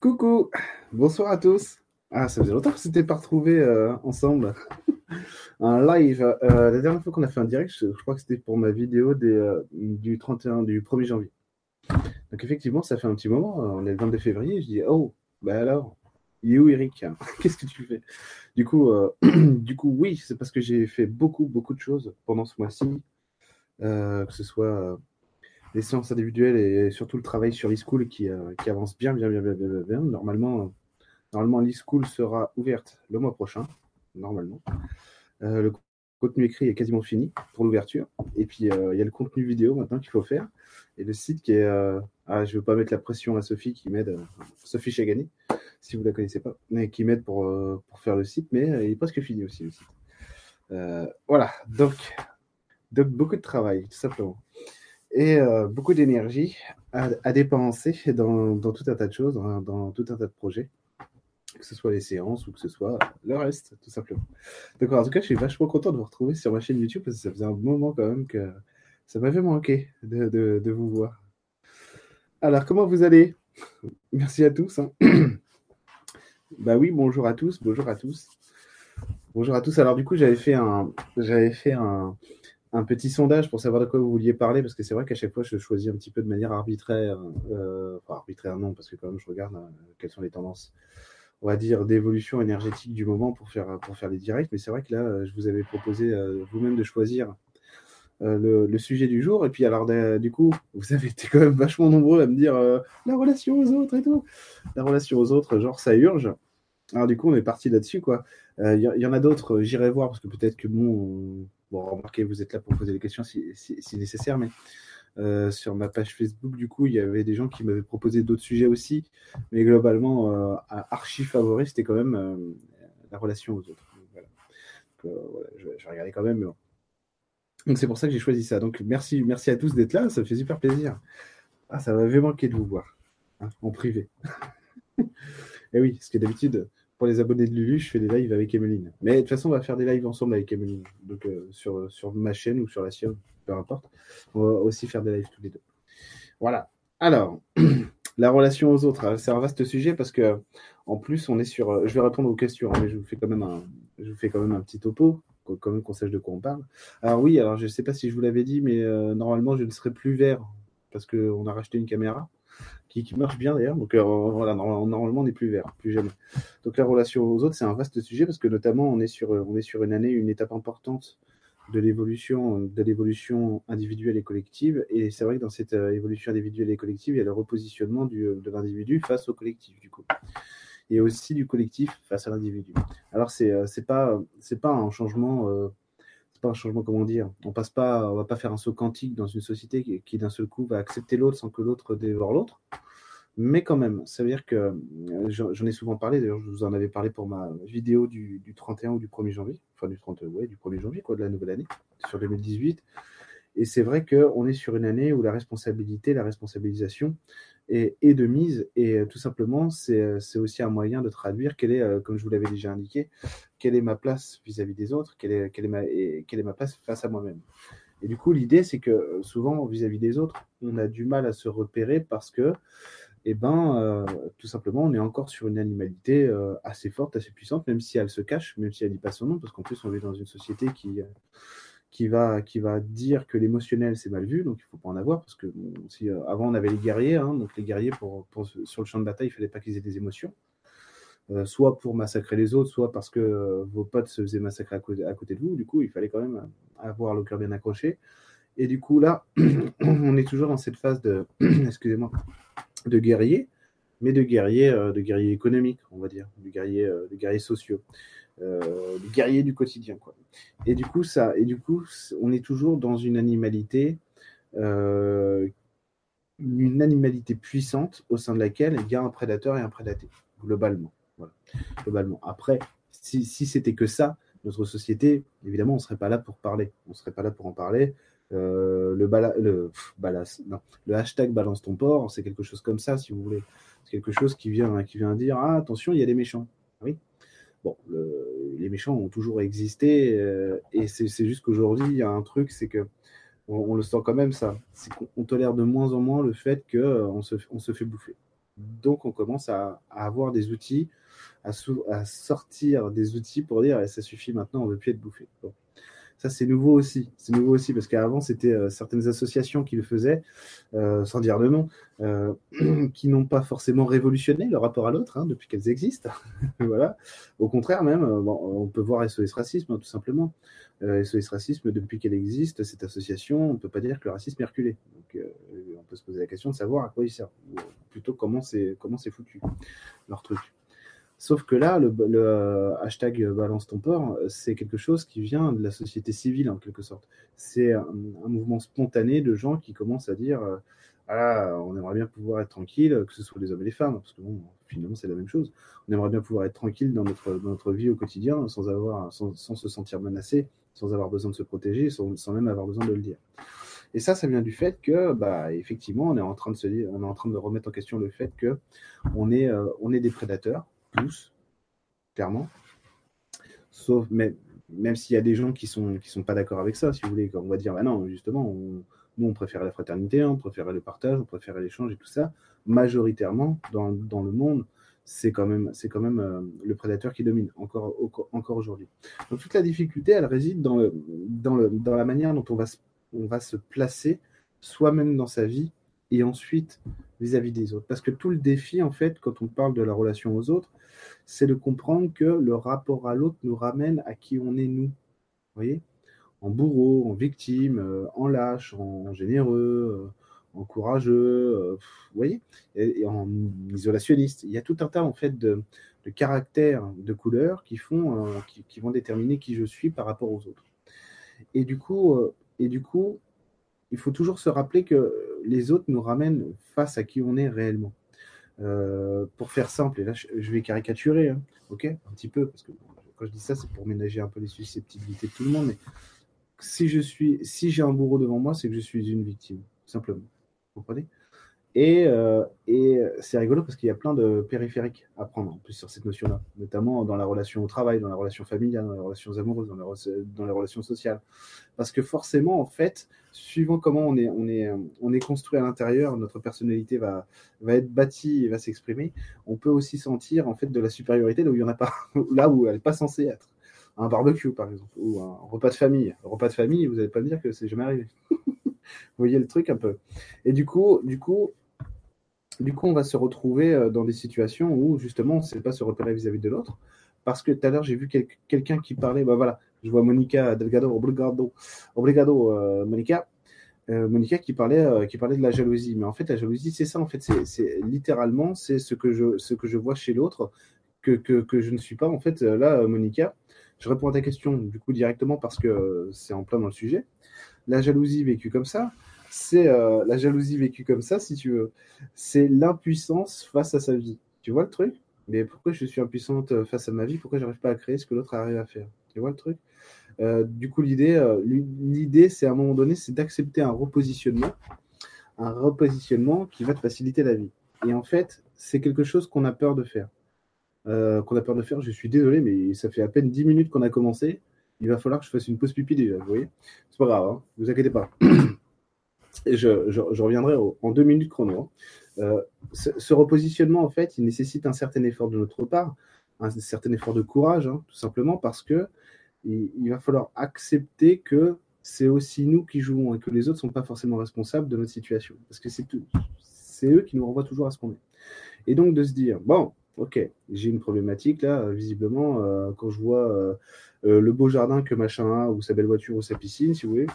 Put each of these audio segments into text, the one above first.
Coucou, bonsoir à tous. Ah, ça faisait longtemps que s'était pas retrouvés euh, ensemble. un live. Euh, la dernière fois qu'on a fait un direct, je, crois que c'était pour ma vidéo euh, du 31, du 1er janvier. Donc effectivement, ça fait un petit moment. On est le 22 février. Je dis, oh, bah alors, il est où Eric? Qu'est-ce que tu fais? Du coup, du coup, oui, c'est parce que j'ai fait beaucoup, beaucoup de choses pendant ce mois-ci, que ce soit les séances individuelles et surtout le travail sur l'e-school qui, euh, qui, avance bien, bien, bien, bien, bien, bien. Normalement, normalement l'e-school sera ouverte le mois prochain, normalement. Euh, le contenu écrit est quasiment fini pour l'ouverture. Et puis, euh, il y a le contenu vidéo maintenant qu'il faut faire. Et le site qui est... ah, je ne veux pas mettre la pression à Sophie qui m'aide, Sophie Chagani, si vous ne la connaissez pas, qui m'aide pour, pour faire le site, mais il est presque fini aussi, le site. voilà, donc, donc beaucoup de travail, tout simplement et euh, beaucoup d'énergie à, dépenser dans, tout un tas de choses, dans tout un tas de projets, que ce soit les séances ou que ce soit le reste, tout simplement. Donc, en tout cas, je suis vachement content de vous retrouver sur ma chaîne YouTube parce que ça faisait un moment quand même que ça m'avait manqué de, vous voir. Alors, comment vous allez? Merci à tous. Hein. bah oui, bonjour à tous, bonjour à tous. Bonjour à tous. Alors, du coup, j'avais fait un, j'avais fait un, un petit sondage pour savoir de quoi vous vouliez parler, parce que c'est vrai qu'à chaque fois, je choisis un petit peu de manière arbitraire, euh, enfin arbitraire non, parce que quand même, je regarde euh, quelles sont les tendances, on va dire, d'évolution énergétique du moment pour faire, pour faire les directs. Mais c'est vrai que là, je vous avais proposé vous-même de choisir euh, le, sujet du jour. Et puis, alors, du coup, vous avez été quand même vachement nombreux à me dire la relation aux autres et tout. La relation aux autres, genre, ça urge. Alors, du coup, on est parti là-dessus, quoi. Il y, en a d'autres, j'irai voir, parce que peut-être que bon Bon, remarquez, vous êtes là pour poser des questions si, nécessaire, mais euh, sur ma page Facebook, du coup, il y avait des gens qui m'avaient proposé d'autres sujets aussi, mais globalement, euh, archi favori, c'était quand même euh, la relation aux autres. Voilà. je, vais regarder quand même. Donc c'est pour ça que j'ai choisi ça. Donc merci, merci à tous d'être là, ça me fait super plaisir. Ah, ça m'avait manqué de vous voir hein, en privé. Et oui, parce que d'habitude, pour les abonnés de Lulu, je fais des lives avec Emeline. Mais de toute façon, on va faire des lives ensemble avec Emeline. Donc euh, sur, sur ma chaîne ou sur la sienne, peu importe. On va aussi faire des lives tous les deux. Voilà. Alors, la relation aux autres, hein, c'est un vaste sujet parce que en plus, on est sur. Euh, je vais répondre aux questions, hein, mais je vous fais quand même un, je vous fais quand même un petit topo, quand même qu'on sache de quoi on parle. Alors oui, alors je ne sais pas si je vous l'avais dit, mais euh, normalement, je ne serai plus vert parce qu'on a racheté une caméra qui, marche bien d'ailleurs. Donc euh, voilà, normalement on n'est plus vert, plus jamais. Donc la relation aux autres, c'est un vaste sujet parce que notamment on est sur, on est sur une année, une étape importante de l'évolution, de l'évolution individuelle et collective. Et c'est vrai que dans cette euh, évolution individuelle et collective, il y a le repositionnement du, de l'individu face au collectif du coup. Et aussi du collectif face à l'individu. Alors c'est euh, c'est pas c'est pas un changement pas un changement comment dire. On passe pas on va pas faire un saut quantique dans une société qui, d'un seul coup va accepter l'autre sans que l'autre dévore l'autre. Mais quand même, ça veut dire que euh, j'en ai souvent parlé, d'ailleurs, je vous en avais parlé pour ma vidéo du, 31 ou du 1er janvier, enfin du 30, ouais, du 1er janvier, quoi, de la nouvelle année, sur 2018. Et c'est vrai qu'on est sur une année où la responsabilité, la responsabilisation est, de mise. Et euh, tout simplement, c'est aussi un moyen de traduire quelle est, euh, comme je vous l'avais déjà indiqué, quelle est ma place vis-à-vis des autres, quelle est, quelle, est ma, quelle est ma place face à moi-même. Et du coup, l'idée, c'est que souvent, vis-à-vis -vis des autres, on a du mal à se repérer parce que eh ben, euh, tout simplement, on est encore sur une animalité euh, assez forte, assez puissante, même si elle se cache, même si elle dit pas son nom, parce qu'en plus, on vit dans une société qui, euh, qui, va, qui va dire que l'émotionnel, c'est mal vu, donc il faut pas en avoir, parce que si, avant, on avait les guerriers, hein, donc les guerriers, pour, sur le champ de bataille, il fallait pas qu'ils aient des émotions, soit pour massacrer les autres, soit parce que vos potes se faisaient massacrer à côté, à côté de vous, du coup, il fallait quand même avoir le cœur bien accroché. Et du coup, là, on est toujours dans cette phase de, excusez-moi, de guerriers, mais de guerriers, euh, de guerriers économiques, on va dire, de guerriers, euh, de guerriers sociaux, euh, de guerriers du quotidien, quoi. Et du coup, ça, et du coup, on est toujours dans une animalité, une animalité puissante au sein de laquelle il y a un prédateur et un prédaté, globalement. Globalement. Après, si, si c'était que ça, notre société, évidemment, on ne serait pas là pour parler. On ne serait pas là pour en parler. Euh, le, non, le hashtag balance ton port, c'est quelque chose comme ça, si vous voulez. C'est quelque chose qui vient, qui vient dire ah, attention, il y a des méchants. Oui. Bon, les méchants ont toujours existé, euh, et c'est juste qu'aujourd'hui, il y a un truc, c'est que on, le sent quand même, ça. C'est qu'on tolère de moins en moins le fait qu'on se, on se fait bouffer. Donc, on commence à, avoir des outils, à, sortir des outils pour dire, eh, ça suffit maintenant, on ne veut plus être bouffé. Ça, c'est nouveau aussi. C'est nouveau aussi parce qu'avant, c'était euh, certaines associations qui le faisaient, euh, sans dire de nom, euh, qui n'ont pas forcément révolutionné le rapport à l'autre hein, depuis qu'elles existent. voilà. Au contraire, même, on peut voir SOS Racisme, hein, tout simplement. SOS Racisme, depuis qu'elle existe, cette association, on ne peut pas dire que le racisme est reculé. Donc, on peut se poser la question de savoir à quoi il sert, ou plutôt comment c'est comment c'est foutu leur truc. Sauf que là, le, euh, hashtag balance ton port, c'est quelque chose qui vient de la société civile en quelque sorte. C'est un, mouvement spontané de gens qui commencent à dire euh, ah, on aimerait bien pouvoir être tranquille, que ce soit les hommes et les femmes, parce que bon, finalement c'est la même chose. On aimerait bien pouvoir être tranquille dans notre, notre vie au quotidien sans, avoir, sans, se sentir menacé, sans avoir besoin de se protéger, sans, même avoir besoin de le dire. Et ça, ça vient du fait que, bah, effectivement, on est en train de se on est en train de remettre en question le fait que on est, euh, on est des prédateurs tous, clairement. Sauf, mais, même s'il y a des gens qui sont, qui sont pas d'accord avec ça, si vous voulez, on va dire, bah non, justement, nous, on préférait la fraternité, on préférait le partage, on préférait l'échange et tout ça. Majoritairement, dans, dans le monde, c'est quand même, c'est quand même euh, le prédateur qui domine encore, encore aujourd'hui. Donc toute la difficulté, elle réside dans, le, dans, le, dans la manière dont on va, on va se placer soi-même dans sa vie et ensuite vis-à-vis des autres. Parce que tout le défi, en fait, quand on parle de la relation aux autres, c'est de comprendre que le rapport à l'autre nous ramène à qui on est nous. Vous voyez? En bourreau, en victime, euh, en lâche, en généreux, euh, en courageux, euh, vous voyez? Et, en isolationniste. Il y a tout un tas, en fait, de, caractères, de couleurs qui, font, qui, vont déterminer qui je suis par rapport aux autres. Et du coup, et du coup il faut toujours se rappeler que les autres nous ramènent face à qui on est réellement. Euh, pour faire simple, et là je vais caricaturer, hein, ok, un petit peu, parce que quand je dis ça, c'est pour ménager un peu les susceptibilité de tout le monde, mais si je suis, si j'ai un bourreau devant moi, c'est que je suis une victime, simplement. Vous comprenez? Et, euh, et c'est rigolo parce qu'il y a plein de périphériques à prendre en plus sur cette notion-là, notamment dans la relation au travail, dans la relation familiale, dans les relations amoureuses, dans, les relations sociales. Parce que forcément, en fait, suivant comment on est, on est, on est construit à l'intérieur, notre personnalité va, va être bâtie et va s'exprimer, on peut aussi sentir en fait de la supériorité là où il n'y en a pas, là où elle n'est pas censée être. Un barbecue, par exemple, ou un repas de famille. Un repas de famille, vous n'allez pas me dire que c'est jamais arrivé. vous voyez le truc un peu. Et du coup, du coup, du coup, on va se retrouver euh, dans des situations où justement, on ne sait pas se repérer vis-à-vis de l'autre. Parce que tout à l'heure, j'ai vu quelqu'un qui parlait, bah voilà, je vois Monica Delgado, obrigado, obrigado euh, Monica, euh, Monica qui parlait, qui parlait de la jalousie. Mais en fait, la jalousie, c'est ça, en fait, c'est littéralement, c'est ce, que je, ce que je vois chez l'autre que, que, que, je ne suis pas. En fait, là, Monica, je réponds à ta question du coup directement parce que c'est en plein dans le sujet. La jalousie vécue comme ça, c'est euh, la jalousie vécue comme ça, si tu veux. C'est l'impuissance face à sa vie. Tu vois le truc? Mais pourquoi je suis impuissante euh, face à ma vie? Pourquoi je n'arrive pas à créer ce que l'autre arrive à faire? Tu vois le truc? Euh, Du coup, l'idée, l'idée, c'est à un moment donné, c'est d'accepter un repositionnement, un repositionnement qui va te faciliter la vie. Et en fait, c'est quelque chose qu'on a peur de faire. qu'on a peur de faire. Je suis désolé, mais ça fait à peine 10 minutes qu'on a commencé. Il va falloir que je fasse une pause pipi déjà, vous voyez? C'est pas grave, hein vous inquiétez pas. Je, reviendrai en deux minutes chrono. Hein. Euh, ce, repositionnement, en fait, il nécessite un certain effort de notre part, un certain effort de courage, hein, tout simplement parce que il, va falloir accepter que c'est aussi nous qui jouons et que les autres ne sont pas forcément responsables de notre situation. Parce que c'est eux qui nous renvoient toujours à ce qu'on est. Et donc de se dire, bon, ok, j'ai une problématique là, visiblement, euh, quand je vois euh, le beau jardin que machin a, ou sa belle voiture, ou sa piscine, si vous voulez,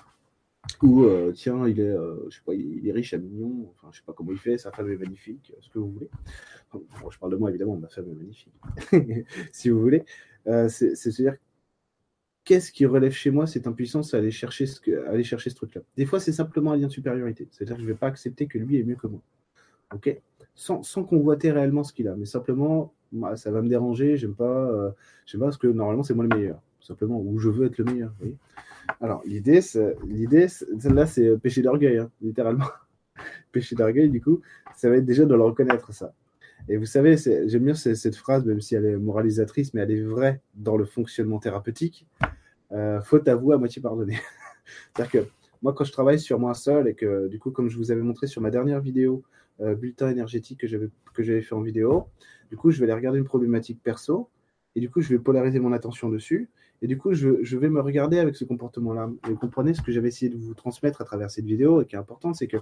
ou euh, tiens, il est, euh, je sais pas, il est riche, à mignon, enfin, je sais pas comment il fait, sa femme est magnifique, ce que vous voulez. je parle de moi évidemment, ma femme est magnifique, si vous voulez. Euh, c'est se dire, qu'est-ce qui relève chez moi cette impuissance à aller chercher ce, aller chercher ce truc-là? Des fois, c'est simplement un lien de supériorité, c'est-à-dire que je ne vais pas accepter que lui est mieux que moi, ok? Sans, sans convoiter réellement ce qu'il a, mais simplement, ça va me déranger, j'aime pas, j'aime pas parce que normalement c'est moi le meilleur, simplement, ou je veux être le meilleur, vous voyez? Alors, l'idée, l'idée, celle-là, c'est euh, péché d'orgueil, hein, littéralement. péché d'orgueil, du coup, ça va être déjà de le reconnaître, ça. Et vous savez, j'aime bien cette phrase, même si elle est moralisatrice, mais elle est vraie dans le fonctionnement thérapeutique. Euh, faute avouée à moitié pardonnée. C'est-à-dire que moi, quand je travaille sur moi seul et que, du coup, comme je vous avais montré sur ma dernière vidéo, bulletin énergétique que j'avais que j'avais fait en vidéo. Du coup, je vais aller regarder une problématique perso et du coup, je vais polariser mon attention dessus. Et du coup, je, vais me regarder avec ce comportement-là. Et vous comprenez ce que j'avais essayé de vous transmettre à travers cette vidéo et qui est important, c'est que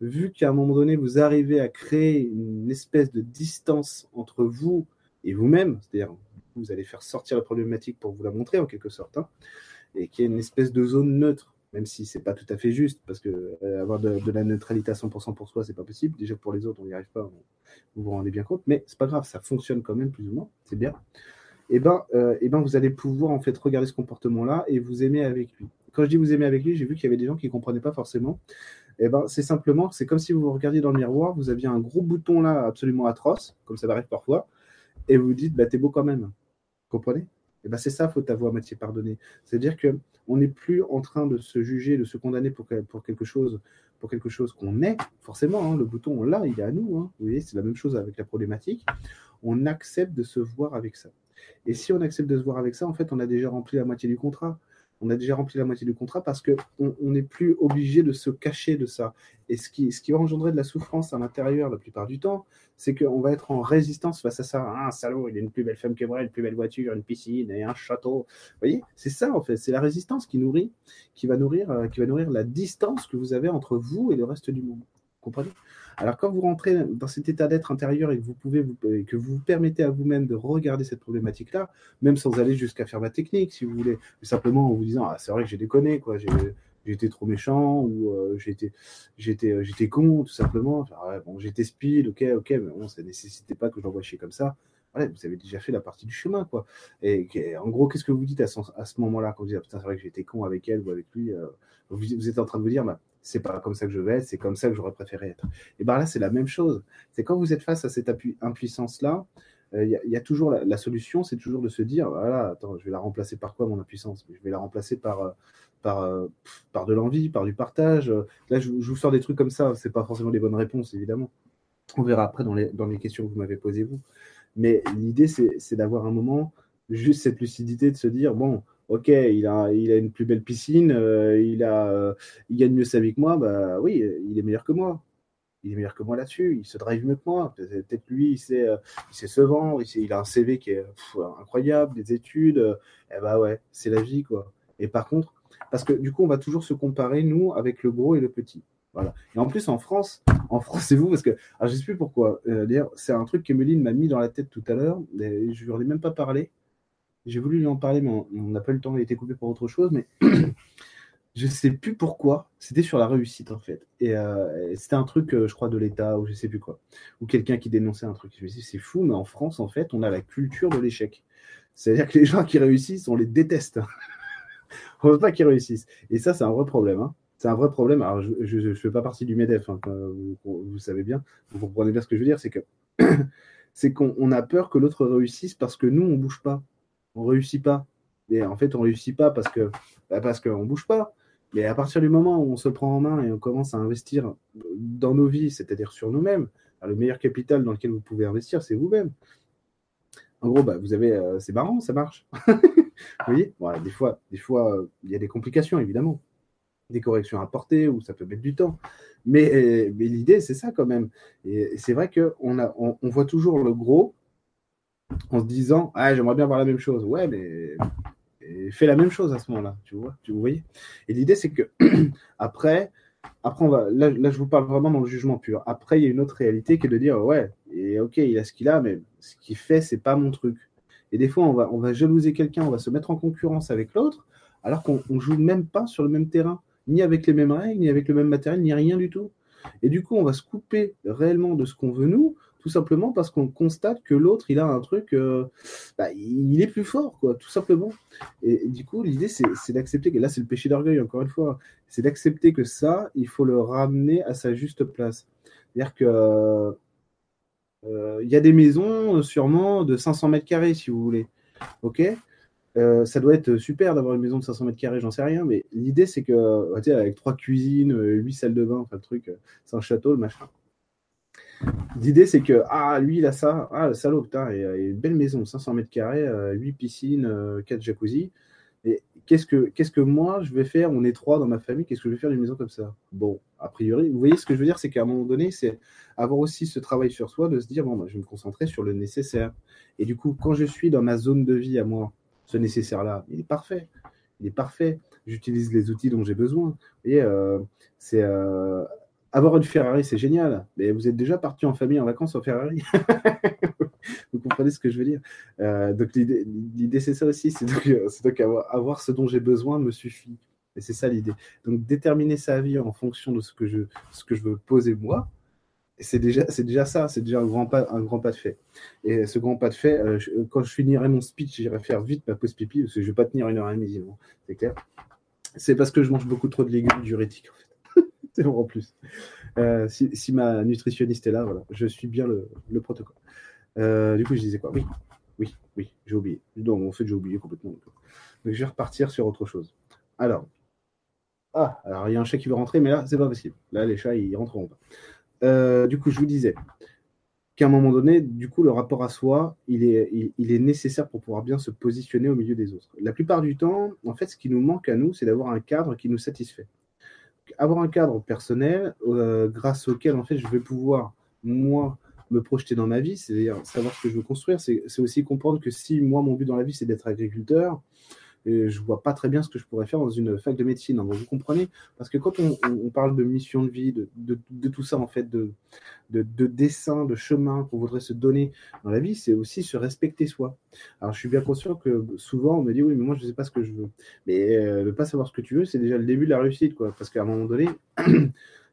vu qu'à un moment donné, vous arrivez à créer une espèce de distance entre vous et vous-même, c'est-à-dire vous allez faire sortir la problématique pour vous la montrer en quelque sorte, hein, et qu'il y a une espèce de zone neutre, même si c'est pas tout à fait juste, parce que euh, avoir de, la neutralité à 100% pour soi, c'est pas possible. Déjà pour les autres, on n'y arrive pas, vous vous rendez bien compte, mais c'est pas grave, ça fonctionne quand même plus ou moins, c'est bien. Et eh ben, euh, eh ben, vous allez pouvoir en fait regarder ce comportement-là et vous aimer avec lui. Quand je dis vous aimer avec lui, j'ai vu qu'il y avait des gens qui ne comprenaient pas forcément. Et eh ben, c'est simplement, c'est comme si vous vous regardiez dans le miroir, vous aviez un gros bouton là absolument atroce, comme ça arrive parfois, et vous dites, bah, t'es beau quand même. Vous comprenez? Et ben, c'est ça, faut à moitié pardonner. C'est-à-dire que on n'est plus en train de se juger, de se condamner pour, pour quelque chose pour quelque chose qu'on est, forcément, hein, le bouton, on l'a, il est à nous. Hein. vous voyez, c'est la même chose avec la problématique. On accepte de se voir avec ça. Et si on accepte de se voir avec ça, en fait, on a déjà rempli la moitié du contrat. On a déjà rempli la moitié du contrat parce qu'on n'est plus obligé de se cacher de ça. Et ce qui, ce qui va engendrer de la souffrance à l'intérieur la plupart du temps, c'est qu'on va être en résistance face à ça. Ah, un salaud, il a une plus belle femme que moi, une plus belle voiture, une piscine et un château. Vous voyez, c'est ça en fait. C'est la résistance qui nourrit, qui va nourrir, euh, qui va nourrir la distance que vous avez entre vous et le reste du monde. Vous comprenez? Alors quand vous rentrez dans cet état d'être intérieur et que vous pouvez vous, que vous, permettez à vous-même de regarder cette problématique-là, même sans aller jusqu'à faire ma technique, si vous voulez, mais simplement en vous disant ah c'est vrai que j'ai déconné quoi, j'ai été trop méchant ou euh, j'étais j'étais euh, j'étais con tout simplement. Bon j'étais speed, ok ok, mais bon ça nécessitait pas que j'envoie chier comme ça. Vous avez déjà fait la partie du chemin quoi. Et, en gros qu'est-ce que vous dites à, ce, à ce moment-là quand vous dites ah, putain c'est vrai que j'étais con avec elle ou avec lui, euh, vous, vous, êtes en train de vous dire bah, c'est pas comme ça que je vais être, c'est comme ça que j'aurais préféré être. Et bien là, c'est la même chose. C'est quand vous êtes face à cette impuissance-là, euh, il y, a toujours la, solution, c'est toujours de se dire, voilà, attends, je vais la remplacer par quoi mon impuissance? Je vais la remplacer par, euh, par, euh, par de l'envie, par du partage. Là, je, vous sors des trucs comme ça, c'est pas forcément les bonnes réponses, évidemment. On verra après dans les, dans les questions que vous m'avez posées, vous. Mais l'idée, c'est d'avoir un moment, juste cette lucidité de se dire, bon, ok, il a, il a une plus belle piscine, euh, il, a, euh, il gagne mieux sa vie que moi, bah oui, il est meilleur que moi. Il est meilleur que moi là-dessus, il se drive mieux que moi. Peut-être lui, il sait, euh, il sait se vendre, il, a un CV qui est incroyable, des études. eh bah ouais, c'est la vie, quoi. Et par contre, parce que du coup, on va toujours se comparer, nous, avec le gros et le petit. Voilà. Et en plus, en France, en France, c'est vous, parce que, je ne sais plus pourquoi. C'est un truc qu'Emeline m'a mis dans la tête tout à l'heure, je ne lui en ai même pas parlé. J'ai voulu lui en parler, mais on n'a pas eu le temps, il a été coupé pour autre chose. Mais je sais plus pourquoi. C'était sur la réussite, en fait. Et euh, c'était un truc, euh, je crois, de l'État, ou je sais plus quoi. Ou quelqu'un qui dénonçait un truc. Je me suis dit, c'est fou, mais en France, en fait, on a la culture de l'échec. C'est-à-dire que les gens qui réussissent, on les déteste. on ne veut pas qu'ils réussissent. Et ça, c'est un vrai problème. Hein. C'est un vrai problème. Alors, je ne fais pas partie du MEDEF, hein, vous, vous, savez bien. Vous comprenez bien ce que je veux dire. C'est que c'est qu'on a peur que l'autre réussisse parce que nous, on ne bouge pas on réussit pas. Et en fait, on réussit pas parce que bah parce qu'on bouge pas. Mais à partir du moment où on se prend en main et on commence à investir dans nos vies, c'est-à-dire sur nous-mêmes, le meilleur capital dans lequel vous pouvez investir, c'est vous-même. En gros, bah, vous avez, euh, c'est marrant, ça marche. vous des fois, des fois, il y a des complications évidemment, des corrections à apporter ou ça peut mettre du temps. Mais, mais l'idée, c'est ça quand même. Et c'est vrai qu'on a, on voit toujours le gros en se disant ah j'aimerais bien voir la même chose ouais mais fais la même chose à ce moment-là tu vois tu vous et l'idée c'est que après après on va là, je vous parle vraiment dans le jugement pur. Après il y a une autre réalité qui est de dire ouais et ok il a ce qu'il a mais ce qu'il fait c'est pas mon truc et des fois on va on va jalouser quelqu'un on va se mettre en concurrence avec l'autre alors qu'on joue même pas sur le même terrain ni avec les mêmes règles ni avec le même matériel ni rien du tout. Et du coup on va se couper réellement de ce qu'on veut nous tout simplement parce qu'on constate que l'autre, il a un truc, euh, bah, il est plus fort, quoi, tout simplement. Et, du coup, l'idée, c'est d'accepter que là, c'est le péché d'orgueil, encore une fois, c'est d'accepter que ça, il faut le ramener à sa juste place. C'est-à-dire que euh, il y a des maisons, sûrement, de 500 mètres carrés, si vous voulez. OK? Euh, ça doit être super d'avoir une maison de 500 mètres carrés, j'en sais rien, mais l'idée c'est que, avec trois cuisines, huit salles de bain, enfin le truc, c'est un château, le machin. L'idée, c'est que, ah, lui, il a ça. Ah, le salaud, putain, il a une belle maison, 500 mètres carrés, 8 euh, piscines, 4 euh, jacuzzi. Et qu'est-ce que, que moi je vais faire? On est trois dans ma famille, qu'est-ce que je vais faire d'une maison comme ça? Bon, a priori, vous voyez ce que je veux dire, c'est qu'à un moment donné, c'est avoir aussi ce travail sur soi, de se dire, bon, bah, je vais me concentrer sur le nécessaire. Et du coup, quand je suis dans ma zone de vie à moi, ce nécessaire-là, il est parfait. Il est parfait. J'utilise les outils dont j'ai besoin. Vous voyez, euh, c'est avoir une Ferrari, c'est génial. Mais vous êtes déjà parti en famille en vacances en Ferrari. vous comprenez ce que je veux dire euh, Donc l'idée, c'est ça aussi. C'est donc, donc avoir, ce dont j'ai besoin me suffit. Et c'est ça l'idée. Donc déterminer sa vie en fonction de ce que je, ce que je veux poser moi, c'est déjà, déjà ça, c'est déjà un grand, pas, un grand pas de fait. Et ce grand pas de fait, euh, quand je finirai mon speech, j'irai faire vite ma pause pipi, parce que je ne vais pas tenir une heure et demie, c'est clair. C'est parce que je mange beaucoup trop de légumes diurétiques, en fait. c'est en plus. Euh, si, ma nutritionniste est là, voilà, je suis bien le, le protocole. Euh, du coup, je disais quoi? Oui, oui, oui, j'ai oublié. Non, en fait, j'ai oublié complètement. Donc, je vais repartir sur autre chose. Alors, ah, alors il y a un chat qui veut rentrer, mais là, c'est pas possible. Là, les chats, ils rentreront pas. Euh, du coup, je vous disais qu'à un moment donné, du coup, le rapport à soi, il, est, nécessaire pour pouvoir bien se positionner au milieu des autres. La plupart du temps, en fait, ce qui nous manque à nous, c'est d'avoir un cadre qui nous satisfait. Avoir un cadre personnel euh, grâce auquel, en fait, je vais pouvoir, moi, me projeter dans ma vie, c'est-à-dire savoir ce que je veux construire. C'est aussi comprendre que si moi, mon but dans la vie, c'est d'être agriculteur, et je vois pas très bien ce que je pourrais faire dans une fac de médecine. vous comprenez? Parce que quand on, parle de mission de vie, de, tout ça, en fait, de, de, dessin, de chemin qu'on voudrait se donner dans la vie, c'est aussi se respecter soi. Alors, je suis bien conscient que souvent, on me dit, oui, mais moi, je ne sais pas ce que je veux. Mais euh, ne pas savoir ce que tu veux, c'est déjà le début de la réussite, quoi. Parce qu'à un moment donné,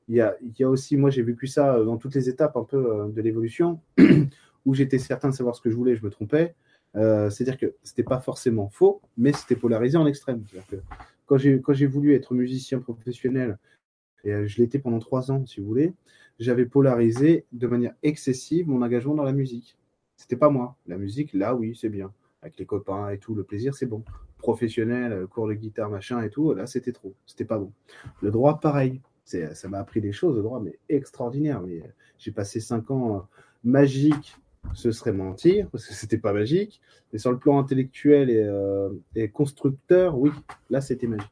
il y, a, il y a aussi, moi, j'ai vécu ça dans toutes les étapes un peu euh, de l'évolution, où j'étais certain de savoir ce que je voulais, je me trompais. Euh, c'est-à-dire que c'était pas forcément faux, mais c'était polarisé en extrême. Que quand j'ai quand j'ai voulu être musicien professionnel, et euh, je l'étais pendant trois ans, si vous voulez, j'avais polarisé de manière excessive mon engagement dans la musique. C'était pas moi. La musique, là, oui, c'est bien. Avec les copains et tout, le plaisir, c'est bon. Professionnel, euh, cours de guitare, machin et tout, là, c'était trop. C'était pas bon. Le droit, pareil. Ça m'a appris des choses, le droit, mais extraordinaire. Mais j'ai passé cinq ans magiques ce serait mentir, parce que c'était pas magique. Mais sur le plan intellectuel et, euh, constructeur, oui, là c'était magique.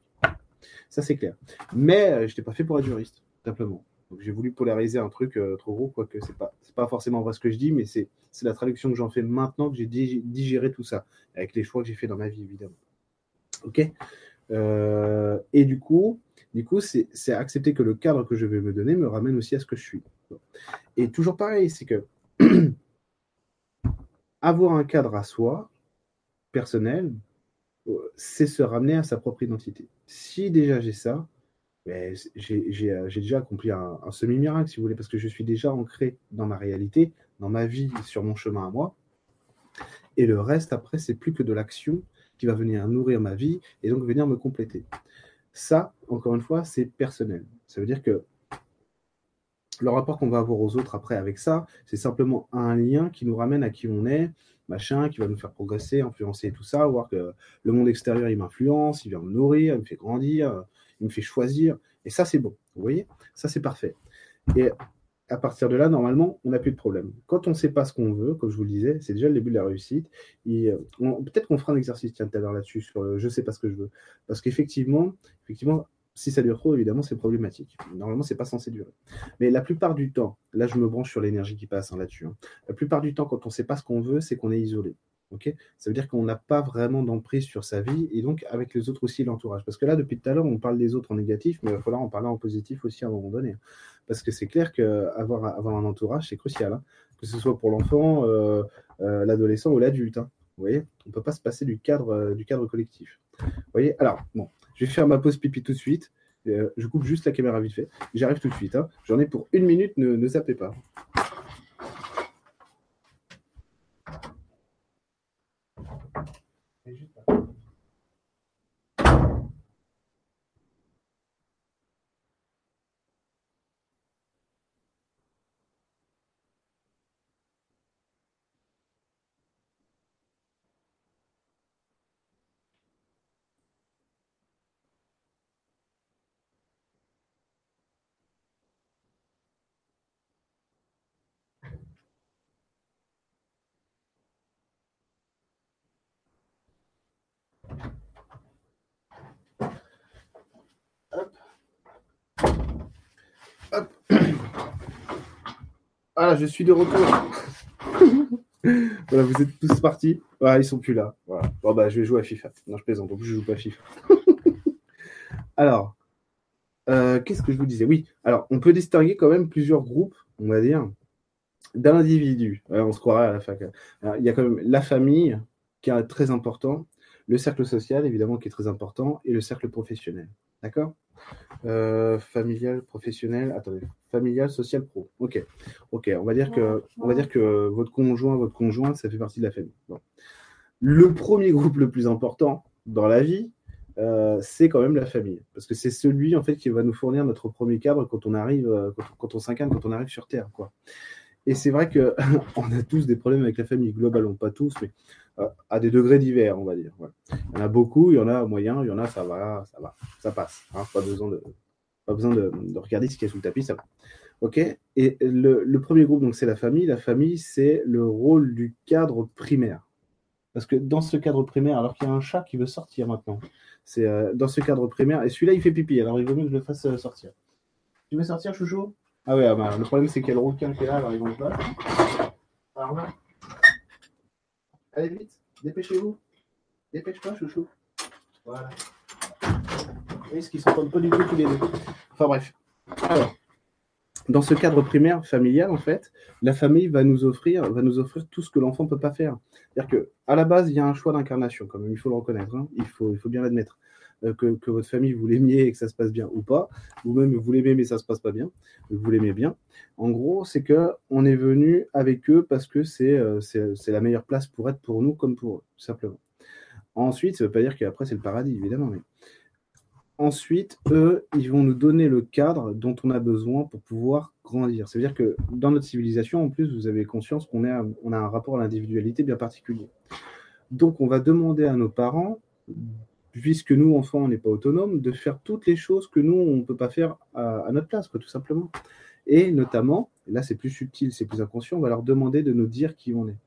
Ça c'est clair. Mais euh, je n'étais pas fait pour être juriste, simplement. Donc j'ai voulu polariser un truc euh, trop gros, quoique c'est pas, pas forcément vrai ce que je dis, mais c'est la traduction que j'en fais maintenant que j'ai digéré tout ça, avec les choix que j'ai fait dans ma vie, évidemment. Ok? Et du coup, du coup, c'est accepter que le cadre que je vais me donner me ramène aussi à ce que je suis. Et toujours pareil, c'est que avoir un cadre à soi, personnel, euh, c'est se ramener à sa propre identité. Si déjà j'ai ça, ben, j'ai déjà accompli un, semi-miracle, si vous voulez, parce que je suis déjà ancré dans ma réalité, dans ma vie, sur mon chemin à moi. Et le reste, après, c'est plus que de l'action qui va venir nourrir ma vie et donc venir me compléter. Ça, encore une fois, c'est personnel. Ça veut dire que le rapport qu'on va avoir aux autres après avec ça, c'est simplement un lien qui nous ramène à qui on est, machin, qui va nous faire progresser, influencer tout ça, voir que le monde extérieur, il m'influence, il vient me nourrir, il me fait grandir, il me fait choisir. Et ça, c'est bon. Vous voyez? Ça, c'est parfait. Et à partir de là, normalement, on n'a plus de problème. Quand on ne sait pas ce qu'on veut, comme je vous le disais, c'est déjà le début de la réussite. Peut-être qu'on fera un exercice tiens, tout à l'heure là-dessus sur je ne sais pas ce que je veux. Parce qu'effectivement, effectivement, si ça dure trop, évidemment, c'est problématique. Normalement, c'est pas censé durer. Mais la plupart du temps, là, je me branche sur l'énergie qui passe hein, là-dessus. Hein. La plupart du temps, quand on ne sait pas ce qu'on veut, c'est qu'on est isolé. ça veut dire qu'on n'a pas vraiment d'emprise sur sa vie et donc avec les autres aussi, l'entourage. Parce que là, depuis tout à l'heure, on parle des autres en négatif, mais il va falloir en parler en positif aussi à un moment donné. Hein. Parce que c'est clair qu'avoir avoir un entourage, c'est crucial. Que ce soit pour l'enfant, euh, euh, l'adolescent ou l'adulte. Vous voyez? On ne peut pas se passer du cadre, euh, du cadre collectif. Vous voyez? Alors, bon, je vais faire ma pause pipi tout de suite. Euh, je coupe juste la caméra vite fait. J'arrive tout de suite. Hein. J'en ai pour une minute, ne, ne zappez pas. Voilà, je suis de retour. voilà, vous êtes tous partis. Voilà, ils sont plus là. Voilà. Bon, bah, je vais jouer à FIFA. Non, je plaisante. En plus, je joue pas à FIFA. alors, euh, qu'est-ce que je vous disais? Oui, alors, on peut distinguer quand même plusieurs groupes, on va dire, d'individus. on se croirait à la fac. il y a quand même la famille, qui est très important, le cercle social, évidemment, qui est très important, et le cercle professionnel. D'accord? Euh, Familial, professionnel, attendez, familial, social, pro. Ok, ok. On va dire que, on va dire que votre conjoint, votre conjointe, ça fait partie de la famille. Le premier groupe le plus important dans la vie, euh, c'est quand même la famille, parce que c'est celui en fait qui va nous fournir notre premier cadre quand on arrive, euh, quand, on s'incarne, quand on arrive sur Terre, quoi. Et c'est vrai que on a tous des problèmes avec la famille, globalement, pas tous, mais à des degrés divers, on va dire. Il y en a beaucoup, il y en a moyen, il y en a ça va, ça va, ça passe. Hein. pas besoin de, pas besoin de, regarder ce qui est sous le tapis, ça va. Ok? Et le, premier groupe, donc c'est la famille. La famille, c'est le rôle du cadre primaire. Parce que dans ce cadre primaire, alors qu'il y a un chat qui veut sortir maintenant, c'est euh, dans ce cadre primaire, et celui-là il fait pipi, alors il vaut mieux que je le fasse euh, sortir. Tu veux sortir, chouchou? Ah ouais, ah bah, le problème c'est qu'il y a le rouquin qui est là, alors ils vont pas. Alors là, Allez vite, dépêchez-vous. Dépêche-toi, chouchou. Voilà. Oui, ce qu'ils s'entendent pas du tout tous les deux. Enfin bref. Alors, dans ce cadre primaire familial, en fait, la famille va nous offrir, va nous offrir tout ce que l'enfant ne peut pas faire. C'est-à-dire qu'à la base, il y a un choix d'incarnation, quand même, il faut le reconnaître, hein. il, faut, il faut bien l'admettre. Euh, que, votre famille vous l'aimiez et que ça se passe bien ou pas, ou même vous l'aimez mais ça se passe pas bien, vous l'aimez bien. En gros, c'est que on est venu avec eux parce que euh, c'est c'est la meilleure place pour être pour nous comme pour eux, tout simplement. Ensuite, ça veut pas dire qu'après c'est le paradis, évidemment, mais ensuite, eux, ils vont nous donner le cadre dont on a besoin pour pouvoir grandir. cest à dire que dans notre civilisation, en plus, vous avez conscience qu'on on a un rapport à l'individualité bien particulier. Donc, on va demander à nos parents puisque nous, enfants, on n'est pas autonomes, de faire toutes les choses que nous, on ne peut pas faire à, notre place, quoi, tout simplement. Et notamment, là c'est plus subtil, c'est plus inconscient, on va leur demander de nous dire qui on est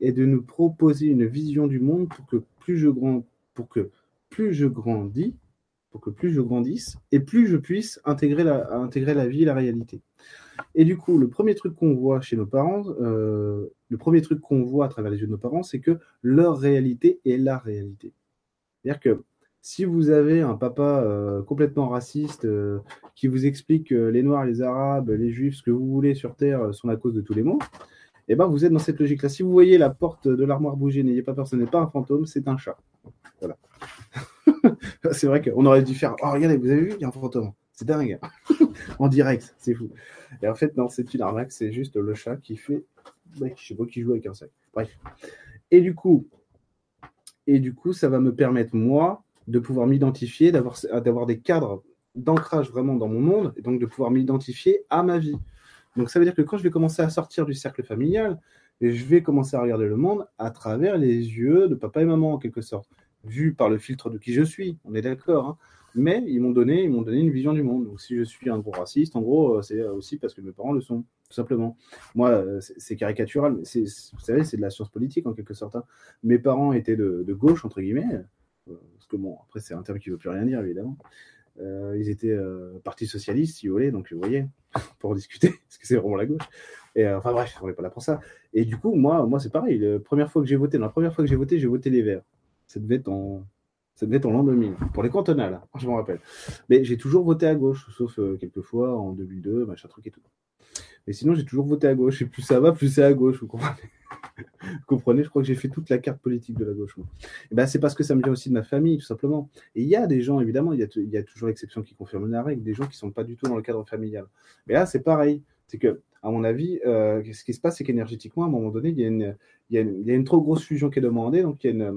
et de nous proposer une vision du monde pour que plus je, grand, pour que plus je grandis, pour que plus je grandisse et plus je puisse intégrer la, intégrer la vie et la réalité. Et du coup, le premier truc qu'on voit chez nos parents, euh, le premier truc qu'on voit à travers les yeux de nos parents, c'est que leur réalité est la réalité. C'est-à-dire que si vous avez un papa euh, complètement raciste euh, qui vous explique que les Noirs, les Arabes, les Juifs, ce que vous voulez sur Terre euh, sont la cause de tous les maux, eh ben vous êtes dans cette logique-là. Si vous voyez la porte de l'armoire bouger, n'ayez pas peur, ce n'est pas un fantôme, c'est un chat. Voilà. c'est vrai qu'on aurait dû faire. Oh, regardez, vous avez vu, il y a un fantôme. C'est dingue. en direct, c'est fou. Et en fait, non, c'est une arnaque, c'est juste le chat qui fait. Je je sais pas qui joue avec un sac. Bref. Et du coup, et du coup, ça va me permettre, moi, de pouvoir m'identifier, d'avoir, d'avoir des cadres d'ancrage vraiment dans mon monde, et donc de pouvoir m'identifier à ma vie. Donc ça veut dire que quand je vais commencer à sortir du cercle familial, je vais commencer à regarder le monde à travers les yeux de papa et maman, en quelque sorte, vu par le filtre de qui je suis, on est d'accord. Hein mais ils m'ont donné, ils m'ont donné une vision du monde. Donc si je suis un gros raciste, en gros, euh, c'est aussi parce que mes parents le sont, tout simplement. Moi, euh, c'est caricatural, mais vous savez, c'est de la science politique en quelque sorte. Hein. Mes parents étaient de, gauche, entre guillemets, euh, parce que bon, après c'est un terme qui ne veut plus rien dire, évidemment. ils étaient parti socialiste, si vous voulez, donc vous voyez, pour discuter, parce que c'est vraiment la gauche. Et, enfin bref, on n'est pas là pour ça. Et du coup, moi, moi c'est pareil. La première fois que j'ai voté, la première fois que j'ai voté, j'ai voté les Verts. Ça devait être en ça devait être en l'an 2000, pour les cantonales, hein, je m'en rappelle. Mais j'ai toujours voté à gauche, sauf euh, quelques fois en 2002, machin truc et tout. Mais sinon, j'ai toujours voté à gauche. Et plus ça va, plus c'est à gauche, vous comprenez comprenez Je crois que j'ai fait toute la carte politique de la gauche. Et ben, c'est parce que ça me vient aussi de ma famille, tout simplement. Et il y a des gens, évidemment, il y a, il y a toujours l'exception qui confirme la règle, des gens qui ne sont pas du tout dans le cadre familial. Mais là, c'est pareil. C'est que, à mon avis, euh, ce qui se passe, c'est qu'énergétiquement, à un moment donné, il y, a une, trop grosse fusion qui est demandée. Donc, il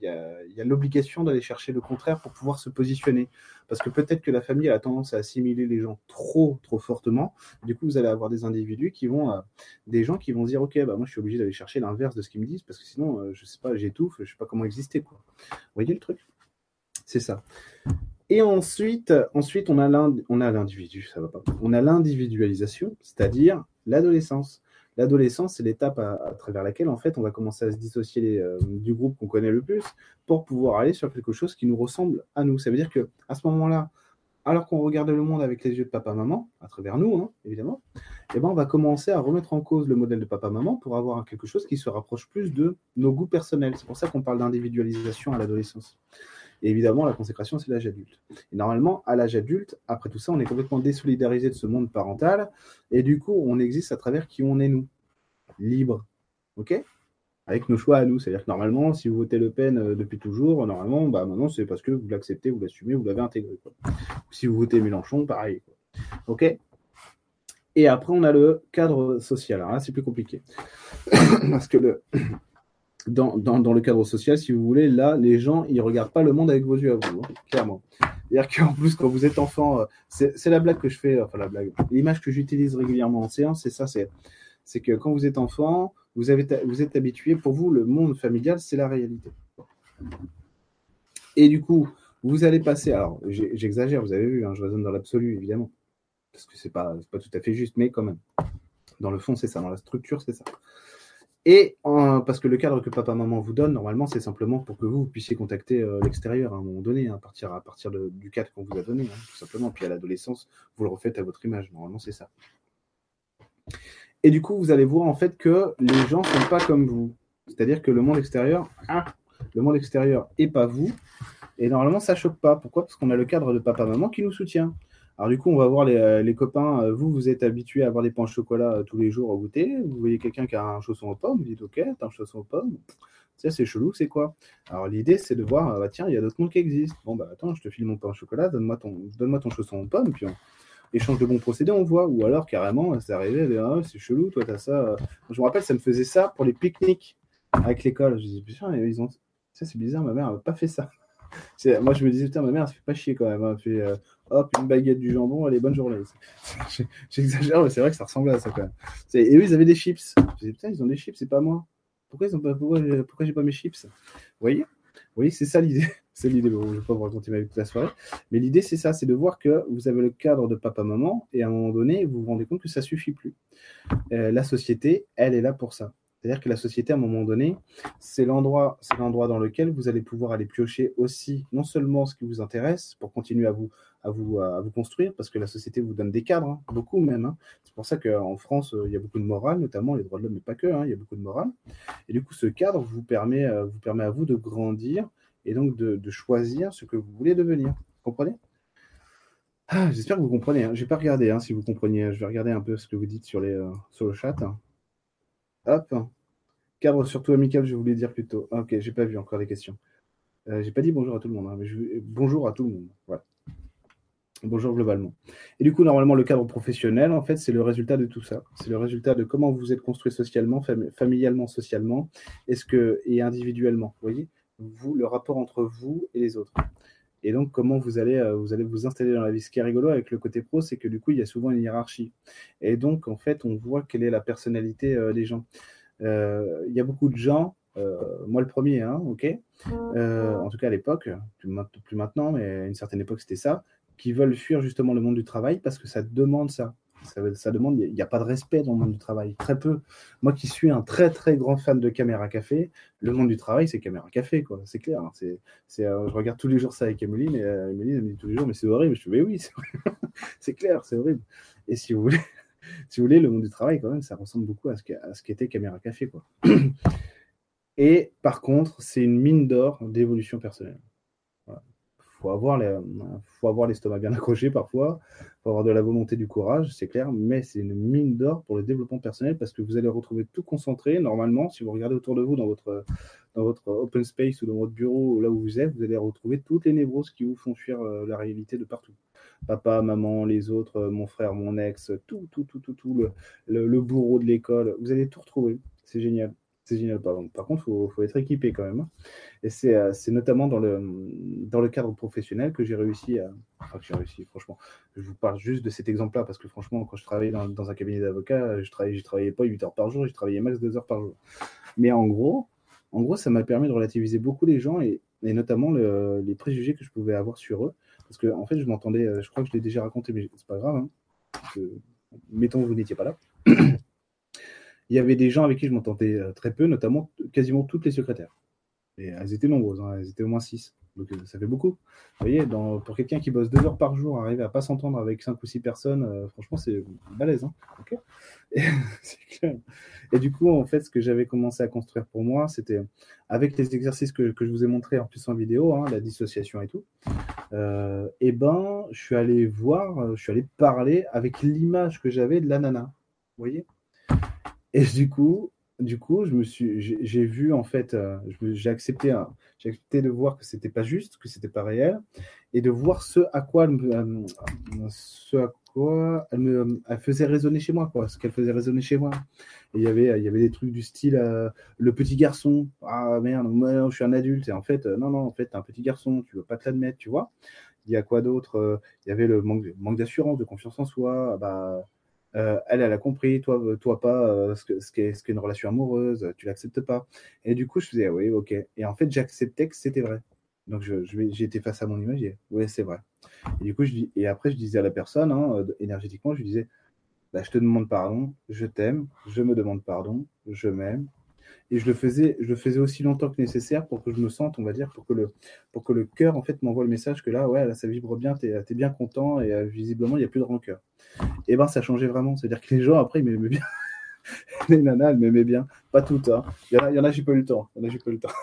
y a l'obligation d'aller chercher le contraire pour pouvoir se positionner. Parce que peut-être que la famille a tendance à assimiler les gens trop, trop fortement. Du coup, vous allez avoir des individus qui vont, euh, des gens qui vont dire, OK, bah, moi, je suis obligé d'aller chercher l'inverse de ce qu'ils me disent parce que sinon, euh, je sais pas, j'étouffe, je sais pas comment exister, quoi. Vous voyez le truc? C'est ça. Et ensuite, ensuite on a l'individu, ça va pas. On a l'individualisation, c'est-à-dire l'adolescence. L'adolescence, c'est l'étape à, travers laquelle, en fait, on va commencer à se dissocier euh, du groupe qu'on connaît le plus pour pouvoir aller sur quelque chose qui nous ressemble à nous. Ça veut dire que à ce moment-là, alors qu'on regarde le monde avec les yeux de papa-maman, à travers nous, hein, évidemment, eh ben, on va commencer à remettre en cause le modèle de papa-maman pour avoir quelque chose qui se rapproche plus de nos goûts personnels. C'est pour ça qu'on parle d'individualisation à l'adolescence. Et évidemment, la consécration, c'est l'âge adulte. Et normalement, à l'âge adulte, après tout ça, on est complètement désolidarisé de ce monde parental. Et du coup, on existe à travers qui on est nous. Libre. OK? Avec nos choix à nous. C'est-à-dire que normalement, si vous votez Le Pen euh, depuis toujours, normalement, bah, maintenant, c'est parce que vous l'acceptez, vous l'assumez, vous l'avez intégré. Si vous votez Mélenchon, pareil. OK? Et après, on a le cadre social. Là, c'est plus compliqué. parce que le, dans, le cadre social, si vous voulez, là, les gens, ils regardent pas le monde avec vos yeux à vous, hein, clairement. C'est-à-dire qu'en plus, quand vous êtes enfant, euh, c'est la blague que je fais, enfin la blague, l'image que j'utilise régulièrement en séance, c'est ça, c'est que quand vous êtes enfant, vous êtes habitué, pour vous, le monde familial, c'est la réalité. Et du coup, vous allez passer, alors j'exagère, vous avez vu, hein, je raisonne dans l'absolu, évidemment, parce que c'est pas, pas tout à fait juste, mais quand même. Dans le fond, c'est ça, dans la structure, c'est ça. Et parce que le cadre que papa-maman vous donne, normalement, c'est simplement pour que vous, puissiez contacter euh, l'extérieur à un moment donné, hein, à partir, du cadre qu'on vous a donné, hein, tout simplement. Puis à l'adolescence, vous le refaites à votre image. Normalement, c'est ça. Et du coup, vous allez voir en fait que les gens ne sont pas comme vous. C'est-à-dire que le monde extérieur, ah, le monde extérieur et pas vous. Et normalement, ça choque pas. Pourquoi? Parce qu'on a le cadre de papa-maman qui nous soutient. Alors du coup, on va voir les, euh, copains. Euh, vous, vous êtes habitués à avoir des pains au chocolat euh, tous les jours au goûter. Vous voyez quelqu'un qui a un chausson aux pommes, vous dites OK, t'as un chausson aux pommes. Ça, c'est chelou, c'est quoi? Alors l'idée, c'est de voir, bah, tiens, il y a d'autres mondes qui existent. Bon, bah attends, je te file mon pain au chocolat, donne-moi ton, donne ton chausson aux pommes, puis on échange de bons procédés, on voit. Ou alors, carrément, c'est arrivé, ah, c'est chelou, toi, t'as ça. Je me rappelle, ça me faisait ça pour les pique-niques avec l'école. Je disais, putain, ils ont... ça, c'est bizarre, ma mère n'a pas fait ça. Moi, je me disais, putain, ma mère, se fait pas chier quand même. Euh, hop, une baguette du jambon, allez, bonne journée. J'exagère, mais c'est vrai que ça ressemble à ça quand même. Et eux, ils avaient des chips. Je putain, ils ont des chips, c'est pas moi. Pourquoi pas, pourquoi, j'ai pas mes chips? Vous voyez? Oui, c'est ça l'idée. C'est l'idée. Je ne vais pas vous raconter ma vie toute la soirée. Mais l'idée, c'est ça c'est de voir que vous avez le cadre de papa-maman et à un moment donné, vous vous rendez compte que ça suffit plus. Euh, la société, elle est là pour ça. C'est-à-dire que la société, à un moment donné, c'est l'endroit, c'est l'endroit dans lequel vous allez pouvoir aller piocher aussi non seulement ce qui vous intéresse pour continuer à vous, à vous, à vous construire, parce que la société vous donne des cadres, hein, beaucoup même. Hein. C'est pour ça qu'en France, euh, il y a beaucoup de morale, notamment les droits de l'homme, mais pas que. Hein, il y a beaucoup de morale. Et du coup, ce cadre vous permet, euh, vous permet à vous de grandir et donc de, choisir ce que vous voulez devenir. Vous comprenez? Ah, J'espère que vous comprenez. Vais pas regarder si vous compreniez. Je vais regarder un peu ce que vous dites sur, les, euh, sur le chat. Hop. Cadre surtout amical, je voulais dire plutôt. Ah, ok, j'ai pas vu encore les questions. Euh, j'ai pas dit bonjour à tout le monde, hein, mais bonjour à tout le monde. Voilà. Bonjour globalement. Et du coup, normalement, le cadre professionnel, en fait, c'est le résultat de tout ça. C'est le résultat de comment vous êtes construit socialement, familialement, socialement, et individuellement. Vous voyez, vous, le rapport entre vous et les autres. Et donc, comment vous allez, euh, vous allez vous installer dans la vie? Ce qui est rigolo avec le côté pro, c'est que du coup, il y a souvent une hiérarchie. Et donc, en fait, on voit quelle est la personnalité euh, des gens. Euh, il y a beaucoup de gens, moi le premier, hein, ok, en tout cas à l'époque, plus, maintenant, mais à une certaine époque c'était ça, qui veulent fuir justement le monde du travail parce que ça demande ça. Ça, demande, il n'y a pas de respect dans le monde du travail, très peu. Moi qui suis un très très grand fan de Caméra Café, le monde du travail c'est Caméra Café, quoi, c'est clair. Hein. c'est, je regarde tous les jours ça avec Emeline, et Emeline me dit tous les jours, mais c'est horrible. Je dis, mais oui, c'est clair, c'est horrible. Et si vous voulez, si vous voulez, le monde du travail, quand même, ça ressemble beaucoup à ce qu'était Caméra Café. Quoi. Et par contre, c'est une mine d'or d'évolution personnelle. Il faut avoir l'estomac bien accroché parfois, faut avoir de la volonté, du courage, c'est clair, mais c'est une mine d'or pour le développement personnel parce que vous allez retrouver tout concentré. Normalement, si vous regardez autour de vous dans votre, dans votre open space ou dans votre bureau, là où vous êtes, vous allez retrouver toutes les névroses qui vous font fuir euh, la réalité de partout papa, maman, les autres, euh, mon frère, mon ex, tout, tout, tout, tout, tout, le, bourreau de l'école. Vous allez tout retrouver. C'est génial. C'est génial. Par contre, il faut, être équipé quand même. Hein. Et euh, c'est notamment dans le, cadre professionnel que j'ai réussi à. Enfin, que j'ai réussi, franchement. Je vous parle juste de cet exemple-là parce que, franchement, quand je travaillais dans, un cabinet d'avocat, je travaillais, travaillais pas 8 heures par jour, je travaillais max 2 heures par jour. Mais en gros, en gros ça m'a permis de relativiser beaucoup les gens et, notamment les préjugés que je pouvais avoir sur eux. Parce que, en fait, je m'entendais, euh, je crois que je l'ai déjà raconté, mais c'est pas grave. Hein, mettons que vous n'étiez pas là. Il y avait des gens avec qui je m'entendais euh, très peu, notamment quasiment toutes les secrétaires. Et elles étaient nombreuses, hein, elles étaient au moins six. Donc euh, ça fait beaucoup. Vous voyez, pour quelqu'un qui bosse deux heures par jour, arriver à pas s'entendre avec cinq ou six personnes, euh, franchement, c'est balèze. Hein et, du coup, en fait, ce que j'avais commencé à construire pour moi, c'était avec les exercices que, que, je vous ai montrés en plus en vidéo, hein, la dissociation et tout. Et ben, je suis allé voir, je suis allé parler avec l'image que j'avais de l'ananas. Vous voyez? Et du coup, du coup, je me suis, j'ai vu en fait, euh, j'ai accepté, j'ai accepté de voir que c'était pas juste, que c'était pas réel, et de voir ce à quoi, euh, ce à quoi elle me, elle faisait résonner chez moi, quoi, ce qu'elle faisait résonner chez moi. Il y avait, il y avait des trucs du style, euh, le petit garçon, ah merde, moi, je suis un adulte, et en fait, non, non, en fait, t'es un petit garçon, tu veux pas te l'admettre, tu vois. Il y a quoi d'autre Il y avait le manque, manque d'assurance, de confiance en soi, bah euh, elle, a compris, toi, euh, pas, euh, ce qu'est une relation amoureuse, tu l'acceptes pas. Et du coup, je faisais, ah oui, ok. Et en fait, j'acceptais que c'était vrai. Donc, j'étais face à mon image oui, c'est vrai. Et du coup, je dis, et après, je disais à la personne, hein, énergétiquement, je lui disais, bah, je te demande pardon, je t'aime, je me demande pardon, je m'aime, et je le faisais, je le faisais aussi longtemps que nécessaire pour que je me sente, on va dire, pour que le, pour que le cœur en fait m'envoie le message que là, ouais, là, ça vibre bien, tu es, bien content et euh, visiblement il n'y a plus de rancœur. Et ben ça changeait vraiment, c'est-à-dire que les gens après ils m'aimaient bien, les nanas elles m'aimaient bien, pas toutes, hein. Il y en a, il y en a j'ai pas eu le temps, il y en a j'ai pas eu le temps.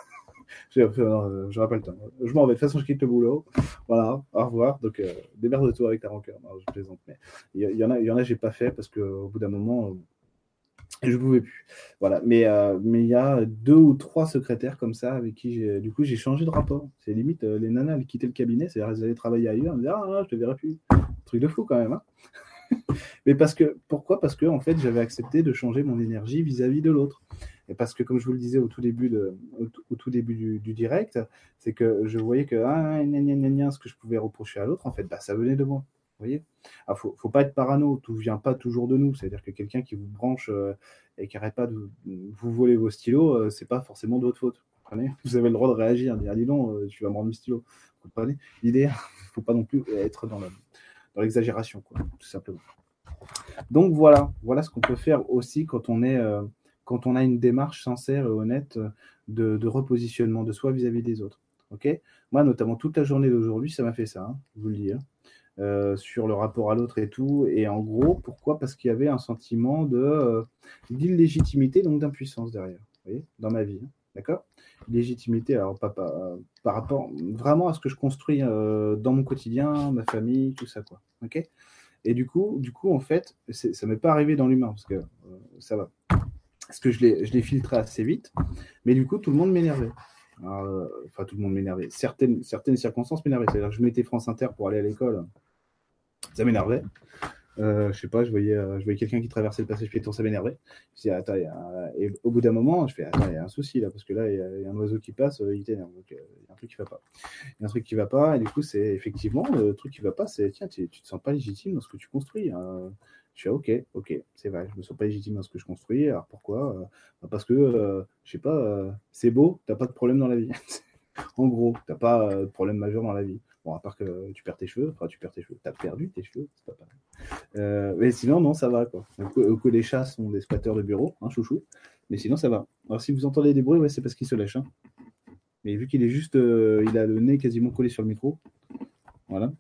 Je n'aurai pas le temps. Je m'en vais. De toute façon, je quitte le boulot. Voilà, au revoir. Donc, euh, démerde-toi avec ta rancœur. Non, je plaisante. Mais il y, en a, il y en a, j'ai pas fait parce qu'au bout d'un moment, je ne pouvais plus. Voilà. Mais euh, mais il y a deux ou trois secrétaires comme ça avec qui j'ai, du coup j'ai changé de rapport. C'est limite euh, les nanas elles quittaient le cabinet, c'est-à-dire elles allaient travailler ailleurs, elles me disaient ah je te verrai plus. Truc de fou quand même. Hein mais parce que pourquoi? Parce que en fait j'avais accepté de changer mon énergie vis-à-vis de l'autre. Et parce que comme je vous le disais au tout début de, au, tout début du, direct, c'est que je voyais que ah, ce que je pouvais reprocher à l'autre en fait bah, ça venait de moi voyez Il faut, faut pas être parano, tout vient pas toujours de nous. C'est-à-dire que quelqu'un qui vous branche euh, et qui n'arrête pas de vous voler vos stylos, euh, c'est pas forcément de votre faute. Vous, avez le droit de réagir, dire dis donc, euh, tu vas me rendre mes stylos. Comprenez? L'idée, faut pas non plus être dans l'exagération, tout simplement. Donc voilà, voilà ce qu'on peut faire aussi quand on est quand on a une démarche sincère et honnête de, repositionnement de soi vis-à-vis des autres. Ok? Moi, notamment toute la journée d'aujourd'hui, ça m'a fait ça, hein, je vous le dis. Hein. Euh, sur le rapport à l'autre et tout. Et en gros, pourquoi? Parce qu'il y avait un sentiment euh, d'illégitimité, donc d'impuissance derrière, dans ma vie. Hein. D'accord? Légitimité, alors pas, par rapport vraiment à ce que je construis euh, dans mon quotidien, ma famille, tout ça, quoi. Ok? Et du coup, du coup, en fait, ça m'est pas arrivé dans l'humain, parce que ça va. Parce que je l'ai filtré assez vite, mais du coup, tout le monde m'énervait. Enfin, tout le monde m'énervait. Certaines, circonstances m'énervaient. C'est-à-dire que je mettais France Inter pour aller à l'école ça m'énervait. Euh, je sais pas, je voyais, euh, quelqu'un qui traversait le passage piéton, ça m'énervait. Je attends, et au bout d'un moment, je fais, attends, il y a un souci là, parce que là, il y, a un oiseau qui passe, euh, il t'énerve. Donc, il y a un truc qui va pas. Il y a un truc qui va pas, et du coup, c'est effectivement, le truc qui va pas, c'est, tiens, tu, tu te sens pas légitime dans ce que tu construis. Hein. Je suis ok, ok, c'est vrai, je me sens pas légitime dans ce que je construis. Alors pourquoi bah, Parce que, je sais pas, c'est beau, t'as pas de problème dans la vie. en gros, t'as pas de problème majeur dans la vie. Bon, à part que tu perds tes cheveux, enfin tu perds tes cheveux, tu as perdu tes cheveux, c'est pas pareil. Euh, mais sinon, non, ça va quoi. Que, les chats sont des squatteurs de bureau, hein, chouchou. Mais sinon, ça va. Alors si vous entendez des bruits, ouais, c'est parce qu'il se lèche. Hein. Mais vu qu'il est juste, euh, il a le nez quasiment collé sur le micro. Voilà.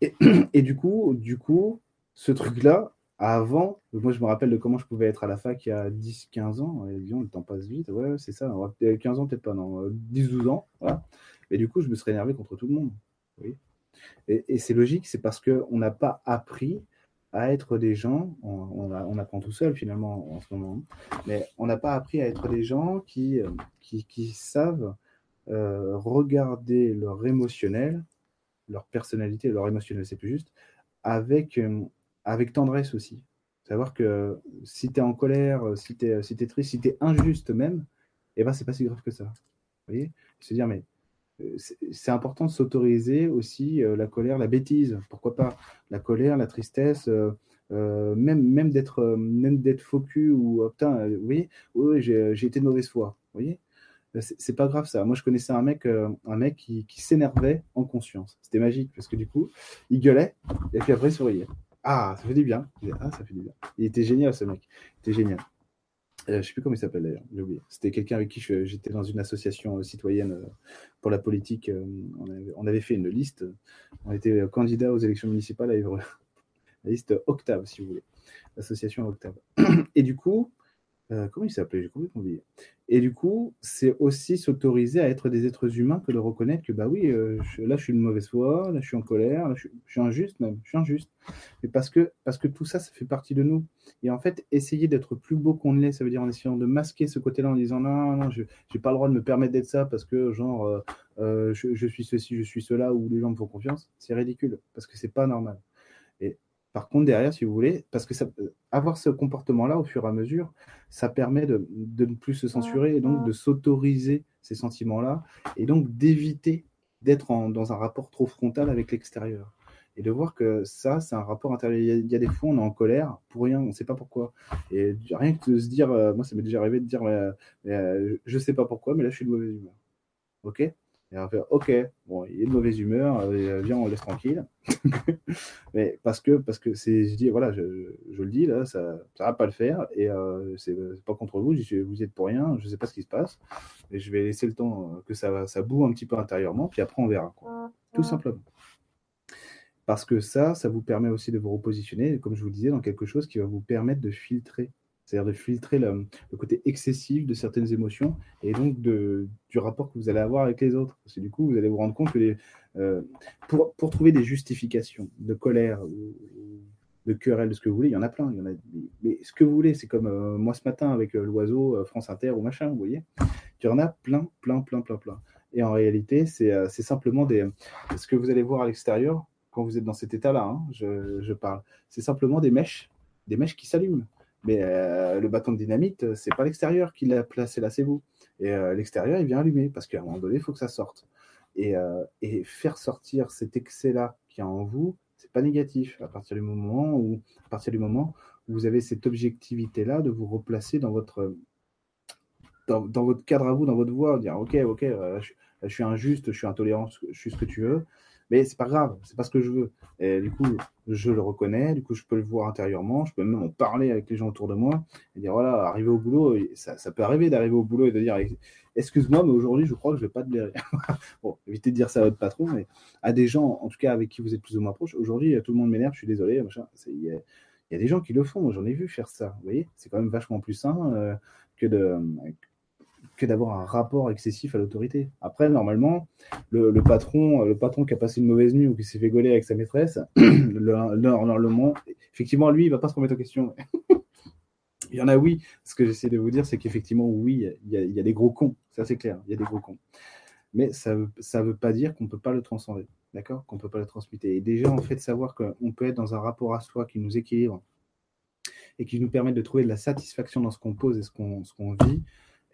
Et, du coup, du coup, ce truc-là, avant, moi je me rappelle de comment je pouvais être à la fac il y a 10-15 ans. Et disons, le temps passe vite. Ouais, c'est ça. 15 ans, peut-être pas, non. 10-12 ans. Voilà. Et du coup, je me serais énervé contre tout le monde. Oui. Et, c'est logique, c'est parce qu'on n'a pas appris à être des gens, on, apprend tout seul finalement en ce moment, mais on n'a pas appris à être des gens qui, euh, qui, savent euh, regarder leur émotionnel, leur personnalité, leur émotionnel, c'est plus juste, avec, euh, avec tendresse aussi. Savoir que si tu es en colère, si tu es, si es triste, si tu es injuste même, eh ben, c'est pas si grave que ça. Vous voyez? Se dire, mais c'est important de s'autoriser aussi euh, la colère, la bêtise, pourquoi pas? La colère, la tristesse, euh, euh, même même d'être même d'être focus ou oh, putain, oui, oui j'ai été de mauvaise foi, vous voyez? C'est pas grave ça. Moi je connaissais un mec un mec qui, qui s'énervait en conscience. C'était magique parce que du coup il gueulait et puis après il souriait. Ah ça fait du bien. Ah ça fait du bien. Il était génial ce mec. Il était génial. je ne sais plus comment il s'appelle d'ailleurs, j'ai oublié. C'était quelqu'un avec qui j'étais dans une association citoyenne pour la politique. On avait, fait une liste. On était candidat aux élections municipales à Évreux. La liste Octave, si vous voulez. L'association Octave. Et du coup, euh, comment il s'appelait? J'ai complètement oublié. Et du coup, c'est aussi s'autoriser à être des êtres humains que de reconnaître que, bah oui, euh, là, je suis de mauvaise foi, là, je suis en colère, je, suis injuste même, je suis injuste. Mais parce que, parce que tout ça, ça fait partie de nous. Et en fait, essayer d'être plus beau qu'on ne l'est, ça veut dire en essayant de masquer ce côté-là en disant, non, non, je n'ai pas le droit de me permettre d'être ça parce que, genre, euh, je, je, suis ceci, je suis cela, ou les gens me font confiance. C'est ridicule, parce que c'est pas normal. Par contre, derrière, si vous voulez, parce que ça, euh, avoir ce comportement-là au fur et à mesure, ça permet de, ne plus se censurer et donc de s'autoriser ces sentiments-là et donc d'éviter d'être dans un rapport trop frontal avec l'extérieur. Et de voir que ça, c'est un rapport intérieur. Il y, a, des fois, on est en colère pour rien, on ne sait pas pourquoi. Et rien que de se dire, euh, moi, ça m'est déjà arrivé de dire, euh, je ne sais pas pourquoi, mais là, je suis de mauvaise humeur. OK? Et on fait OK, bon, il est de mauvaise humeur, euh, viens, on laisse tranquille. mais parce que, parce que c'est, je dis, voilà, je, je, le dis, là, ça ne va pas le faire, et euh, c'est pas contre vous, je vous êtes pour rien, je ne sais pas ce qui se passe, et je vais laisser le temps euh, que ça, ça boue un petit peu intérieurement, puis après on verra, quoi. tout simplement. Parce que ça, ça vous permet aussi de vous repositionner, comme je vous disais, dans quelque chose qui va vous permettre de filtrer c'est-à-dire de filtrer le, côté excessif de certaines émotions et donc de, du rapport que vous allez avoir avec les autres. Parce que du coup, vous allez vous rendre compte que les, euh, pour, pour, trouver des justifications de colère ou de querelle, de ce que vous voulez, il y en a plein. Il y en a, mais ce que vous voulez, c'est comme euh, moi ce matin avec euh, l'oiseau, France Inter ou machin, vous voyez. Il y en a plein, plein, plein, plein, plein. Et en réalité, c'est simplement des, ce que vous allez voir à l'extérieur quand vous êtes dans cet état-là, hein, je, je parle. C'est simplement des mèches, des mèches qui s'allument. Mais euh, le bâton de dynamite, euh, c'est pas l'extérieur qui l'a placé là, c'est vous. Et euh, l'extérieur, il vient allumer parce qu'à un moment donné, il faut que ça sorte. Et, faire sortir cet excès-là qui est en vous, c'est pas négatif. À partir du moment où, à partir du moment où vous avez cette objectivité-là de vous replacer dans votre dans, dans, votre cadre à vous, dans votre voie, dire ok, ok, je, je, suis injuste, je suis intolérant, je suis ce que tu veux, mais c'est pas grave, c'est pas ce que je veux. Du coup, je le reconnais, du coup, je peux le voir intérieurement, je peux même en parler avec les gens autour de moi et dire voilà, arriver au boulot, ça, ça peut arriver d'arriver au boulot et de dire excuse-moi, mais aujourd'hui, je crois que je vais pas te blairer. bon, évitez de dire ça à votre patron, mais à des gens, en tout cas avec qui vous êtes plus ou moins proche, aujourd'hui, tout le monde m'énerve, je suis désolé, machin. Il y, a des gens qui le font, j'en ai vu faire ça, vous voyez, c'est quand même vachement plus sain euh, que de que d'avoir un rapport excessif à l'autorité. Après, normalement, le, patron, le patron qui a passé une mauvaise nuit ou qui s'est fait gauler avec sa maîtresse, le, normalement, effectivement, lui, il va pas se remettre en question. il y en a, oui. Ce que j'essaie de vous dire, c'est qu'effectivement, oui, il y, a, des gros cons. Ça, c'est clair. Il y a des gros cons. Mais ça ne veut, pas dire qu'on ne peut pas le transcender. D'accord? Qu'on ne peut pas le transmuter. Et déjà, en fait, savoir qu'on peut être dans un rapport à soi qui nous équilibre et qui nous permet de trouver de la satisfaction dans ce qu'on pose et ce qu'on vit,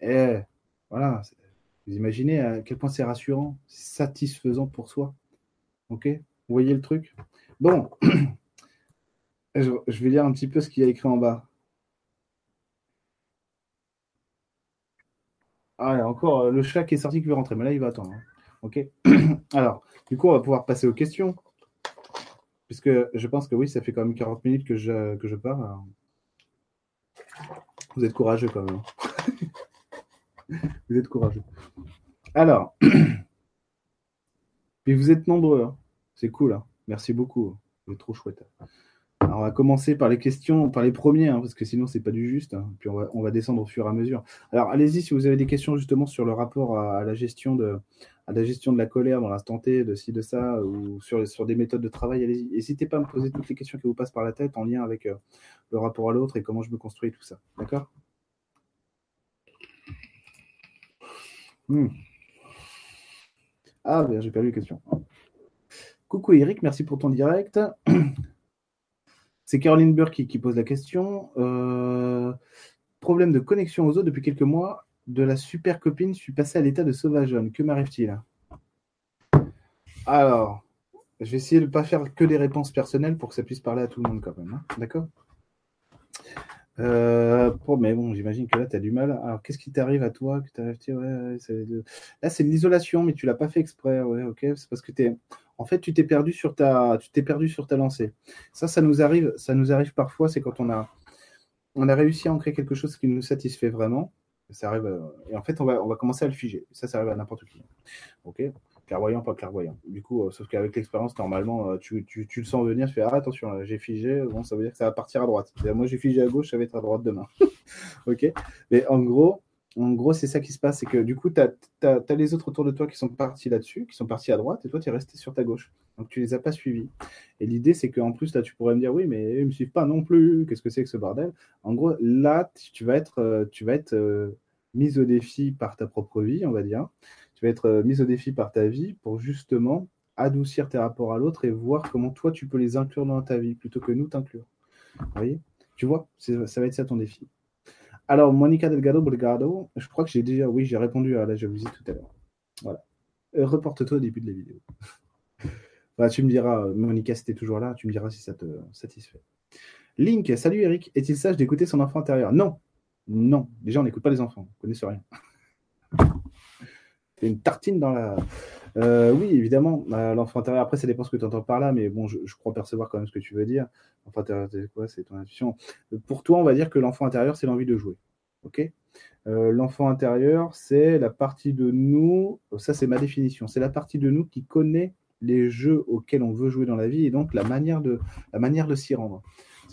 et voilà, vous imaginez à quel point c'est rassurant, satisfaisant pour soi. Ok? Vous voyez le truc? Bon, je, vais lire un petit peu ce qu'il y a écrit en bas. Ah, a encore euh, le chat qui est sorti qui veut rentrer, mais là il va attendre. Hein. Ok Alors, du coup, on va pouvoir passer aux questions. Puisque je pense que oui, ça fait quand même 40 minutes que je, que je pars. Vous êtes courageux quand même. vous êtes courageux. Alors, puis vous êtes nombreux. Hein. C'est cool. Hein. Merci beaucoup. Vous êtes trop chouette. Alors, on va commencer par les questions, par les premiers, hein, parce que sinon, c'est pas du juste. Puis on va, descendre au fur et à mesure. Alors, allez-y si vous avez des questions justement sur le rapport à, la gestion de, la colère dans l'instant T, de ci, de ça, ou sur, sur des méthodes de travail. Allez-y. N'hésitez pas à me poser toutes les questions qui vous passent par la tête en lien avec euh, le rapport à l'autre et comment je me construis tout ça. D'accord? Hmm. Ah, j'ai perdu la question. Coucou Eric, merci pour ton direct. C'est Caroline Burke qui, pose la question. Euh, problème de connexion aux autres depuis quelques mois. De la super copine, je suis passé à l'état de sauvageonne. Que m'arrive-t-il? Alors, je vais essayer de ne pas faire que des réponses personnelles pour que ça puisse parler à tout le monde quand même. Hein. D'accord? Euh, mais bon, j'imagine que là, tu as du mal. Alors, qu'est-ce qui t'arrive à toi que ouais, Là, c'est l'isolation, mais tu l'as pas fait exprès. Ouais, ok. C'est parce que es... en fait, tu t'es perdu sur ta, tu t'es perdu sur ta lancée. Ça, ça nous arrive, ça nous arrive parfois. C'est quand on a, on a réussi à en créer quelque chose qui nous satisfait vraiment. Ça arrive, et en fait, on va, on va commencer à le figer. Ça, ça arrive à n'importe qui. Ok Clairvoyant, pas clairvoyant. Du coup, sauf qu'avec l'expérience, normalement, tu, tu, le sens venir, tu fais ah, attention, j'ai figé, bon, ça veut dire que ça va partir à droite. moi, j'ai figé à gauche, ça va être à droite demain. ok Mais en gros, en gros, c'est ça qui se passe, c'est que du coup, tu as, les autres autour de toi qui sont partis là-dessus, qui sont partis à droite, et toi, tu es resté sur ta gauche. Donc, tu les as pas suivis. Et l'idée, c'est qu'en plus, là, tu pourrais me dire, oui, mais ils me suivent pas non plus, qu'est-ce que c'est que ce bordel? En gros, là, tu vas être, euh, tu vas être euh, mis au défi par ta propre vie, on va dire. Vas être euh, mis au défi par ta vie pour justement adoucir tes rapports à l'autre et voir comment toi, tu peux les inclure dans ta vie plutôt que nous t'inclure. Vous voyez? Tu vois, ça va être ça ton défi. Alors, Monica Delgado Brigado, je crois que j'ai déjà, oui, j'ai répondu à la jalousie tout à l'heure. Voilà. Euh, reporte-toi au début de la vidéo. tu me diras, Monica, si tu toujours là, tu me diras si ça te satisfait. Link, salut Eric. Est-il sage d'écouter son enfant intérieur? Non. Non. Déjà, on n'écoute pas les enfants. On ne connaît rien. Une tartine dans la. Euh, oui, évidemment, euh, l'enfant intérieur. Après, ça dépend ce que tu entends par là, mais bon, je, crois percevoir quand même ce que tu veux dire. L'enfant intérieur, c'est quoi? C'est ton intuition. Pour toi, on va dire que l'enfant intérieur, c'est l'envie de jouer. Ok? Euh, L'enfant intérieur, c'est la partie de nous. Ça, c'est ma définition. C'est la partie de nous qui connaît les jeux auxquels on veut jouer dans la vie et donc la manière de s'y rendre.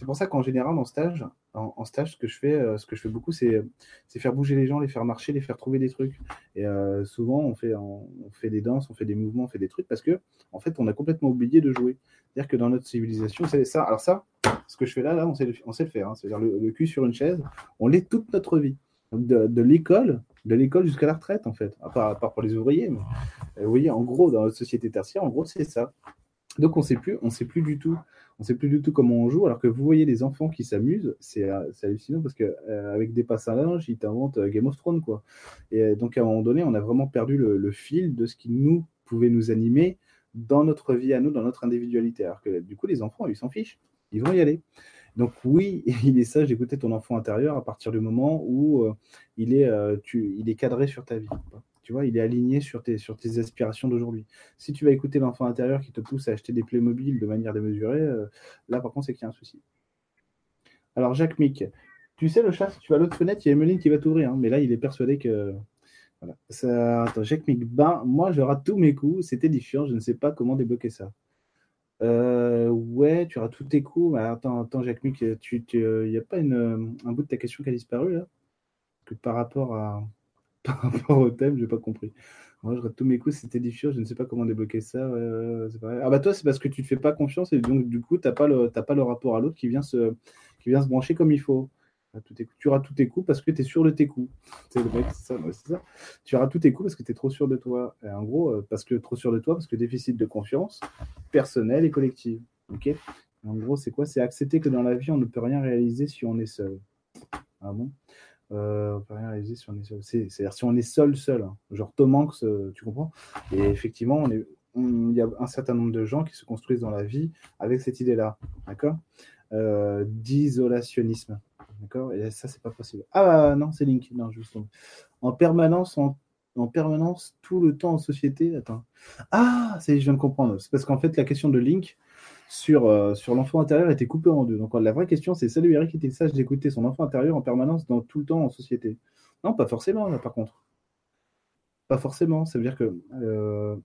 C'est pour ça qu'en général, en stage, en, stage, ce que je fais, euh, ce que je fais beaucoup, c'est, faire bouger les gens, les faire marcher, les faire trouver des trucs. Et euh, souvent, on fait, on, fait des danses, on fait des mouvements, on fait des trucs parce que, en fait, on a complètement oublié de jouer. C'est-à-dire que dans notre civilisation, c'est ça. Alors ça, ce que je fais là, là, on sait le, faire. Hein. C'est-à-dire le, cul sur une chaise, on l'est toute notre vie. de, l'école, de l'école jusqu'à la retraite, en fait. À part, pour les ouvriers. Mais, euh, vous voyez, en gros, dans notre société tertiaire, en gros, c'est ça. Donc on sait plus, on sait plus du tout, on sait plus du tout comment on joue. Alors que vous voyez les enfants qui s'amusent, c'est euh, hallucinant parce que euh, avec des passes à linge, ils t'inventent euh, Game of Thrones quoi. Et donc à un moment donné, on a vraiment perdu le, fil de ce qui nous pouvait nous animer dans notre vie à nous, dans notre individualité. Alors que du coup, les enfants, ils s'en fichent, ils vont y aller. Donc oui, il est sage d'écouter ton enfant intérieur à partir du moment où il, est, tu, il est cadré sur ta vie. Tu vois, il est aligné sur tes, aspirations d'aujourd'hui. Si tu vas écouter l'enfant intérieur qui te pousse à acheter des Playmobil de manière démesurée, euh, là, par contre, c'est qu'il y a un souci. Alors, Jacques Mick, tu sais, le chat, si tu vas à l'autre fenêtre, il y a Emeline qui va t'ouvrir. Hein, mais là, il est persuadé que. Voilà. Attends, Jacques Mick, ben, moi, je rate tous mes coups. C'était différent. Je ne sais pas comment débloquer ça. Euh, ouais, tu rates tous tes coups. Mais attends, attends, Jacques Mick, il n'y a pas un bout de ta question qui a disparu là? Que par rapport à par rapport au thème, j'ai pas compris. Moi, je rate tous mes coups, c'était difficile, je ne sais pas comment débloquer ça. ah bah toi, c'est parce que tu te fais pas confiance et donc du coup, tu n'as pas, le, pas le rapport à l'autre qui, vient se, qui vient se brancher comme il faut. tu rates tous tes coups parce que tu es sûr de tes coups. C'est c'est ça, Tu rates tous tes coups parce que tu es trop sûr de toi. Et en gros, euh, parce que trop sûr de toi, parce que déficit de confiance personnelle et collective. Ok? En gros, c'est quoi? C'est accepter que dans la vie, on ne peut rien réaliser si on est seul. Ah bon? Euh, on peut rien réaliser si on est seul. C'est-à-dire si on est seul, seul. Hein. Genre Tom Hanks, euh, tu comprends? Et effectivement, il y a un certain nombre de gens qui se construisent dans la vie avec cette idée-là. D'accord? Euh, D'isolationnisme. D'accord? Et ça, c'est pas possible. Ah non, c'est Link. Non, justement. En permanence, en, en, permanence, tout le temps en société. Attends. Ah, je viens de comprendre. C'est parce qu'en fait, la question de Link, sur, euh, sur l'enfant intérieur était coupé en deux. Donc la vraie question, c'est salut Eric, était sage d'écouter son enfant intérieur en permanence dans tout le temps en société Non, pas forcément, là, par contre. Pas forcément. Ça veut dire que euh,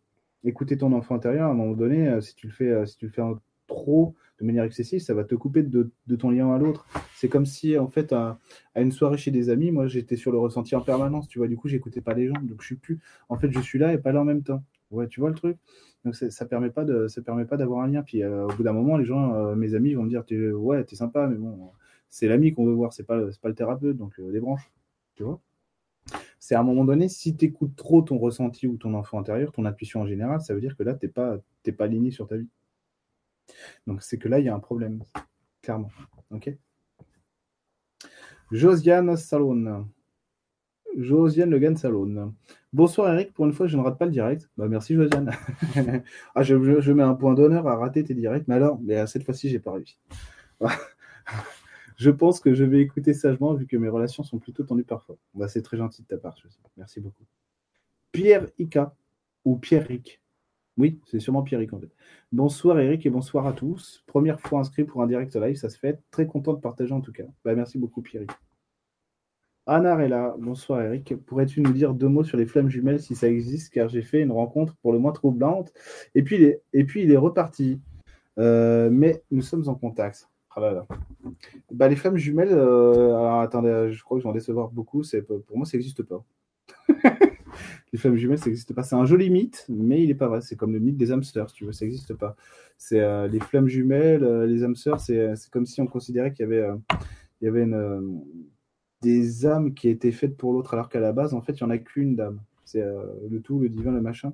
écouter ton enfant intérieur, à un moment donné, euh, si tu le fais, si tu le fais trop de manière excessive, ça va te couper de, ton lien à l'autre. C'est comme si, en fait, à, une soirée chez des amis, moi, j'étais sur le ressenti en permanence. Tu vois, du coup, j'écoutais pas les gens. Donc, je suis plus. En fait, je suis là et pas là en même temps. Ouais, tu vois le truc donc ça permet pas de, ça permet pas d'avoir un lien. Puis euh, au bout d'un moment, les gens, euh, mes amis, vont me dire, ouais, t'es sympa, mais bon, c'est l'ami qu'on veut voir, c'est pas, pas le thérapeute, donc les euh, branches, tu vois? C'est à un moment donné, si tu écoutes trop ton ressenti ou ton enfant intérieur, ton intuition en général, ça veut dire que là, t'es pas, pas aligné sur ta vie. Donc c'est que là, il y a un problème, clairement. Ok? Josiane Salon. Josiane Le Salon. Bonsoir Eric, pour une fois je ne rate pas le direct. Bah, merci Josiane. ah, je, mets un point d'honneur à rater tes directs, mais alors, mais cette fois-ci j'ai pas réussi. je pense que je vais écouter sagement vu que mes relations sont plutôt tendues parfois. Bah, c'est très gentil de ta part, Josiane. Merci beaucoup. Pierre Ika ou Pierre Ric. Oui, c'est sûrement Pierrick en fait. Bonsoir Eric et bonsoir à tous. Première fois inscrit pour un direct live, ça se fait. Très content de partager en tout cas. Bah, merci beaucoup Pierrick. Là. Bonsoir Eric. Pourrais-tu nous dire deux mots sur les flammes jumelles si ça existe? Car j'ai fait une rencontre pour le moins troublante. Et puis il est, et puis, il est reparti. Euh, mais nous sommes en contact. Ah bah, les flammes jumelles, euh, alors attendez, je crois que je vais en décevoir beaucoup. Pour moi, ça n'existe pas. les flammes jumelles, ça n'existe pas. C'est un joli mythe, mais il n'est pas vrai. C'est comme le mythe des âmes sœurs, tu veux, ça n'existe pas. Euh, les flammes jumelles, les sœurs, c'est comme si on considérait qu'il y avait, y avait une, des âmes qui étaient faites pour l'autre, alors qu'à la base, en fait, il n'y en a qu'une d'âme. C'est le tout, le divin, le machin.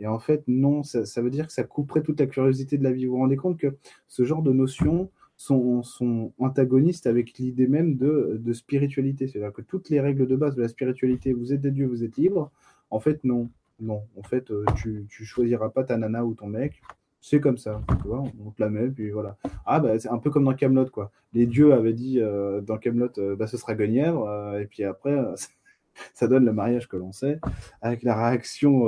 Et en fait, non, ça, veut dire que ça couperait toute la curiosité de la vie. Vous vous rendez compte que ce genre de notions sont, sont antagonistes avec l'idée même de, de spiritualité. C'est-à-dire que toutes les règles de base de la spiritualité, vous êtes des dieux, vous êtes libre. En fait, non. Non. En fait, euh, tu, tu choisiras pas ta nana ou ton mec. C'est comme ça, tu vois, on te la met, puis voilà. Ah, bah, c'est un peu comme dans Camelot, quoi. Les dieux avaient dit euh, dans Camelot, euh, bah, ce sera Guenièvre, et puis après, ça donne le mariage que l'on sait, avec la réaction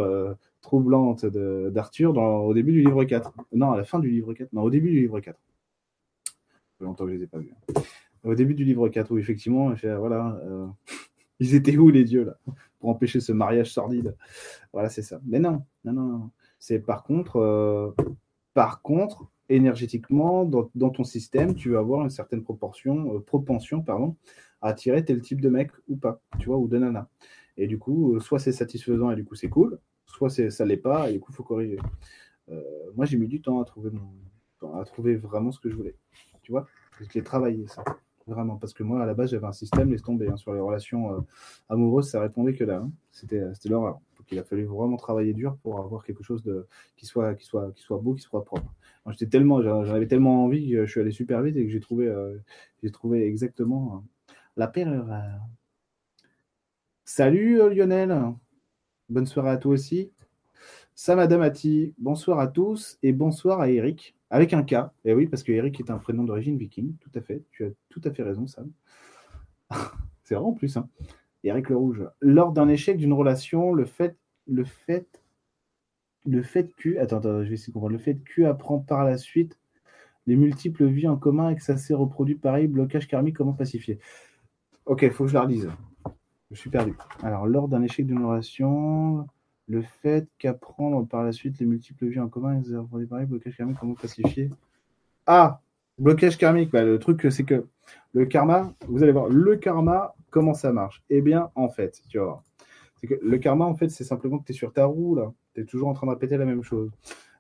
troublante d'Arthur au début du livre 4. Non, à la fin du livre 4. Non, au début du livre 4. Ça fait longtemps que je les ai pas vus. Au début du livre 4, où effectivement, voilà, euh, ils étaient où les dieux là pour empêcher ce mariage sordide? Voilà, c'est ça. Mais non, non, non. C'est par contre, euh, par contre, énergétiquement, dans, ton système, tu vas avoir une certaine proportion, euh, propension, pardon, à attirer tel type de mec ou pas, tu vois, ou de nana. Et du coup, soit c'est satisfaisant et du coup c'est cool, soit ça l'est pas, et du coup, il faut corriger. Euh, moi, j'ai mis du temps à trouver, mon, vraiment ce que je voulais. Tu vois Je l'ai travaillé, ça. Vraiment, parce que moi, à la base, j'avais un système, laisse tomber. Hein, sur les relations euh, amoureuses, ça répondait que là. Hein. C'était, c'était l'horreur. Donc, il a fallu vraiment travailler dur pour avoir quelque chose de, qui, soit, qui, soit, qui soit beau, qui soit propre. J'étais tellement, j'en avais tellement envie que je suis allé super vite et que j'ai trouvé, euh, exactement la paire. Salut Lionel Bonne soirée à toi aussi. Ça, Madame Ati, bonsoir à tous et bonsoir à Eric, avec un K. Et eh oui, parce que Eric est un prénom d'origine viking, tout à fait. Tu as tout à fait raison, Sam. C'est vrai en plus. Eric le Rouge. Lors d'un échec d'une relation, le fait, le fait, le fait que, attends, attends, je vais essayer de comprendre. Le fait que apprend par la suite les multiples vies en commun et que ça s'est reproduit pareil, blocage karmique, comment pacifier? Ok, il faut que je la relise. Je suis perdu. Alors, lors d'un échec d'une relation, le fait qu'apprendre par la suite les multiples vies en commun, pareil, blocage karmique, comment pacifier? Ah Blocage karmique, bah, le truc, c'est que le karma, vous allez voir, le karma, comment ça marche Eh bien, en fait, tu vois, c'est que le karma, en fait, c'est simplement que tu es sur ta roue, là. Tu es toujours en train de répéter la même chose.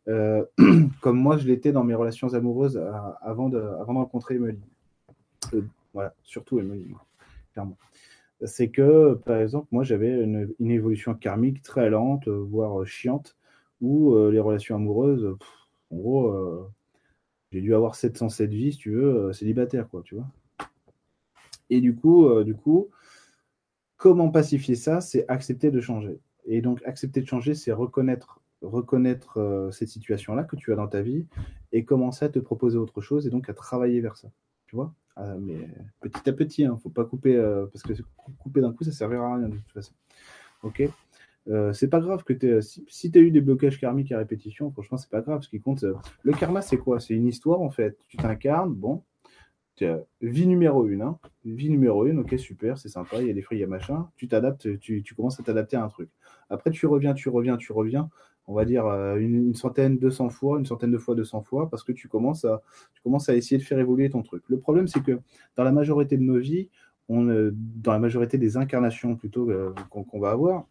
Euh, comme moi, je l'étais dans mes relations amoureuses euh, avant, de, rencontrer Emily. Euh, voilà, surtout Emily, clairement c'est que, par exemple, moi, j'avais une, évolution karmique très lente, voire chiante, où les relations amoureuses, en gros, j'ai dû avoir 707 vies, si tu veux, célibataire, quoi, tu vois. Et du coup, du coup, comment pacifier ça? C'est accepter de changer. Et donc, accepter de changer, c'est reconnaître, reconnaître cette situation-là que tu as dans ta vie et commencer à te proposer autre chose et donc à travailler vers ça. Tu vois? Ah, mais petit à petit, hein, faut pas couper, euh, parce que couper d'un coup, ça servira à rien de toute façon. Ok? Euh, c'est pas grave que tu si, si tu as eu des blocages karmiques à répétition, franchement, c'est pas grave. Ce qui compte, euh, le karma, c'est quoi? C'est une histoire en fait. Tu t'incarnes, bon, vie numéro une, hein. vie numéro une, ok, super, c'est sympa, il y a des fruits, il y a machin. Tu t'adaptes, tu, commences à t'adapter à un truc. Après, tu reviens, tu reviens, tu reviens on va dire euh, une, centaine, 200 fois, une centaine de fois, 200 fois, parce que tu commences à, tu commences à essayer de faire évoluer ton truc. Le problème, c'est que dans la majorité de nos vies, euh, dans la majorité des incarnations plutôt euh, qu'on va avoir,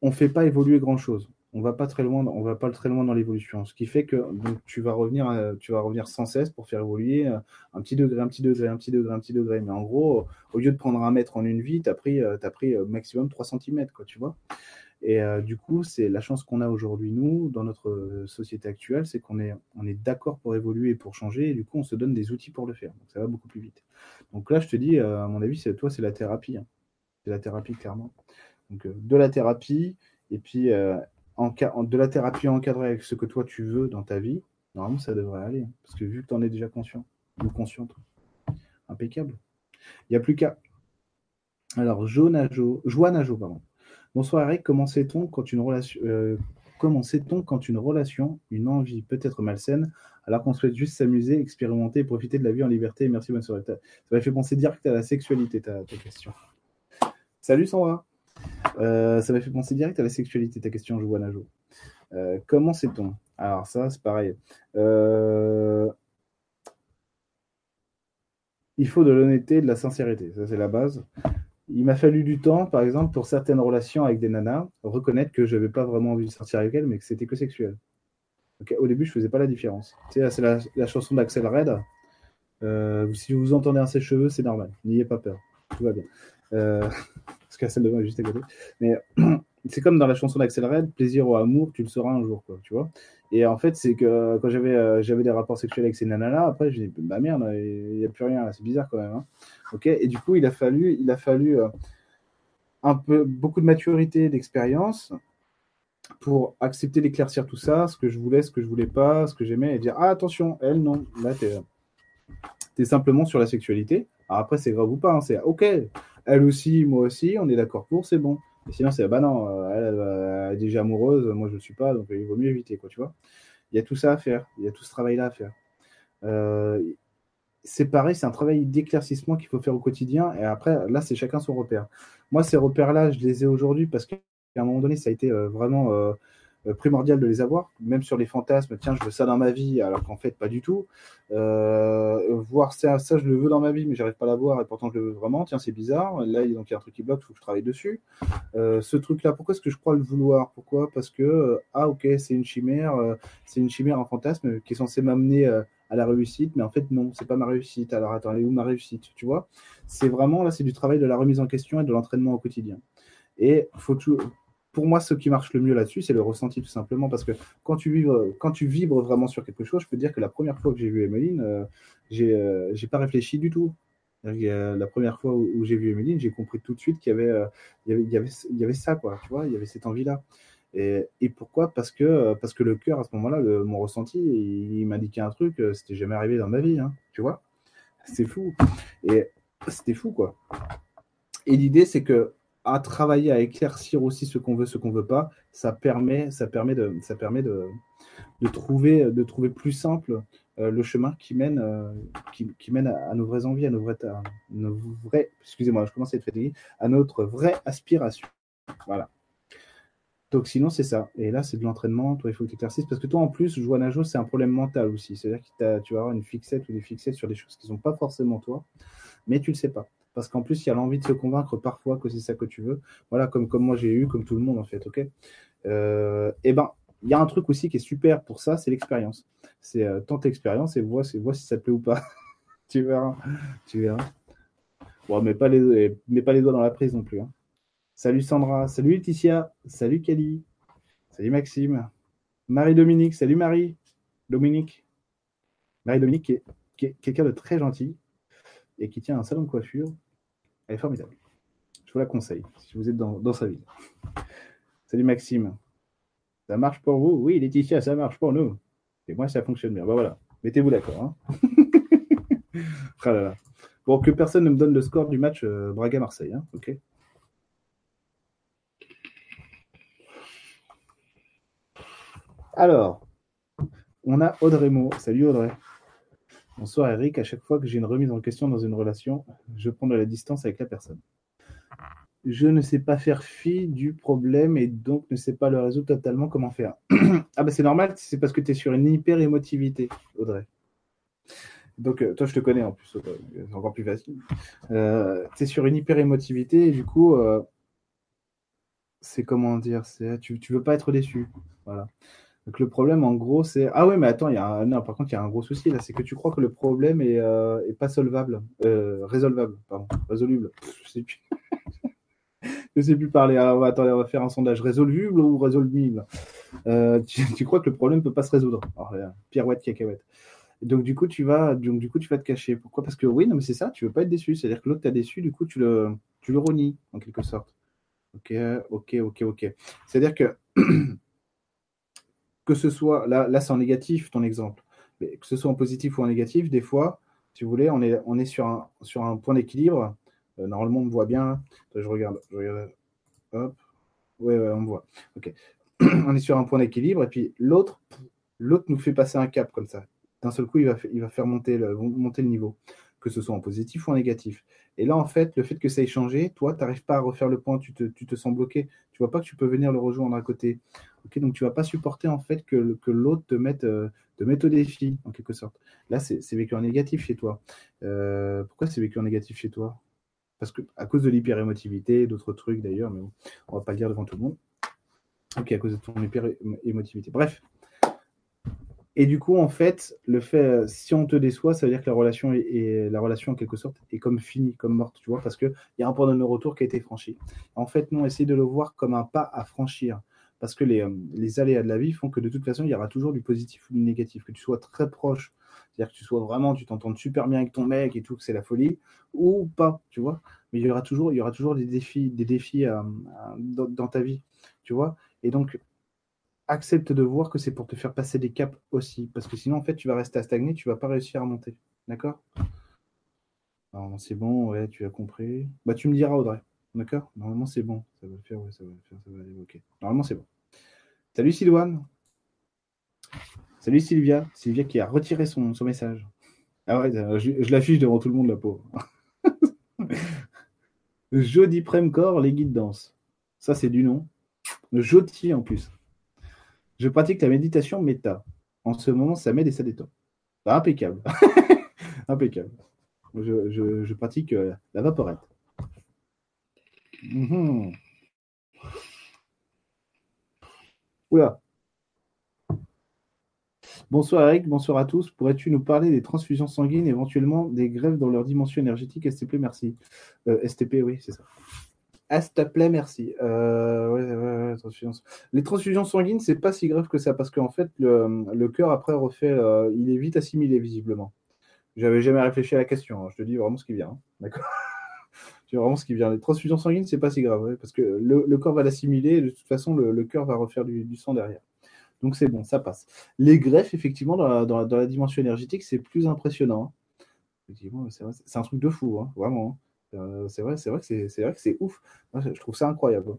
on ne fait pas évoluer grand-chose. On va pas très loin, on va pas très loin dans l'évolution. Ce qui fait que tu vas revenir, tu vas revenir sans cesse pour faire évoluer un petit degré, un petit degré, un petit degré, un petit degré. Mais en gros, au lieu de prendre un mètre en une vie, tu as pris, pris maximum 3 cm, quoi, tu vois. Et euh, du coup, c'est la chance qu'on a aujourd'hui, nous, dans notre euh, société actuelle, c'est qu'on est, on d'accord pour évoluer et pour changer, et du coup, on se donne des outils pour le faire. Donc, ça va beaucoup plus vite. Donc là, je te dis, euh, à mon avis, toi, c'est la thérapie. Hein. C'est la thérapie, clairement. Donc, de la thérapie, et puis en, de la thérapie encadrée avec ce que toi, tu veux dans ta vie, normalement, ça devrait aller. Hein. parce que vu que tu en es déjà conscient, ou consciente, impeccable. Il n'y a plus qu'à. Alors, Jo Najo, Joie Najo, pardon. Bonsoir Eric, comment sait-on quand une relation, euh, comment sait-on quand une relation, une envie peut être malsaine, alors qu'on souhaite juste s'amuser, expérimenter, profiter de la vie en liberté? Merci, bonne soirée. Ça m'a fait penser direct à la sexualité, ta, question. Salut Sandra. Euh, ça m'a fait penser direct à la sexualité, ta question, je vois Najo. Euh, comment sait-on? Alors ça, c'est pareil. Euh, il faut de l'honnêteté, de la sincérité. Ça, c'est la base. Il m'a fallu du temps, par exemple, pour certaines relations avec des nanas, reconnaître que je n'avais pas vraiment envie de sortir avec elles, mais que c'était que sexuel. Au début, je ne faisais pas la différence. C'est la, chanson d'Axel Red. Euh, si vous entendez un sèche-cheveux, c'est normal. N'ayez pas peur. Tout va bien. Euh, parce qu'Axel de moi juste à côté. Mais c'est comme dans la chanson d'Axel Red, plaisir ou amour, tu le sauras un jour, quoi, tu vois. Et en fait, c'est que quand j'avais euh, j'avais des rapports sexuels avec ces nanas-là, après, je dis, bah merde, il n'y a plus rien, c'est bizarre quand même. Hein. Ok. Et du coup, il a fallu, il a fallu euh, un peu beaucoup de maturité, d'expérience pour accepter d'éclaircir tout ça, ce que je voulais, ce que je voulais pas, ce que j'aimais, et dire ah attention, elle non, là t'es es simplement sur la sexualité. Après, c'est grave ou pas, hein, c'est ok, elle aussi, moi aussi, on est d'accord pour, c'est bon sinon, c'est bah non, euh, elle, est déjà amoureuse, moi je ne suis pas, donc il vaut mieux éviter, quoi, tu vois. Il y a tout ça à faire, il y a tout ce travail-là à faire. Euh, c'est pareil, c'est un travail d'éclaircissement qu'il faut faire au quotidien, et après, là, c'est chacun son repère. Moi, ces repères-là, je les ai aujourd'hui parce qu'à un moment donné, ça a été euh, vraiment euh, primordial de les avoir, même sur les fantasmes, tiens, je veux ça dans ma vie, alors qu'en fait, pas du tout. Euh, voir ça, ça, je le veux dans ma vie, mais j'arrive pas à l'avoir, et pourtant je le veux vraiment, tiens, c'est bizarre. Là, il y a un truc qui bloque, il faut que je travaille dessus. Euh, ce truc-là, pourquoi est-ce que je crois le vouloir? Pourquoi? Parce que, ah, ok, c'est une chimère, c'est une chimère, un fantasme qui est censé m'amener à la réussite, mais en fait, non, c'est pas ma réussite. Alors, attends, elle est où ma réussite? Tu vois? C'est vraiment, là, c'est du travail de la remise en question et de l'entraînement au quotidien. Et faut tout, pour moi, ce qui marche le mieux là-dessus, c'est le ressenti, tout simplement, parce que quand tu, vibres, quand tu vibres vraiment sur quelque chose, je peux dire que la première fois que j'ai vu Emeline, euh, j'ai euh, pas réfléchi du tout. La première fois où, j'ai vu Emeline, j'ai compris tout de suite qu'il y, avait, euh, il, y avait, il, y avait, ça, quoi, tu vois, il y avait cette envie-là. Et, et, pourquoi? Parce que, parce que le cœur, à ce moment-là, mon ressenti, il, m'indiquait un truc, c'était jamais arrivé dans ma vie, hein, tu vois. C'est fou. Et c'était fou, quoi. Et l'idée, c'est que à travailler à éclaircir aussi ce qu'on veut, ce qu'on veut pas, ça permet, ça permet de, ça permet de, trouver, de trouver plus simple euh, le chemin qui mène, euh, qui, mène à, nos vraies envies, à nos vraies, à nos vraies excusez-moi, je commence à être fatigué, à notre vraie aspiration. Voilà. Donc sinon, c'est ça. Et là, c'est de l'entraînement. Toi, il faut que tu éclaircisses. Parce que toi, en plus, jouer à Najo, c'est un problème mental aussi. C'est-à-dire que tu vas avoir une fixette ou des fixettes sur des choses qui ne sont pas forcément toi, mais tu ne le sais pas parce qu'en plus, il y a l'envie de se convaincre parfois que c'est ça que tu veux. Voilà, comme, comme moi j'ai eu, comme tout le monde en fait, ok? Euh, Eh ben, il y a un truc aussi qui est super pour ça, c'est l'expérience. C'est euh, tente l'expérience et vois, vois si ça te plaît ou pas. tu verras, tu verras. Bon, mais pas les, pas les doigts dans la prise non plus. Hein. Salut Sandra, salut Laetitia, salut Kelly, salut Maxime, Marie-Dominique, salut Marie, Dominique. Marie-Dominique qui est quelqu'un de très gentil et qui tient un salon de coiffure elle est formidable. Je vous la conseille si vous êtes dans, sa vie. Salut Maxime. Ça marche pour vous? Oui, Laetitia, ça marche pour nous. Et moi, ça fonctionne bien. Bah voilà, mettez-vous d'accord. Hein. Ah bon, que personne ne me donne le score du match euh, Braga-Marseille. Hein. ok Alors, on a Audrey Mo. Salut Audrey. Bonsoir Eric, à chaque fois que j'ai une remise en question dans une relation, je prends de la distance avec la personne. Je ne sais pas faire fi du problème et donc ne sais pas le résoudre totalement comment faire. ah ben c'est normal, c'est parce que tu es sur une hyper émotivité, Audrey. Donc euh, toi je te connais en plus, c'est encore plus facile. Euh, tu es sur une hyper émotivité et du coup, euh, c'est comment dire, tu, tu veux pas être déçu. Voilà. Donc le problème, en gros, c'est ah ouais, mais attends, il y a un... non, par contre, il y a un gros souci là, c'est que tu crois que le problème est, euh, pas solvable, euh, résolvable, pardon, résoluble. Je sais plus. Je sais plus parler. Alors, attendez, on va faire un sondage résoluble ou résoluble? Euh, tu, crois que le problème ne peut pas se résoudre? Alors, Pirouette, cacahuète. Donc du coup, tu vas, donc du coup, tu vas te cacher. Pourquoi? Parce que oui, non, mais c'est ça. Tu veux pas être déçu. C'est-à-dire que l'autre t'a déçu. Du coup, tu le, tu le renies en quelque sorte. Ok, ok, ok, ok. C'est-à-dire que que ce soit, là, là c'est en négatif ton exemple, mais que ce soit en positif ou en négatif, des fois, si vous voulez, on est, on est sur, un, sur un point d'équilibre. Euh, normalement, on me voit bien. Je regarde, je regarde. Hop. Oui, ouais, on voit. Ok. on est sur un point d'équilibre, et puis l'autre, l'autre nous fait passer un cap comme ça. D'un seul coup, il va, il va faire monter le, monter le niveau, que ce soit en positif ou en négatif. Et là, en fait, le fait que ça ait changé, toi, tu n'arrives pas à refaire le point, tu te, tu te, sens bloqué. Tu vois pas que tu peux venir le rejoindre à côté. Ok, donc tu vas pas supporter en fait que, que l'autre te mette, euh, te mette au défi, en quelque sorte. Là, c'est vécu en négatif chez toi. Euh, pourquoi c'est vécu en négatif chez toi? Parce que à cause de l'hyper-émotivité, d'autres trucs d'ailleurs, mais bon, on va pas le dire devant tout le monde. Ok, à cause de ton hyper-émotivité. Bref. Et du coup, en fait, le fait, si on te déçoit, ça veut dire que la relation est, la relation en quelque sorte est comme finie, comme morte, tu vois, parce qu'il y a un point de non-retour qui a été franchi. En fait, nous, on essaie de le voir comme un pas à franchir parce que les, euh, les, aléas de la vie font que de toute façon, il y aura toujours du positif ou du négatif, que tu sois très proche, c'est-à-dire que tu sois vraiment, tu t'entends super bien avec ton mec et tout, que c'est la folie, ou pas, tu vois. Mais il y aura toujours, il y aura toujours des défis, des défis euh, euh, dans, ta vie, tu vois. Et donc, accepte de voir que c'est pour te faire passer des caps aussi, parce que sinon, en fait, tu vas rester à stagner, tu vas pas réussir à monter, d'accord? C'est bon, ouais, tu as compris. Bah, tu me diras, Audrey. D'accord Normalement, c'est bon. Ça va le faire, ouais, ça va le faire, ça va aller. Normalement, c'est bon. Salut Sylvain. Salut Sylvia. Sylvia qui a retiré son, message. Ah ouais, je, l'affiche devant tout le monde, la pauvre. Jody Premcore, les guides danse. Ça, c'est du nom. Joti en plus. Je pratique la méditation méta. En ce moment, ça m'aide et ça détend. Bah, impeccable. impeccable. Je, pratique euh, la vaporette. Mhm. Oula. Bonsoir Eric, bonsoir à tous. Pourrais-tu nous parler des transfusions sanguines, éventuellement des grèves dans leur dimension énergétique STP, merci. Euh, STP, oui, c'est ça. STP, merci. Euh, Les transfusions sanguines, c'est pas si grave que ça, parce qu'en fait, le, cœur, après, refait, euh, il est vite assimilé, visiblement. J'avais jamais réfléchi à la question, hein. je te dis vraiment ce qui vient. Hein. D'accord c'est vraiment ce qui vient. Les transfusions sanguines, c'est pas si grave, parce que le, corps va l'assimiler, et de toute façon, le, cœur va refaire du, sang derrière. Donc c'est bon, ça passe. Les greffes, effectivement, dans la, dimension énergétique, c'est plus impressionnant. Hein. Effectivement, c'est un truc de fou, hein, vraiment. Hein. Euh, c'est vrai, c'est vrai que c'est vrai que c'est ouf. je trouve ça incroyable,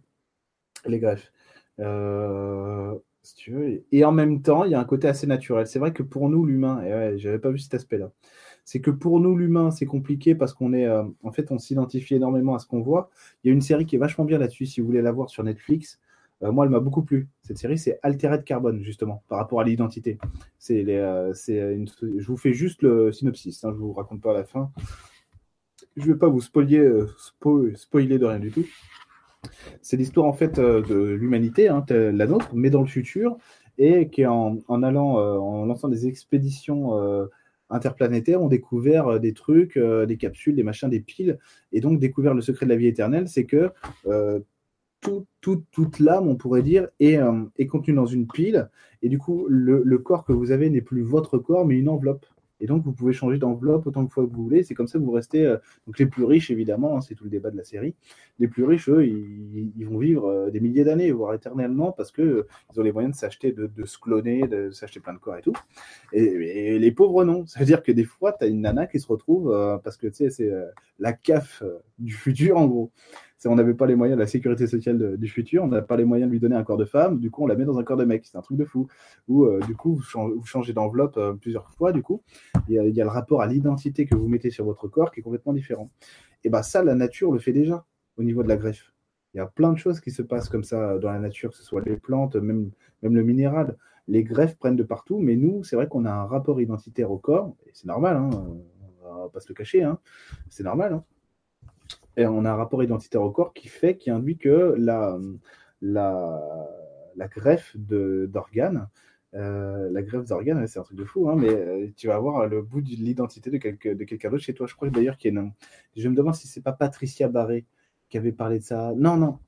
les greffes. Euh, si tu veux. Et en même temps, il y a un côté assez naturel. C'est vrai que pour nous, l'humain, et ouais, j'avais pas vu cet aspect-là c'est que pour nous, l'humain, c'est compliqué parce qu'on est, euh, en fait, on s'identifie énormément à ce qu'on voit. Il y a une série qui est vachement bien là-dessus, si vous voulez la voir sur Netflix. Euh, moi, elle m'a beaucoup plu. Cette série, c'est Altered Carbone, justement, par rapport à l'identité. C'est, euh, je vous fais juste le synopsis, hein, je ne vous raconte pas la fin. Je ne vais pas vous spoiler, spoiler de rien du tout. C'est l'histoire en fait de l'humanité, hein, la nôtre, mais dans le futur, et qui en, en allant, en lançant des expéditions interplanétaires ont découvert euh, des trucs, euh, des capsules, des machins, des piles, et donc découvert le secret de la vie éternelle, c'est que euh, tout, toute l'âme, on pourrait dire, est, est, contenue dans une pile, et du coup, le corps que vous avez n'est plus votre corps, mais une enveloppe. Et donc, vous pouvez changer d'enveloppe autant de fois que vous voulez. C'est comme ça que vous restez. Euh, donc, les plus riches, évidemment, hein, c'est tout le débat de la série. Les plus riches, eux, ils, vont vivre euh, des milliers d'années, voire éternellement, parce qu'ils euh, ont les moyens de s'acheter, de, se cloner, de s'acheter plein de corps et tout. Et, les pauvres, non. Ça veut dire que des fois, tu as une nana qui se retrouve, parce que tu sais, c'est la CAF du futur, en gros on n'avait pas les moyens de la sécurité sociale du futur, on n'a pas les moyens de lui donner un corps de femme, du coup on la met dans un corps de mec, c'est un truc de fou. Ou euh, du coup vous changez, d'enveloppe euh, plusieurs fois, du coup il y, a, le rapport à l'identité que vous mettez sur votre corps qui est complètement différent. Et bien ça, la nature le fait déjà au niveau de la greffe. Il y a plein de choses qui se passent comme ça dans la nature, que ce soit les plantes, même, même le minéral. Les greffes prennent de partout, mais nous, c'est vrai qu'on a un rapport identitaire au corps, et c'est normal, hein, on va pas se le cacher, hein, c'est normal. Hein on a un rapport identitaire au corps qui fait, qui induit que la, la, greffe d'organes, euh, la greffe d'organes, c'est un truc de fou, hein, mais euh, tu vas avoir le bout de l'identité de, de quelqu'un d'autre chez toi. Je crois d'ailleurs qu'il y a une... Je me demande si c'est pas Patricia Barré qui avait parlé de ça. Non, non.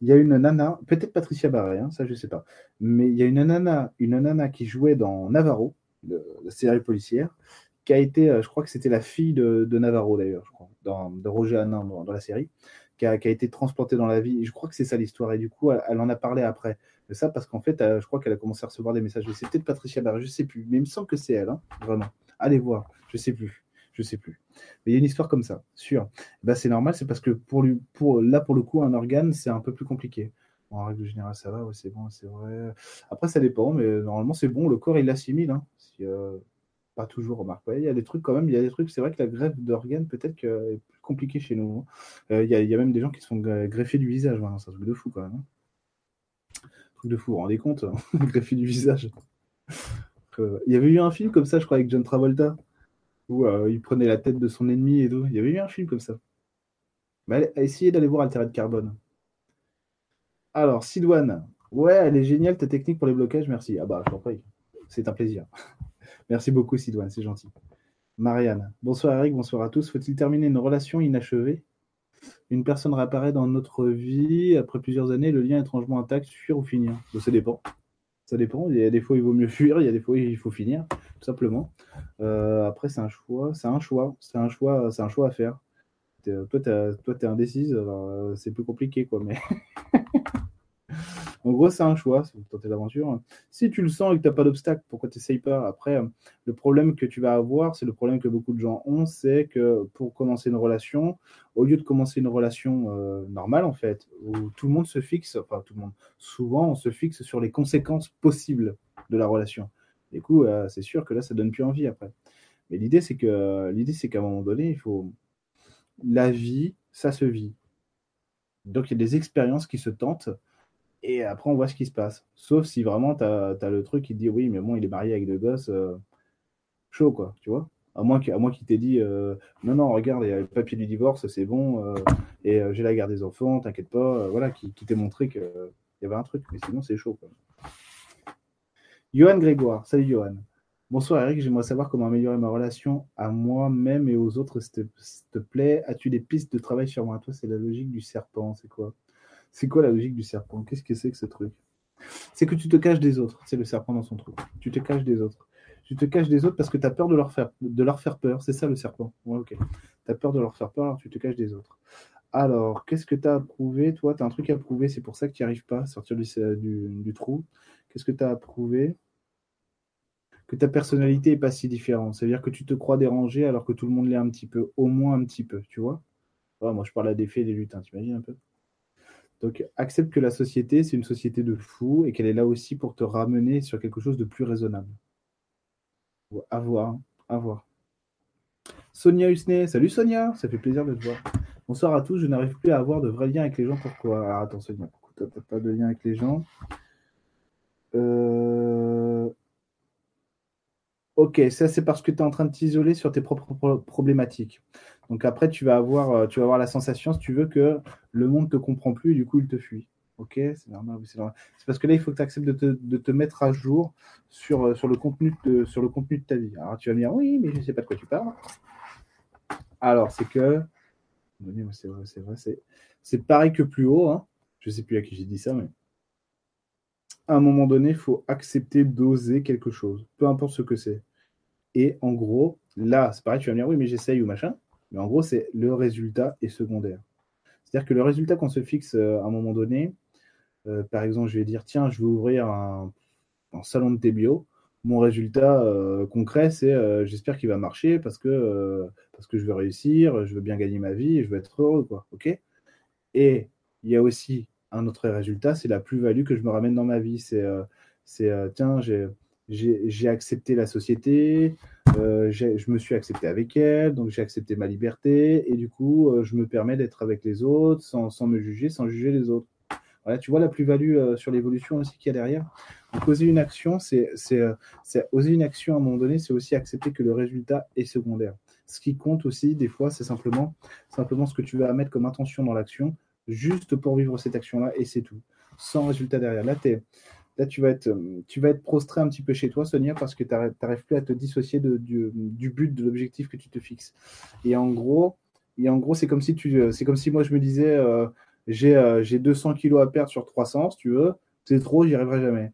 Il y a une nana, peut-être Patricia Barré, hein, ça je sais pas, mais il y a une nana, une nana qui jouait dans Navarro, la série policière, qui a été, euh, je crois que c'était la fille de, Navarro d'ailleurs, je crois, dans, de Roger Hanin dans, la série, qui a, été transplantée dans la vie. Je crois que c'est ça l'histoire. Et du coup, elle, en a parlé après de ça parce qu'en fait, euh, je crois qu'elle a commencé à recevoir des messages. C'est peut-être Patricia Barre, je sais plus, mais il me semble que c'est elle, hein, vraiment. Allez voir, je sais plus, je sais plus. Mais il y a une histoire comme ça, sûr. Ben, c'est normal, c'est parce que pour, lui, pour là, pour le coup, un organe, c'est un peu plus compliqué. En règle générale, ça va, ouais, c'est bon, c'est vrai. Après, ça dépend, mais normalement, c'est bon. Le corps, il l'assimile. Hein. Euh, pas toujours, remarque. il y a des trucs quand même. Il y a des trucs. C'est vrai que la greffe d'organes, peut-être que est plus compliquée chez nous. Hein. Euh, il, y a, même des gens qui se font greffer du visage. Hein. C'est un truc de fou, quand même. Hein. truc de fou, vous vous rendez compte Greffer du visage. Euh, il y avait eu un film comme ça, je crois, avec John Travolta, où il prenait la tête de son ennemi et tout. Il y avait eu un film comme ça. Mais essayez d'aller voir Altered Carbone. Alors, Sidouane. Ouais, elle est géniale ta technique pour les blocages, merci. Ah bah, je t'en prie. C'est un plaisir. Merci beaucoup, Sidouane, c'est gentil. Marianne. Bonsoir Eric, bonsoir à tous. Faut-il terminer une relation inachevée? Une personne réapparaît dans notre vie après plusieurs années, le lien étrangement intact, fuir ou finir? Ça dépend. Ça dépend. Il y a des fois, il vaut mieux fuir, il y a des fois, il faut finir, tout simplement. Euh, après, c'est un choix. C'est un choix. C'est un choix. Un choix à faire. Toi, tu es indécise, euh, c'est plus compliqué, quoi. Mais en gros, c'est un choix, c'est tenter l'aventure. Si tu le sens et que tu n'as pas d'obstacle, pourquoi tu n'essayes pas Après, le problème que tu vas avoir, c'est le problème que beaucoup de gens ont, c'est que pour commencer une relation, au lieu de commencer une relation euh, normale, en fait, où tout le monde se fixe, enfin tout le monde, souvent on se fixe sur les conséquences possibles de la relation. Du coup, euh, c'est sûr que là, ça donne plus envie après. Mais l'idée, c'est que l'idée, qu'à un moment donné, il faut la vie, ça se vit. Donc il y a des expériences qui se tentent et après on voit ce qui se passe. Sauf si vraiment tu as, le truc qui te dit oui, mais bon, il est marié avec deux gosses, euh, chaud quoi, tu vois. À moins qu'il t'ait dit euh, non, non, regarde, il y a le papier du divorce, c'est bon, euh, et j'ai la garde des enfants, t'inquiète pas, voilà, qui, qui t'ait montré qu'il y avait un truc, mais sinon c'est chaud quoi. Johan Grégoire, salut Johan. Bonsoir Eric, j'aimerais savoir comment améliorer ma relation à moi-même et aux autres, s'il te, plaît. As-tu des pistes de travail sur moi? Toi, c'est la logique du serpent, c'est quoi? C'est quoi la logique du serpent? Qu'est-ce que c'est que ce truc? C'est que tu te caches des autres, c'est le serpent dans son truc. Tu te caches des autres. Tu te caches des autres parce que tu as peur de leur faire, de leur faire peur, c'est ça le serpent. ok. Tu as peur de leur faire peur, alors tu te caches des autres. Alors, qu'est-ce que tu as approuvé? Toi, tu as un truc à prouver, c'est pour ça que tu n'y arrives pas à sortir du, trou. Qu'est-ce que tu as approuvé? Que ta personnalité est pas si différente. C'est-à-dire que tu te crois dérangé alors que tout le monde l'est un petit peu, au moins un petit peu, tu vois? moi, je parle à des faits et des lutins, t'imagines un peu? Donc, accepte que la société, c'est une société de fous et qu'elle est là aussi pour te ramener sur quelque chose de plus raisonnable. À voir, voir. Sonia Husney, salut Sonia, ça fait plaisir de te voir. Bonsoir à tous, je n'arrive plus à avoir de vrais liens avec les gens. Pourquoi? Alors attends Sonia, pourquoi tu n'as pas de lien avec les gens? Euh... Ok, ça c'est parce que tu es en train de t'isoler sur tes propres problématiques. Donc après, tu vas avoir, euh, tu vas avoir la sensation, si tu veux, que le monde ne te comprend plus et du coup, il te fuit. Ok, c'est normal. C'est parce que là, il faut que tu acceptes de te, mettre à jour sur, euh, sur, le contenu de, sur le contenu de ta vie. Alors tu vas me dire, oui, mais je ne sais pas de quoi tu parles. Alors, c'est que. C'est vrai, c'est vrai. C'est pareil que plus haut. Hein. Je ne sais plus à qui j'ai dit ça, mais à un moment donné, il faut accepter d'oser quelque chose, peu importe ce que c'est. Et en gros, là, c'est pareil, tu vas me dire, oui, mais j'essaye ou machin. Mais en gros, c'est le résultat est secondaire. C'est-à-dire que le résultat qu'on se fixe euh, à un moment donné, euh, par exemple, je vais dire, tiens, je vais ouvrir un, salon de thé bio. Mon résultat euh, concret, c'est j'espère qu'il va marcher parce que, parce que je veux réussir, je veux bien gagner ma vie, je veux être heureux. Quoi, et il y a aussi un autre résultat, c'est la plus-value que je me ramène dans ma vie. C'est, euh, euh, tiens, j'ai, accepté la société, euh, je me suis accepté avec elle, donc j'ai accepté ma liberté, et du coup, je me permets d'être avec les autres sans, me juger, sans juger les autres. Voilà, tu vois la plus-value sur l'évolution aussi qu'il y a derrière. Donc, oser une action, c'est, c'est, oser une action à un moment donné, c'est aussi accepter que le résultat est secondaire. Ce qui compte aussi, des fois, c'est simplement, simplement ce que tu vas mettre comme intention dans l'action juste pour vivre cette action-là, et c'est tout, sans résultat derrière. Là, tu, vas être, tu vas être prostré un petit peu chez toi, Sonia, parce que tu n'arrives plus à te dissocier du, but, de l'objectif que tu te fixes. Et en gros, et en gros c'est comme, si tu, comme si moi je me disais, euh, j'ai, euh, j'ai 200 kilos à perdre sur 300, si tu veux, c'est trop, j'y arriverai jamais.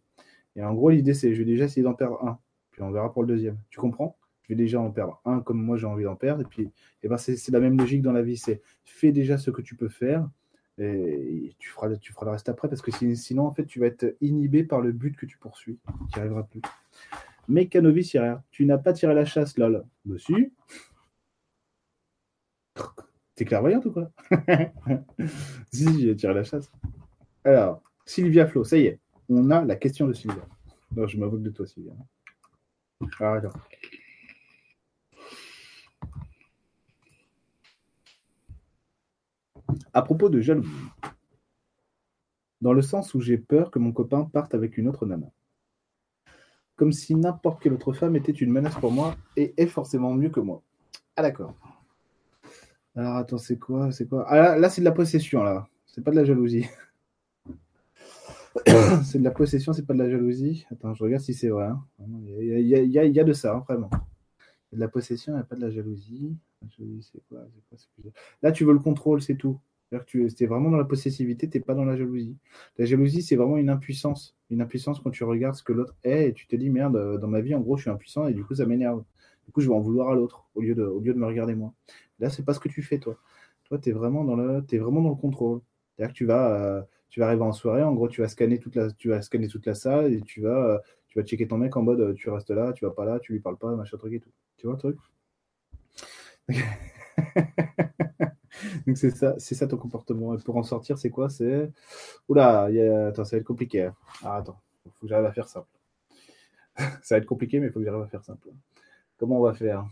Et en gros, l'idée, c'est je vais déjà essayer d'en perdre un, puis on verra pour le deuxième. Tu comprends? Je vais déjà en perdre un comme moi j'ai envie d'en perdre. Et puis, et eh ben c'est la même logique dans la vie. C'est fais déjà ce que tu peux faire et tu feras, tu feras le reste après parce que sinon, en fait, tu vas être inhibé par le but que tu poursuis. Tu n'y arriveras plus. Mécanovis, tu n'as pas tiré la chasse, lol. Monsieur T'es clairvoyante ou quoi? Si, j'ai tiré la chasse. Alors, Sylvia Flo, ça y est, on a la question de Sylvia. Non, je m'avoue de toi, Sylvia. Ah, À propos de jalousie, dans le sens où j'ai peur que mon copain parte avec une autre nana. Comme si n'importe quelle autre femme était une menace pour moi et est forcément mieux que moi. Ah d'accord. Alors attends, c'est quoi C'est quoi? Ah là, c'est de la possession là. C'est pas de la jalousie. c'est de la possession, c'est pas de la jalousie? Attends, je regarde si c'est vrai. Il, y a, de ça, hein, vraiment. de la possession, il a pas de la jalousie. Là, tu veux le contrôle, c'est tout. C'est-à-dire que tu es vraiment dans la possessivité, tu n'es pas dans la jalousie. La jalousie, c'est vraiment une impuissance. Une impuissance quand tu regardes ce que l'autre est et tu te dis, merde, euh, dans ma vie, en gros, je suis impuissant et du coup, ça m'énerve. Du coup, je vais en vouloir à l'autre au, lieu de, au lieu de me regarder moi. Là, c'est pas ce que tu fais, toi. Toi, tu es, vraiment dans le, vraiment dans le contrôle. C'est-à-dire que tu vas, euh, tu vas arriver en soirée, en gros, tu vas scanner toute la, tu vas scanner toute la salle et tu vas, euh, tu vas checker ton mec en mode, tu restes là, tu vas pas là, tu lui parles pas, machin truc et tout. Tu vois le truc? Donc c'est ça, c'est ça ton comportement. Et pour en sortir, c'est quoi C'est oula, attends, ça va être compliqué. Hein. Ah, attends, il faut que j'arrive à faire simple. ça va être compliqué, mais il faut que j'arrive à faire simple. Comment on va faire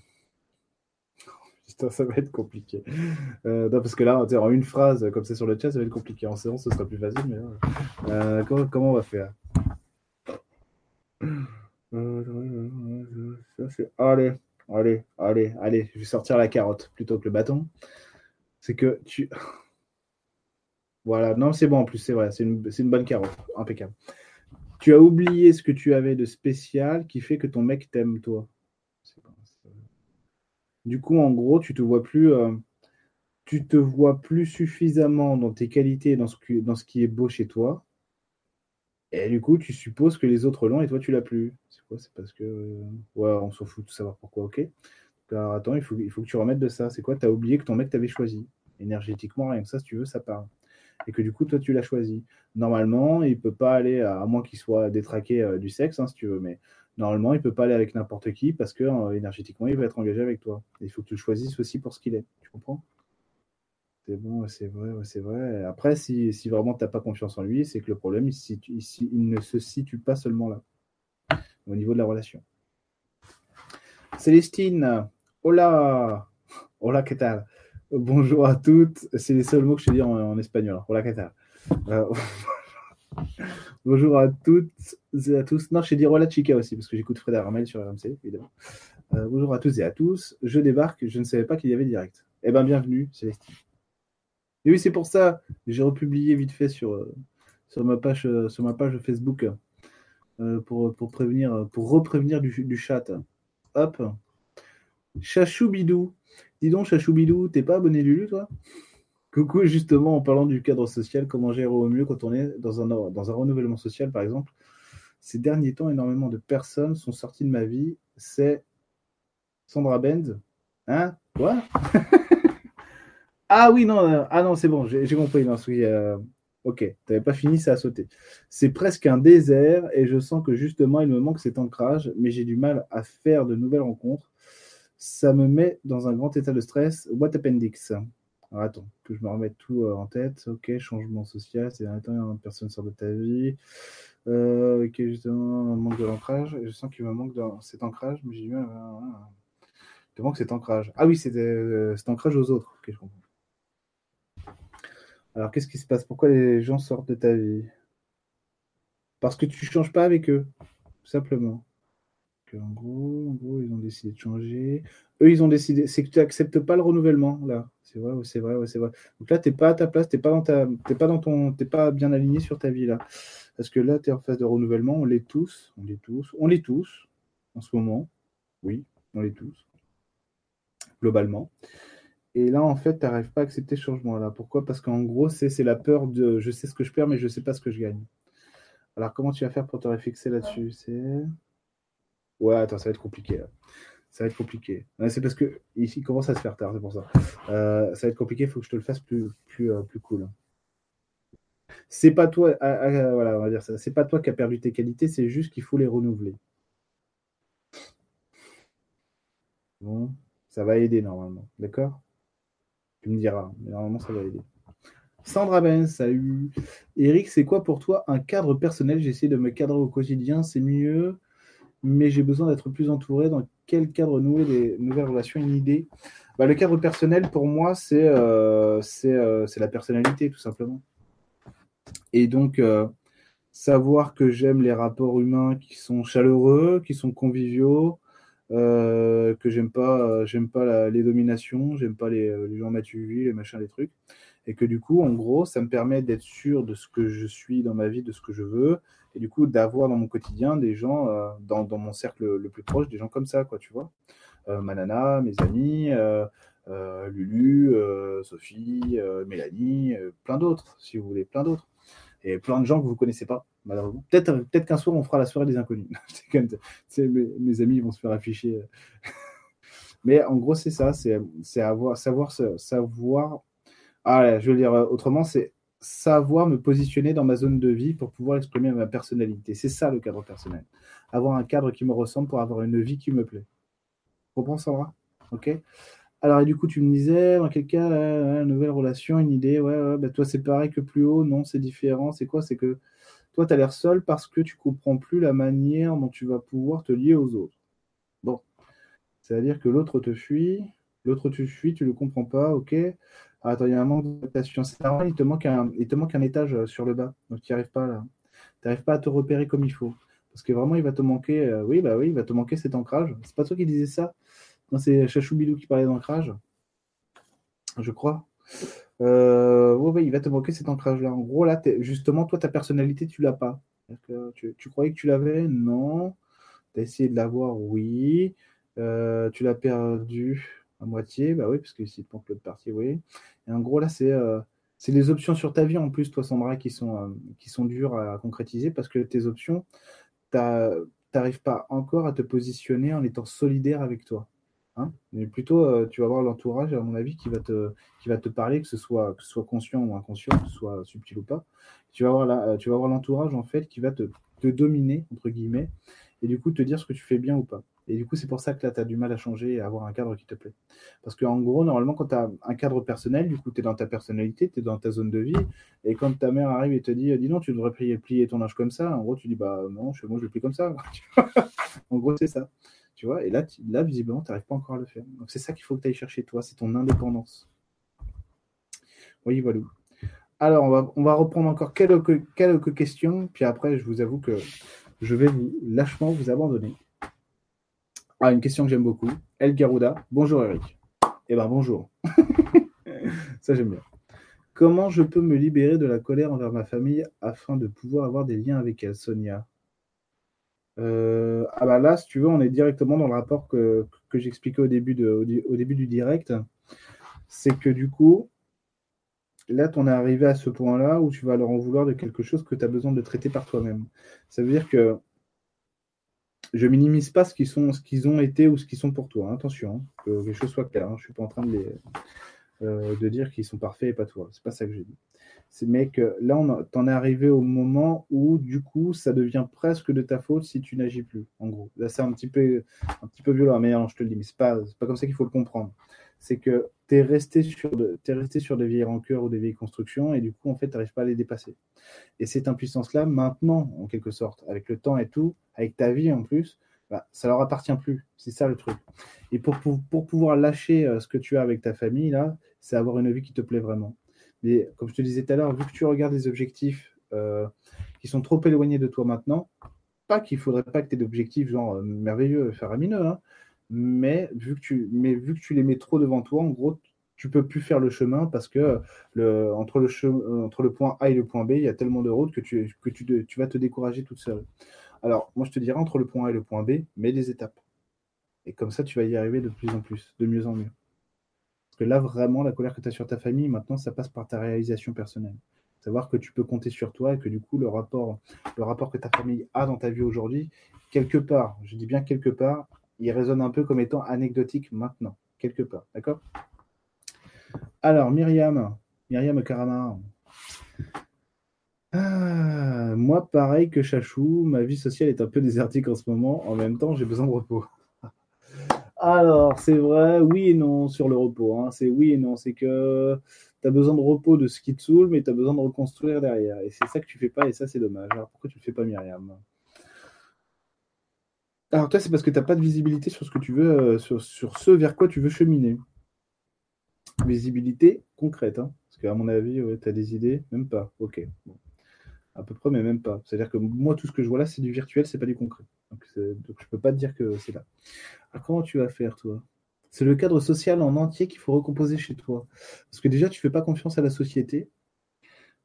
ça va être compliqué. Euh, non, parce que là, en une phrase, comme c'est sur le chat, ça va être compliqué. En séance, ce sera plus facile, mais euh, comment, on va faire Allez, allez, allez, allez, je vais sortir la carotte plutôt que le bâton c'est que tu. Voilà, non, c'est bon en plus, c'est vrai, c'est une, bonne carotte, impeccable. Tu as oublié ce que tu avais de spécial qui fait que ton mec t'aime, toi. Du coup, en gros, tu te vois plus. Euh, tu te vois plus suffisamment dans tes qualités, dans ce, dans ce qui est beau chez toi. Et du coup, tu supposes que les autres l'ont et toi, tu l'as plus. C'est quoi? C'est parce que. Euh, ouais, on s'en fout de savoir pourquoi, ok. Alors attends, il faut, il que tu remettes de ça. C'est quoi? Tu as oublié que ton mec t'avait choisi. Énergétiquement, rien que ça, si tu veux, ça part. Et que du coup, toi, tu l'as choisi. Normalement, il peut pas aller, à, moins qu'il soit détraqué euh, du sexe, hein, si tu veux, mais normalement, il peut pas aller avec n'importe qui parce que euh, énergétiquement, il va être engagé avec toi. il faut que tu le choisisses aussi pour ce qu'il est. Tu comprends? C'est bon, c'est vrai, c'est vrai. Après, si, vraiment tu n'as pas confiance en lui, c'est que le problème, il, ne se situe pas seulement là, au niveau de la relation. Célestine, Hola, hola, ¿qué tal? Bonjour à toutes. C'est les seuls mots que je sais dire en, espagnol. Hola, ¿qué tal? Euh, bonjour à toutes et à tous. Non, je sais dire hola chica aussi parce que j'écoute Fred Armel sur RMC, évidemment. Euh, bonjour à tous et à tous. Je débarque. Je ne savais pas qu'il y avait direct. Eh bien, bienvenue, Célestine. Et oui, c'est pour ça. J'ai republié vite fait sur, euh, ma, page, sur ma page Facebook pour, pour, prévenir, pour reprévenir du, du chat. Hop, Chachoubidou. Dis donc, Chachoubidou, t'es pas abonné Lulu, toi? Coucou, justement, en parlant du cadre social, comment gérer au mieux quand on est dans un, dans un renouvellement social, par exemple? Ces derniers temps, énormément de personnes sont sorties de ma vie. C'est Sandra Benz. Hein? Quoi? Ah oui, non, euh, ah non, c'est bon, j'ai compris. Non, oui, euh, ok, t'avais pas fini, ça a sauté. C'est presque un désert et je sens que justement, il me manque cet ancrage, mais j'ai du mal à faire de nouvelles rencontres ça me met dans un grand état de stress. What appendix attends, que je me remette tout euh, en tête. Ok, changement social, c'est un temps, personne sort de ta vie. Euh, ok, justement, manque de l'ancrage. Je sens qu'il me manque cet ancrage, mais j'ai vu. Il manque cet ancrage. Ah oui, c'est euh, cet ancrage aux autres. Ok, je comprends. Alors, qu'est-ce qui se passe? Pourquoi les gens sortent de ta vie? Parce que tu ne changes pas avec eux, tout simplement en gros, ils ont décidé de changer. Eux, ils ont décidé. C'est que tu n'acceptes pas le renouvellement, là. C'est vrai, c'est vrai, c'est vrai. Donc là, tu n'es pas à ta place, tu n'es pas ta. pas ton. Pas bien aligné sur ta vie là. Parce que là, tu es en phase de renouvellement, on l'est tous, on l'est tous, on l'est tous en ce moment. Oui, on l'est tous. Globalement. Et là, en fait, tu n'arrives pas à accepter ce changement-là. Pourquoi? Parce qu'en gros, c'est la peur de je sais ce que je perds, mais je ne sais pas ce que je gagne. Alors, comment tu vas faire pour te réfixer là-dessus? C'est. Ouais, attends, ça va être compliqué. Ça va être compliqué. c'est parce que ici, il commence à se faire tard, c'est pour ça. Euh, ça va être compliqué, il faut que je te le fasse plus, plus, euh, plus cool. C'est pas toi, ah, ah, voilà, on va dire ça. C'est pas toi qui as perdu tes qualités, c'est juste qu'il faut les renouveler. Bon, ça va aider normalement, d'accord? Tu me diras, mais normalement ça va aider. Sandra Ben, salut. Eric, c'est quoi pour toi un cadre personnel? J'essaie de me cadrer au quotidien, c'est mieux, mais j'ai besoin d'être plus entouré. Dans quel cadre nouer des nouvelles relations? Une idée? Bah, Le cadre personnel, pour moi, c'est euh, euh, la personnalité, tout simplement. Et donc, euh, savoir que j'aime les rapports humains qui sont chaleureux, qui sont conviviaux, que j'aime pas, j'aime pas les dominations, j'aime pas les, les gens mettre les machins, les trucs et que du coup, en gros, ça me permet d'être sûr de ce que je suis dans ma vie, de ce que je veux, et du coup, d'avoir dans mon quotidien des gens, euh, dans, dans, mon cercle le plus proche, des gens comme ça, quoi, tu vois. Euh, Manana, mes amis, euh, Lulu, Sophie, Mélanie, plein d'autres, si vous voulez, plein d'autres. Et plein de gens que vous connaissez pas, Peut-être peut qu'un soir, on fera la soirée des inconnus. mes, amis vont se faire afficher. Mais en gros, c'est ça, c'est avoir, savoir, savoir ah, je veux dire euh, autrement, c'est savoir me positionner dans ma zone de vie pour pouvoir exprimer ma personnalité. C'est ça le cadre personnel. Avoir un cadre qui me ressemble pour avoir une vie qui me plaît. Comprends, Sandra? Ok alors, et du coup, tu me disais, dans quel cas, une nouvelle relation, une idée, ouais, ouais bah, toi, c'est pareil que plus haut, non, c'est différent. C'est quoi? C'est que toi, tu as l'air seul parce que tu comprends plus la manière dont tu vas pouvoir te lier aux autres. Bon. C'est-à-dire que l'autre te fuit, l'autre te fuit, tu le comprends pas, ok ah, attends, il y a un manque d'adaptation. C'est normal, il te, manque un, il te manque un étage euh, sur le bas. Donc, tu n'y arrives pas là. Tu n'arrives pas à te repérer comme il faut. Parce que vraiment, il va te manquer. Euh, oui, bah oui, il va te manquer cet ancrage. C'est pas toi qui disais ça. Non, c'est Chachou Bilou qui parlait d'ancrage. Je crois. Euh, oui, il va te manquer cet ancrage-là. En gros, là, justement, toi, ta personnalité, tu l'as pas. Tu, croyais que tu l'avais? Non. Tu as essayé de l'avoir? Oui. tu l'as perdu à moitié, bah oui, parce que ici, pour l'autre partie, oui. Et en gros, là, c'est euh, c'est les options sur ta vie en plus, toi, Sandra, qui sont, euh, qui sont dures à concrétiser parce que tes options, tu n'arrives pas encore à te positionner en étant solidaire avec toi. Hein Mais plutôt, euh, tu vas avoir l'entourage, à mon avis, qui va, te, qui va te parler, que ce, soit, soit conscient ou inconscient, que ce soit subtil ou pas. Tu vas avoir, tu vas avoir l'entourage, en fait, qui va te, te dominer, entre guillemets, et du coup, te dire ce que tu fais bien ou pas. Et du coup, c'est pour ça que là, tu as du mal à changer et à avoir un cadre qui te plaît. Parce qu'en gros, normalement, quand tu as un cadre personnel, du coup, tu es dans ta personnalité, tu es dans ta zone de vie. Et quand ta mère arrive et te dit, dis non, tu devrais plier, plier ton âge comme ça, en gros, tu dis, bah non, chez moi, je le plie comme ça. en gros, c'est ça. Tu vois, et là, là visiblement, tu n'arrives pas encore à le faire. Donc, c'est ça qu'il faut que tu ailles chercher, toi, c'est ton indépendance. Oui, voilà. Alors, on va, reprendre encore quelques, quelques questions, puis après, je vous avoue que je vais vous lâchement vous abandonner. Ah, une question que j'aime beaucoup. El Garuda. Bonjour Eric. Eh ben bonjour. Ça j'aime bien. Comment je peux me libérer de la colère envers ma famille afin de pouvoir avoir des liens avec elle, Sonia? Euh, Ah bah là, si tu veux, on est directement dans le rapport que, j'expliquais au, début au, début du direct. C'est que du coup, là, tu en es arrivé à ce point-là où tu vas leur en vouloir de quelque chose que tu as besoin de traiter par toi-même. Ça veut dire que je minimise pas ce qu'ils sont, ont été ou ce qu'ils sont pour toi. Hein. Attention, hein, que les choses soient claires. Hein. Je suis pas en train de, les, euh, de dire qu'ils sont parfaits et pas toi. C'est pas ça que j'ai dit. C'est mais que là, on t'en es arrivé au moment où du coup, ça devient presque de ta faute si tu n'agis plus. En gros, là, c'est un petit peu, un petit peu violent. Mais non, je te le dis, mais c'est pas, pas comme ça qu'il faut le comprendre. C'est que tu es resté sur es resté sur des vieilles rancœurs ou des vieilles constructions et du coup, en fait, tu n'arrives pas à les dépasser. Et cette impuissance-là, maintenant, en quelque sorte, avec le temps et tout, avec ta vie en plus, bah, ça leur appartient plus. C'est ça le truc. Et pour, pouvoir lâcher euh, ce que tu as avec ta famille, là, c'est avoir une vie qui te plaît vraiment. Mais comme je te disais tout à l'heure, vu que tu regardes des objectifs euh, qui sont trop éloignés de toi maintenant, pas qu'il faudrait pas que tu aies d'objectifs genre euh, merveilleux, faramineux, hein, mais vu, que tu, les mets trop devant toi, en gros, tu peux plus faire le chemin parce que le, entre, le point A et le point B, il y a tellement de routes que tu vas te décourager toute seule. Alors, moi, je te dirais entre le point A et le point B, mets des étapes. Et comme ça, tu vas y arriver de plus en plus, de mieux en mieux. Parce que là, vraiment, la colère que tu as sur ta famille, maintenant, ça passe par ta réalisation personnelle. Savoir que tu peux compter sur toi et que du coup, le rapport, le rapport que ta famille a dans ta vie aujourd'hui, quelque part, je dis bien quelque part, il résonne un peu comme étant anecdotique maintenant, quelque part. D'accord? Alors, Myriam, Myriam Karama, ah, moi, pareil que Chachou, ma vie sociale est un peu désertique en ce moment. En même temps, j'ai besoin de repos. Alors, c'est vrai, oui et non sur le repos. Hein. C'est oui et non. C'est que tu as besoin de repos de ce qui te saoule, mais tu as besoin de reconstruire derrière. Et c'est ça que tu fais pas, et ça, c'est dommage. Alors pourquoi tu le fais pas, Myriam? Alors toi, c'est parce que tu n'as pas de visibilité sur ce que tu veux, euh, sur, ce vers quoi tu veux cheminer. Visibilité concrète, hein. parce qu'à mon avis, tu as des idées, même pas. Ok. À peu près, mais même pas. C'est-à-dire que moi, tout ce que je vois là, c'est du virtuel, c'est pas du concret. Donc, donc je peux pas te dire que c'est là. Alors, comment tu vas faire, toi? C'est le cadre social en entier qu'il faut recomposer chez toi. Parce que déjà, tu fais pas confiance à la société.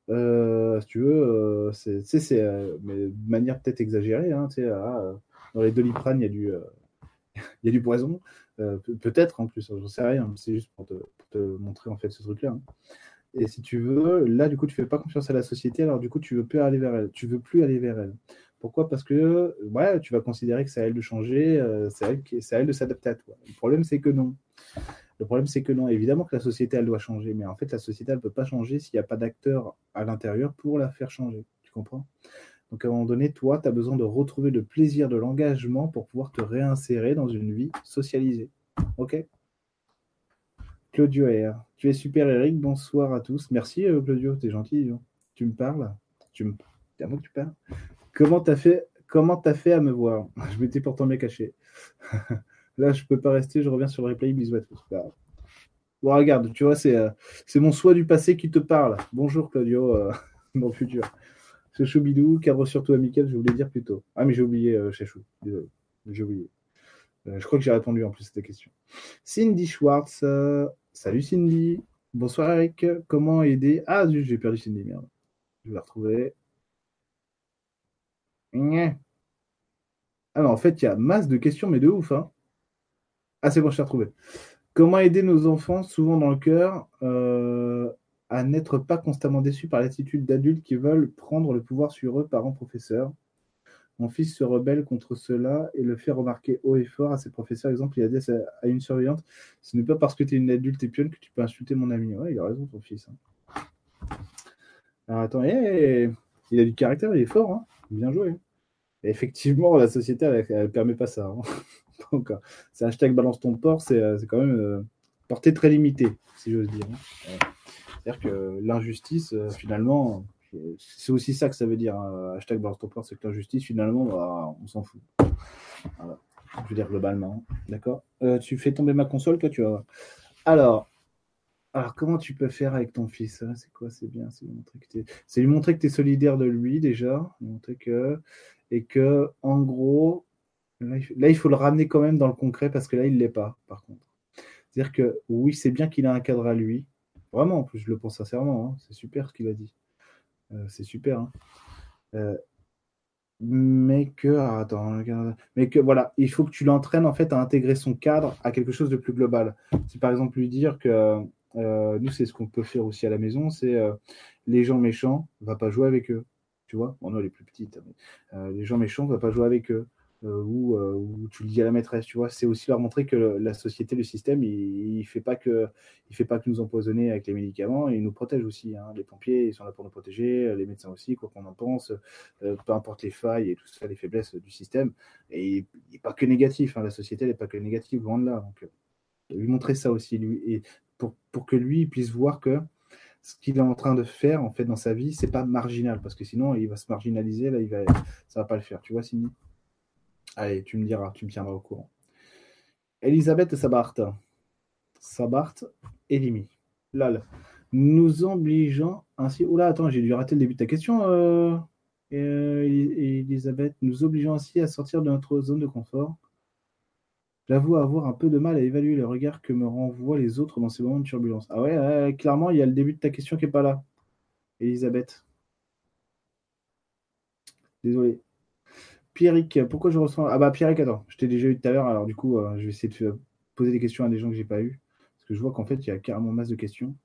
Euh, si tu veux, euh, c'est, euh, de manière peut-être exagérée. Hein, ah, dans les doliprane, il y a du, il y a du poison. peut-être en plus, j'en sais rien. C'est juste pour te, montrer en fait ce truc-là. Hein. Et si tu veux, là, du coup, tu fais pas confiance à la société, alors du coup, tu veux plus aller vers elle. Tu veux plus aller vers elle. Pourquoi? Parce que ouais, tu vas considérer que c'est à elle de changer, euh, c'est à, elle de s'adapter à toi. Le problème, c'est que non. Le problème, c'est que non. Évidemment que la société, elle doit changer, mais en fait, la société, elle ne peut pas changer s'il n'y a pas d'acteur à l'intérieur pour la faire changer. Tu comprends? Donc, à un moment donné, toi, tu as besoin de retrouver le plaisir de l'engagement pour pouvoir te réinsérer dans une vie socialisée. OK? Claudio R. Tu es super, Eric. Bonsoir à tous. Merci, euh, Claudio. Tu es gentil. Hein. Tu me parles Tu me. À moi que tu parles Comment t'as fait Comment t'as fait à me voir? Je m'étais pourtant bien caché. Là, je peux pas rester, je reviens sur le replay. Bisous à tous. Bon, regarde, tu vois, c'est euh, c'est mon soi du passé qui te parle. Bonjour Claudio, euh, le futur. Ce choubidou, cadre surtout amical, je voulais dire plus tôt. Ah, mais j'ai oublié, Chachou. Désolé, j'ai oublié. Je crois que j'ai répondu en plus à cette question. Cindy Schwartz. Salut Cindy. Bonsoir Eric. Comment aider? Ah, j'ai perdu Cindy, merde. Je vais la retrouver. Alors, en fait, il y a masse de questions, mais de ouf. Hein. Ah, c'est bon, je t'ai retrouvé. Comment aider nos enfants, souvent dans le cœur, euh, à n'être pas constamment déçus par l'attitude d'adultes qui veulent prendre le pouvoir sur eux, parents, professeurs? Mon fils se rebelle contre cela et le fait remarquer haut et fort à ses professeurs. Exemple, il a dit à une surveillante Ce n'est pas parce que tu es une adulte et pionne que tu peux insulter mon ami. Ouais, il a raison, ton fils. Hein. Alors, attends, il a du caractère, il est fort. Hein. Bien joué. effectivement, la société, elle ne permet pas ça. Hein. Donc, euh, c'est hashtag balance ton port, c'est euh, quand même euh, portée très limitée, si j'ose dire. Hein. C'est-à-dire que l'injustice, finalement, c'est aussi ça que ça veut dire. Hein. Hashtag balance ton c'est que l'injustice, finalement, bah, on s'en fout. Je veux dire globalement. D'accord Tu fais tomber ma console, toi, tu vas. Alors, alors, comment tu peux faire avec ton fils hein? C'est quoi? C'est bien, c'est lui montrer que tu lui montrer que tu es solidaire de lui déjà, montrer que et que en gros, là, il faut le ramener quand même dans le concret parce que là, il l'est pas. Par contre, c'est-à-dire que oui, c'est bien qu'il a un cadre à lui. Vraiment, en plus, je le pense sincèrement. Hein. c'est super ce qu'il a dit. Euh, c'est super. Hein. Euh, mais que mais que voilà, il faut que tu l'entraînes en fait à intégrer son cadre à quelque chose de plus global. C'est par exemple lui dire que euh, nous, c'est ce qu'on peut faire aussi à la maison, c'est les gens méchants, va pas jouer avec eux. Tu vois? Bon, non, les plus petites. Les gens méchants, va pas jouer avec eux. Ou, tu le dis à la maîtresse, tu vois, c'est aussi leur montrer que la société, le système, il, ne fait pas que, il fait pas que nous empoisonner avec les médicaments, il nous protège aussi. Hein. Les pompiers, ils sont là pour nous protéger, les médecins aussi, quoi qu'on en pense, peu importe les failles et tout ça, les faiblesses du système. Et il n'est pas que négatif, hein. la société n'est pas que négative, loin de là. Donc, lui montrer ça aussi, lui, et pour, que lui puisse voir que ce qu'il est en train de faire en fait dans sa vie, c'est pas marginal parce que sinon il va se marginaliser, là il va, ça va pas le faire. Tu vois, Cindy? Allez, tu me diras, tu me tiendras au courant. Elisabeth Sabart, Sabart et Limi. Lal, nous obligeant ainsi. Oula, attends, j'ai dû rater le début de ta question, euh, euh, Elisabeth. Nous obligeant ainsi à sortir de notre zone de confort J'avoue avoir un peu de mal à évaluer le regard que me renvoient les autres dans ces moments de turbulence. Ah ouais, clairement, il y a le début de ta question qui n'est pas là. Elisabeth. Désolé. Pierrick, pourquoi je ressens. Ah bah Pierrick, attends, je t'ai déjà eu tout à l'heure, alors du coup, euh, je vais essayer de poser des questions à des gens que j'ai pas eu. Parce que je vois qu'en fait, il y a carrément masse de questions.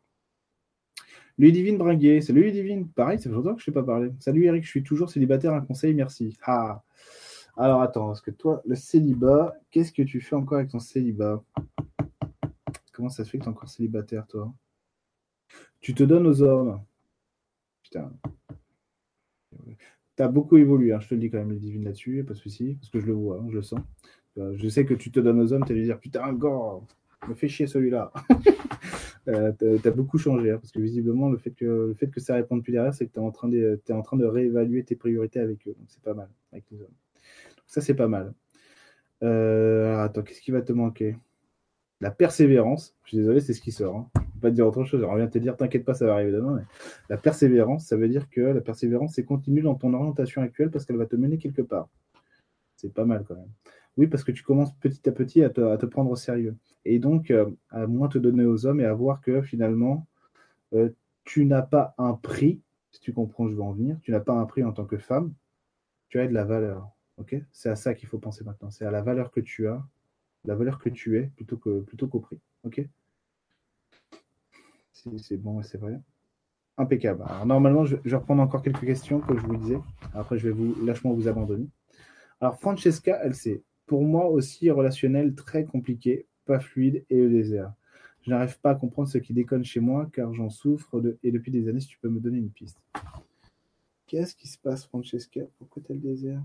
Ludivine Bringuet, salut Ludivine. Pareil, ça fait longtemps que je ne t'ai pas parlé. Salut Eric, je suis toujours célibataire, un conseil, merci. Ah alors attends, parce que toi, le célibat, qu'est-ce que tu fais encore avec ton célibat? Comment ça se fait que tu es encore célibataire, toi? Tu te donnes aux hommes. Putain. Tu as beaucoup évolué, hein, je te le dis quand même, les divines là-dessus, pas de souci, parce que je le vois, hein, je le sens. Euh, je sais que tu te donnes aux hommes, tu vas dire Putain, encore, me fais chier celui-là. Euh, tu beaucoup changé, hein, parce que visiblement, le fait que, le fait que ça réponde plus derrière, c'est que tu es, en train de, réévaluer tes priorités avec eux. Donc, c'est pas mal, avec les hommes. ça, c'est pas mal. Euh, attends, qu'est-ce qui va te manquer? La persévérance. Je suis désolé, c'est ce qui sort. Hein. Je ne peux pas te dire autre chose. J'aimerais bien te dire, t'inquiète pas, ça va arriver demain. Mais la persévérance, ça veut dire que la persévérance, c'est continuer dans ton orientation actuelle parce qu'elle va te mener quelque part. C'est pas mal quand même. Oui, parce que tu commences petit à petit à te, prendre au sérieux. Et donc, euh, à moins te donner aux hommes et à voir que finalement, euh, tu n'as pas un prix, si tu comprends, je veux en venir, tu n'as pas un prix en tant que femme, tu as de la valeur. c'est à ça qu'il faut penser maintenant. C'est à la valeur que tu as, la valeur que tu es, plutôt qu'au plutôt qu'au prix. ok? C'est bon c'est vrai. Impeccable. Alors, normalement, je, vais reprendre encore quelques questions, comme je vous disais. Après, je vais vous lâchement vous abandonner. Alors, Francesca, elle sait pour moi aussi relationnel très compliqué, pas fluide et le désert. Je n'arrive pas à comprendre ce qui déconne chez moi car j'en souffre et depuis des années, si tu peux me donner une piste. Qu'est-ce qui se passe, Francesca? Pourquoi t'as le désert?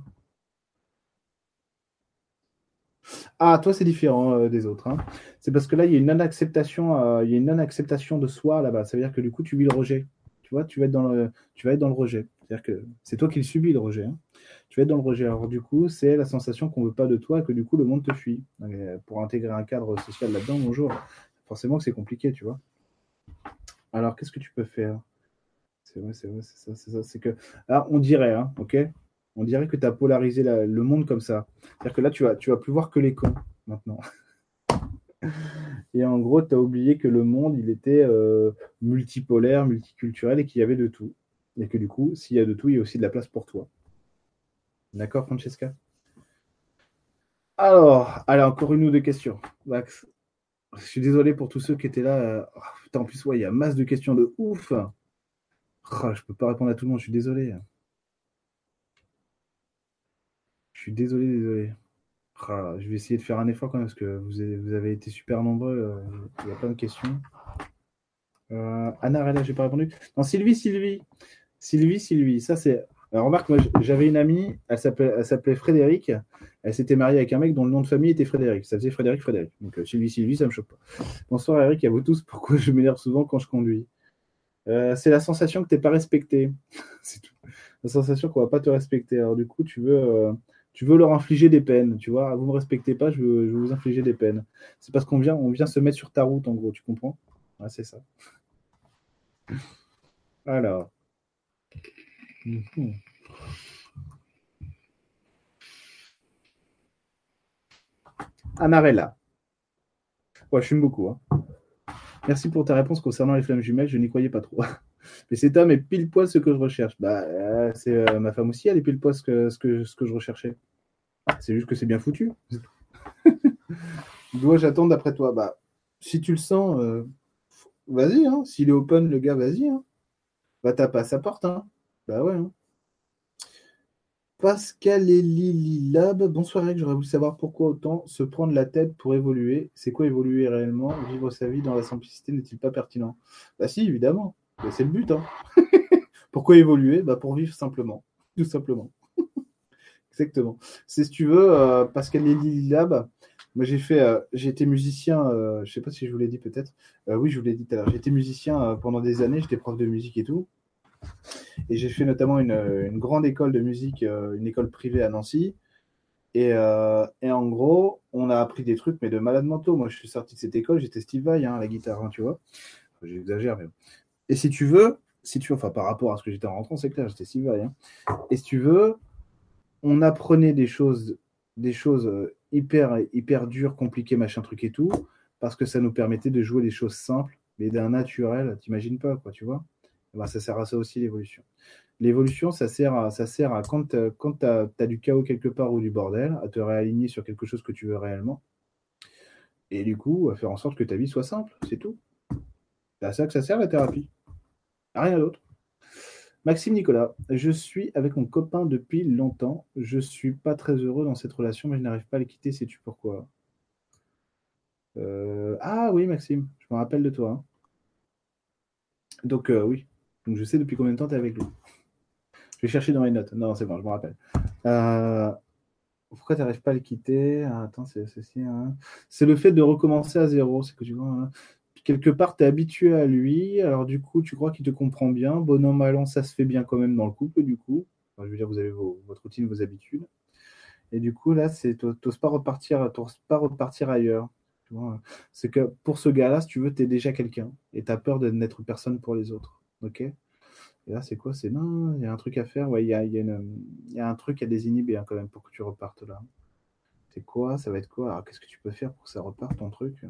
Ah, toi, c'est différent euh, des autres. Hein. C'est parce que là, il y a une non-acceptation, euh, il y a une non-acceptation de soi là-bas. Ça veut dire que du coup, tu vis le rejet. Tu vois, tu vas être dans le, tu vas être dans le rejet. C'est-à-dire que c'est toi qui le subis le rejet. Hein tu vas être dans le rejet. Alors du coup, c'est la sensation qu'on ne veut pas de toi et que du coup, le monde te fuit. pour intégrer un cadre social là-dedans, bonjour, forcément que c'est compliqué, tu vois. Alors, qu'est-ce que tu peux faire? C'est vrai, c'est vrai, c'est ça, c'est ça. C'est que, alors, on dirait, hein, ok? On dirait que tu as polarisé le monde comme ça. C'est-à-dire que là, tu vas, tu vas plus voir que les cons maintenant. Et en gros, tu as oublié que le monde, il était euh, multipolaire, multiculturel et qu'il y avait de tout. Et que du coup, s'il y a de tout, il y a aussi de la place pour toi. D'accord, Francesca? Alors, allez, encore une ou deux questions. Max. Je suis désolé pour tous ceux qui étaient là. Oh, putain, en plus, ouais, il y a masse de questions de ouf. Oh, je ne peux pas répondre à tout le monde, je suis désolé. Je suis désolé, désolé. Oh, je vais essayer de faire un effort quand même, parce que vous avez, été super nombreux. Euh, il y a plein de questions. Euh, Anna Rella, je n'ai pas répondu. Non, Sylvie, Sylvie. Sylvie, Sylvie. Ça, c'est remarque, moi, j'avais une amie, elle s'appelait Frédéric. Elle s'était mariée avec un mec dont le nom de famille était Frédéric. Ça faisait Frédéric, Frédéric. Donc, euh, Sylvie, Sylvie, ça me choque pas. Bonsoir, Eric, à vous tous. Pourquoi je m'énerve souvent quand je conduis? Euh, C'est la sensation que tu n'es pas respecté. c'est tout. La sensation qu'on va pas te respecter. Alors, du coup, tu veux, tu veux leur infliger des peines. Tu vois, vous ne me respectez pas, je veux, vous infliger des peines. C'est parce qu'on vient, on vient se mettre sur ta route, en gros. Tu comprends? C'est ça. Alors. Mhm. Amarella. Ouais, je fume beaucoup. Hein. Merci pour ta réponse concernant les flammes jumelles. Je n'y croyais pas trop. Mais cet homme est pile poil ce que je recherche. Bah, euh, c'est euh, ma femme aussi, elle est pile poil ce que, ce que, ce que je recherchais. C'est juste que c'est bien foutu. Dois-je attendre d'après toi? Bah, si tu le sens, euh, vas-y. Hein. S'il est open, le gars, vas-y. Hein. Va taper à sa porte. Hein. Bah ouais. Hein. Pascal Lab, bonsoir Eric, j'aurais voulu savoir pourquoi autant se prendre la tête pour évoluer. C'est quoi évoluer réellement? Vivre sa vie dans la simplicité n'est-il pas pertinent? Bah si, évidemment. C'est le but. Hein. pourquoi évoluer? Bah Pour vivre simplement. Tout simplement. Exactement. C'est si tu veux, euh, Pascal Lab, moi j'ai fait, euh, j'ai été musicien, euh, je sais pas si je vous l'ai dit peut-être. oui, je vous l'ai dit tout à l'heure. J'ai été musicien pendant des années, j'étais prof de musique et tout. Et j'ai fait notamment une, grande école de musique, euh, une école privée à Nancy. Euh, et, en gros, on a appris des trucs, mais de malade mentaux. Moi, je suis sorti de cette école, j'étais Steve Vai, hein, la guitare, hein, tu vois. J'exagère, mais. Et si tu veux, si tu enfin, par rapport à ce que j'étais en rentrant, c'est clair, j'étais Vai. Hein. Et si tu veux, on apprenait des choses, des choses euh, hyper, hyper dures, compliquées, machin, truc et tout, parce que ça nous permettait de jouer des choses simples, mais d'un naturel, t'imagines pas, quoi, tu vois. Eh ben, ça sert à ça aussi l'évolution. L'évolution, ça sert à, ça sert à quand, tu as, du chaos quelque part ou du bordel, à te réaligner sur quelque chose que tu veux réellement. Et du coup, à faire en sorte que ta vie soit simple, c'est tout. C'est à ça que ça sert la thérapie. Rien d'autre. Maxime Nicolas, je suis avec mon copain depuis longtemps. Je suis pas très heureux dans cette relation, mais je n'arrive pas à le quitter. Sais-tu pourquoi? Euh, Ah oui, Maxime, je me rappelle de toi. Hein. Donc euh, oui, donc je sais depuis combien de temps tu es avec lui. Je vais chercher dans les notes. Non, c'est bon, je me rappelle. Euh, pourquoi tu n'arrives pas à le quitter? Ah, Attends, c'est ceci. Hein. C'est le fait de recommencer à zéro. C'est que tu vois. Hein. Quelque part, tu es habitué à lui, alors du coup, tu crois qu'il te comprend bien. Bonhomme allant, ça se fait bien quand même dans le couple, du coup. je veux dire, vous avez votre routine, vos habitudes. Et du coup, là, c'est n'oses pas repartir, pas repartir ailleurs. C'est que pour ce gars-là, si tu veux, tu es déjà quelqu'un et tu as peur de n'être personne pour les autres. Ok? Et là, c'est quoi? C'est non, il y a un truc à faire. Ouais, il y a, y, a un truc à désinhiber hein, quand même pour que tu repartes là. C'est quoi? Ça va être quoi? Qu'est-ce que tu peux faire pour que ça reparte ton truc?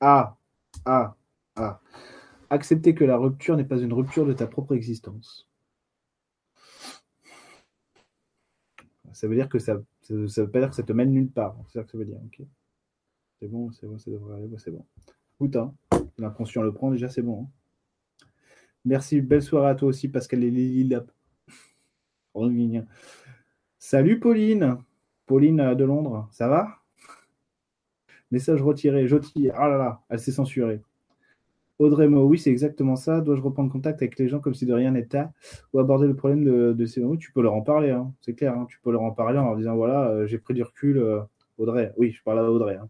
Ah Ah Ah Accepter que la rupture n'est pas une rupture de ta propre existence. Ça veut dire que ça ne veut pas dire que ça te mène nulle part. C'est ça que ça veut dire. c'est bon, c'est bon, ça devrait aller. c'est bon. Écoute, hein, l'inconscient le prend déjà, c'est bon. Hein. Merci, belle soirée à toi aussi, Pascal et Lily Salut Pauline. Pauline euh, de Londres, ça va? Message retiré, Joti. Ah là là, elle s'est censurée. Audrey Mo, oui, c'est exactement ça. Dois-je reprendre contact avec les gens comme si de rien n'était? Ou aborder le problème de, ces mots? Tu peux leur en parler, hein. c'est clair. Hein. Tu peux leur en parler en leur disant voilà, euh, j'ai pris du recul. Euh, Audrey, oui, je parle à Audrey. Hein,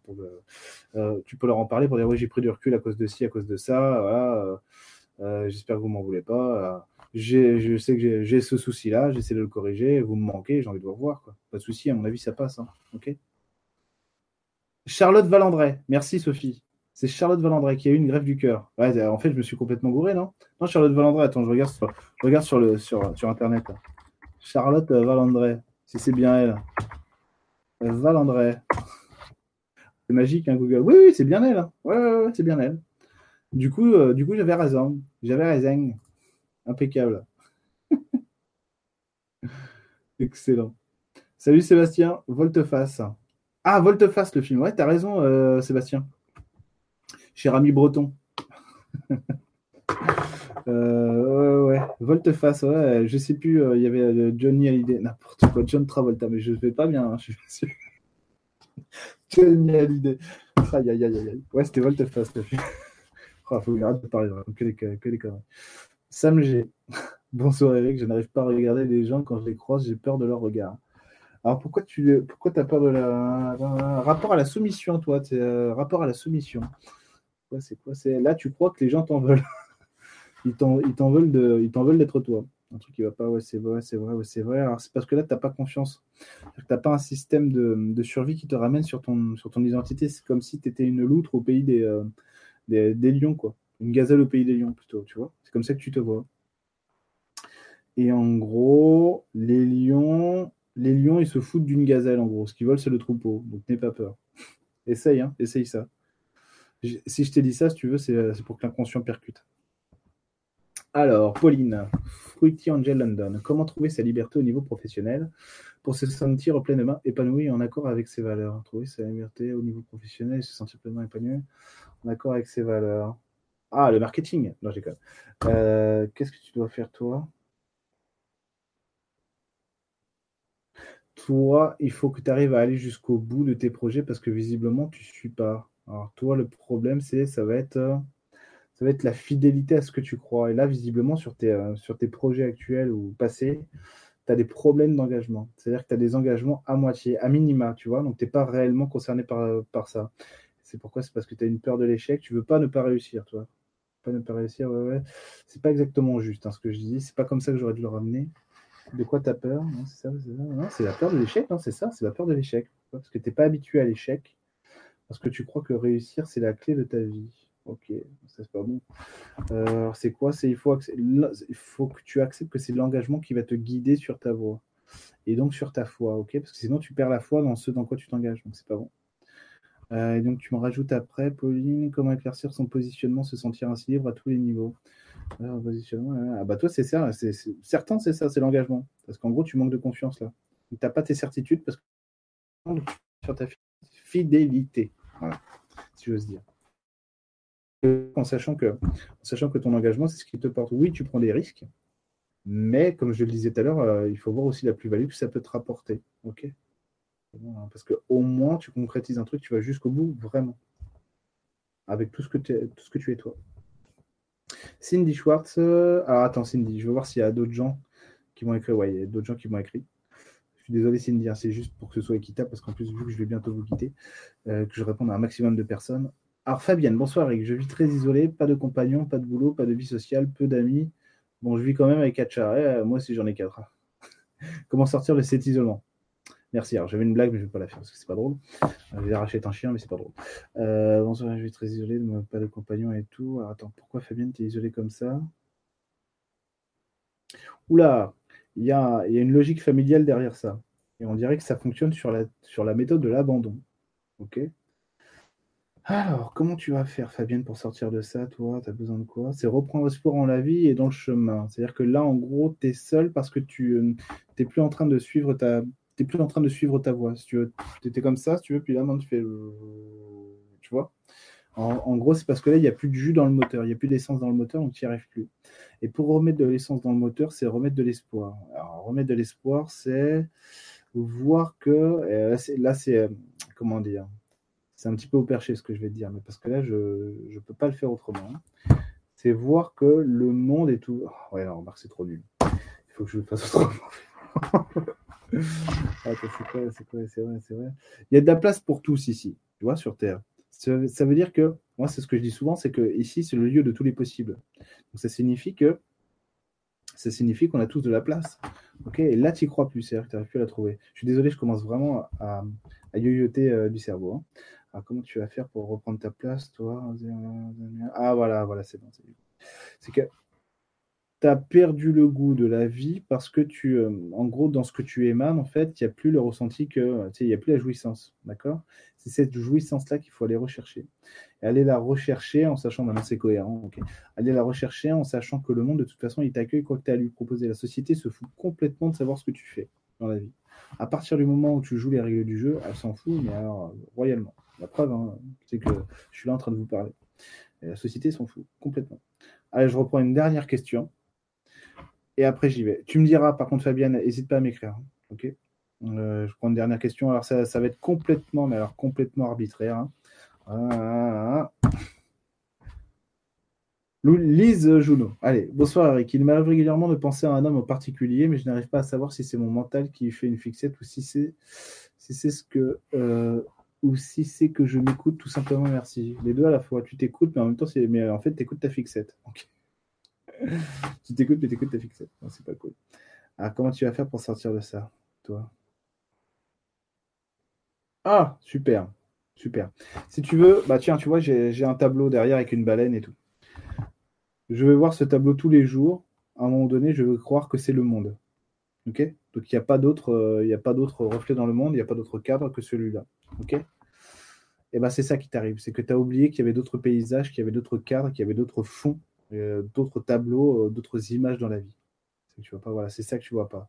euh, tu peux leur en parler pour dire oui, j'ai pris du recul à cause de ci, à cause de ça. J'espère que vous m'en voulez pas. je sais que j'ai ce souci-là, j'essaie de le corriger. Vous me manquez, j'ai envie de vous revoir. Pas de souci, à mon avis, ça passe. ok? Charlotte Valandré, merci Sophie. C'est Charlotte Valandré qui a eu une grève du cœur. en fait, je me suis complètement gouré, non? Non, Charlotte Valandré, attends, je regarde sur, Internet. Charlotte Valandré, si c'est bien elle. Valandré. C'est magique, hein, Google. Oui, oui c'est bien elle. Hein. Ouais, ouais, c'est bien elle. Du coup, euh, du coup j'avais raison. J'avais raison. Impeccable. Excellent. Salut Sébastien, Volteface. Ah, Volteface, le film. Ouais, t'as raison, euh, Sébastien cher ami breton. euh, ouais, Volteface, ouais, je sais plus, euh, il y avait euh, Johnny Hallyday, n'importe quoi, John Travolta, mais je vais pas bien, hein, je suis sûr. Johnny Hallyday. Aïe, aïe, aïe, aïe. Ouais, c'était Volteface, le film. oh, faut arrêter de parler, que les, que les conneries. Sam G. Bonsoir Eric, je n'arrive pas à regarder les gens quand je les croise, j'ai peur de leur regard. Alors pourquoi tu pourquoi as peur de la, rapport à la soumission, toi, euh, rapport à la soumission c'est quoi? C'est là, tu crois que les gens t'en veulent. ils t'en veulent de, veulent d'être toi. Un truc qui va pas. Ouais, c'est vrai, c'est vrai, ouais, c'est vrai. Alors c'est parce que là, t'as pas confiance. T'as pas un système de, survie qui te ramène sur ton, sur ton identité. C'est comme si tu étais une loutre au pays des, euh, des, des, lions, quoi. Une gazelle au pays des lions, plutôt. Tu vois C'est comme ça que tu te vois. Et en gros, les lions, les lions, ils se foutent d'une gazelle, en gros. Ce qu'ils veulent, c'est le troupeau. Donc n'aie pas peur. essaye, hein, essaye ça si je t'ai dit ça, si tu veux, c'est pour que l'inconscient percute. Alors, Pauline, Fruity Angel London, comment trouver sa liberté au niveau professionnel pour se sentir pleinement épanoui en accord avec ses valeurs? Trouver sa liberté au niveau professionnel et se sentir pleinement épanoui en accord avec ses valeurs. Ah, le marketing Non, j'ai quand même. Qu'est-ce que tu dois faire, toi? Toi, il faut que tu arrives à aller jusqu'au bout de tes projets parce que visiblement, tu ne suis pas. Alors toi, le problème, c'est ça va être euh, ça va être la fidélité à ce que tu crois. Et là, visiblement, sur tes, euh, sur tes projets actuels ou passés, tu as des problèmes d'engagement. C'est-à-dire que tu as des engagements à moitié, à minima, tu vois. Donc, tu n'es pas réellement concerné par, par ça. C'est pourquoi C'est parce que tu as une peur de l'échec. Tu veux pas ne pas réussir, toi. Pas ne pas réussir, ouais. C'est pas exactement juste hein, ce que je dis. C'est pas comme ça que j'aurais dû le ramener. De quoi tu as peur C'est la peur de l'échec, c'est ça, c'est la peur de l'échec. Parce que tu n'es pas habitué à l'échec. Parce que tu crois que réussir, c'est la clé de ta vie. Ok, ça c'est pas bon. Euh, c'est quoi C'est il faut, que tu acceptes que c'est l'engagement qui va te guider sur ta voie et donc sur ta foi, ok? Parce que sinon tu perds la foi dans ce dans quoi tu t'engages, donc c'est pas bon. Euh, et donc tu me rajoutes après, Pauline, comment éclaircir son positionnement, se sentir ainsi libre à tous les niveaux? Ah bah toi c'est ça, c'est certain c'est ça, c'est l'engagement. Parce qu'en gros tu manques de confiance là. Tu n'as pas tes certitudes parce que sur ta fidélité. Voilà, si j'ose dire. En sachant que, ton engagement, c'est ce qui te porte. Oui, tu prends des risques, mais comme je le disais tout à l'heure, euh, il faut voir aussi la plus-value que ça peut te rapporter. Ok? Parce qu'au moins, tu concrétises un truc, tu vas jusqu'au bout, vraiment. Avec tout ce que tu es toi. Cindy Schwartz. Euh, alors attends, Cindy, je vais voir s'il y a d'autres gens qui m'ont écrit. Ouais, il y a d'autres gens qui m'ont écrit. Je suis désolé, Cindy, hein, c'est juste pour que ce soit équitable, parce qu'en plus, vu que je vais bientôt vous quitter, euh, que je réponde à un maximum de personnes. Alors, Fabienne, bonsoir, Eric. Je vis très isolé, pas de compagnon, pas de boulot, pas de vie sociale, peu d'amis. Bon, je vis quand même avec quatre chats. Euh, moi aussi, j'en ai quatre. Comment sortir de cet isolement? Merci. Alors, j'avais une blague, mais je ne vais pas la faire parce que c'est pas drôle. Je vais racheter un chien, mais c'est pas drôle. Euh, bonsoir, je vis très isolé, pas de compagnon et tout. Alors, attends, pourquoi Fabienne, t'es isolée comme ça? Oula, il y a, une logique familiale derrière ça. Et on dirait que ça fonctionne sur la, méthode de l'abandon. Ok alors, comment tu vas faire, Fabienne, pour sortir de ça, toi? Tu as besoin de quoi? C'est reprendre espoir en la vie et dans le chemin. C'est-à-dire que là, en gros, tu es seul parce que tu n'es plus en train de suivre ta. Plus en train de suivre ta voie. Si tu veux, étais comme ça, si tu veux, puis là, maintenant, tu fais. Tu vois en, gros, c'est parce que là, il n'y a plus de jus dans le moteur, il n'y a plus d'essence dans le moteur, donc tu n'y arrives plus. Et pour remettre de l'essence dans le moteur, c'est remettre de l'espoir. Alors, remettre de l'espoir, c'est voir que. Euh, là, c'est. Euh, comment dire c'est un petit peu au perché ce que je vais te dire, mais parce que là, je ne peux pas le faire autrement. C'est voir que le monde est tout. Oh, ouais, alors, remarque, c'est trop nul. Il faut que je le fasse autrement. ah, c'est vrai, c'est vrai. Il y a de la place pour tous ici, tu vois, sur Terre. Ça, veut dire que, moi, c'est ce que je dis souvent, c'est que ici, c'est le lieu de tous les possibles. Donc, ça signifie que ça signifie qu'on a tous de la place. Ok, et là, tu crois plus, c'est-à-dire que tu n'arrives plus à la trouver. Je suis désolé, je commence vraiment à, à yoyoter euh, du cerveau. Hein. Alors, comment tu vas faire pour reprendre ta place, toi? Ah, voilà, voilà, c'est bon. C'est que as perdu le goût de la vie parce que tu, euh, en gros, dans ce que tu émanes, en fait, il n'y a plus le ressenti que, tu sais, il n'y a plus la jouissance, d'accord? C'est cette jouissance-là qu'il faut aller rechercher. Et aller la rechercher en sachant, maintenant c'est cohérent, ok Aller la rechercher en sachant que le monde, de toute façon, il t'accueille quoi que tu as à lui proposer. La société se fout complètement de savoir ce que tu fais dans la vie. À partir du moment où tu joues les règles du jeu, elle s'en fout, mais alors, royalement. La preuve, hein, c'est que je suis là en train de vous parler. La société s'en fout complètement. Allez, je reprends une dernière question. Et après, j'y vais. Tu me diras, par contre, Fabienne, n'hésite pas à m'écrire. Hein, ok euh, Je prends une dernière question. Alors, ça, va être complètement, mais alors complètement arbitraire. Hein. Ah, ah, ah. Lise Junot. Allez, bonsoir Eric. Il m'arrive régulièrement de penser à un homme en particulier, mais je n'arrive pas à savoir si c'est mon mental qui fait une fixette ou si c'est si c'est ce que euh, ou si c'est que je m'écoute tout simplement, merci. Les deux à la fois, tu t'écoutes, mais en même temps, mais en fait, tu écoutes ta fixette. Tu t'écoutes, mais tu écoutes ta fixette. c'est pas cool. Alors, comment tu vas faire pour sortir de ça, toi? Ah, super, super. Si tu veux, bah tiens, tu vois, j'ai, un tableau derrière avec une baleine et tout. Je vais voir ce tableau tous les jours. À un moment donné, je veux croire que c'est le monde. Ok? Donc, il n'y a pas d'autre, euh, reflet dans le monde, il n'y a pas d'autre cadre que celui-là. Ok? Et ben c'est ça qui t'arrive. C'est que tu as oublié qu'il y avait d'autres paysages, qu'il y avait d'autres cadres, qu'il y avait d'autres fonds, d'autres tableaux, euh, d'autres images dans la vie. C'est tu vois pas, voilà, c'est ça que tu vois pas.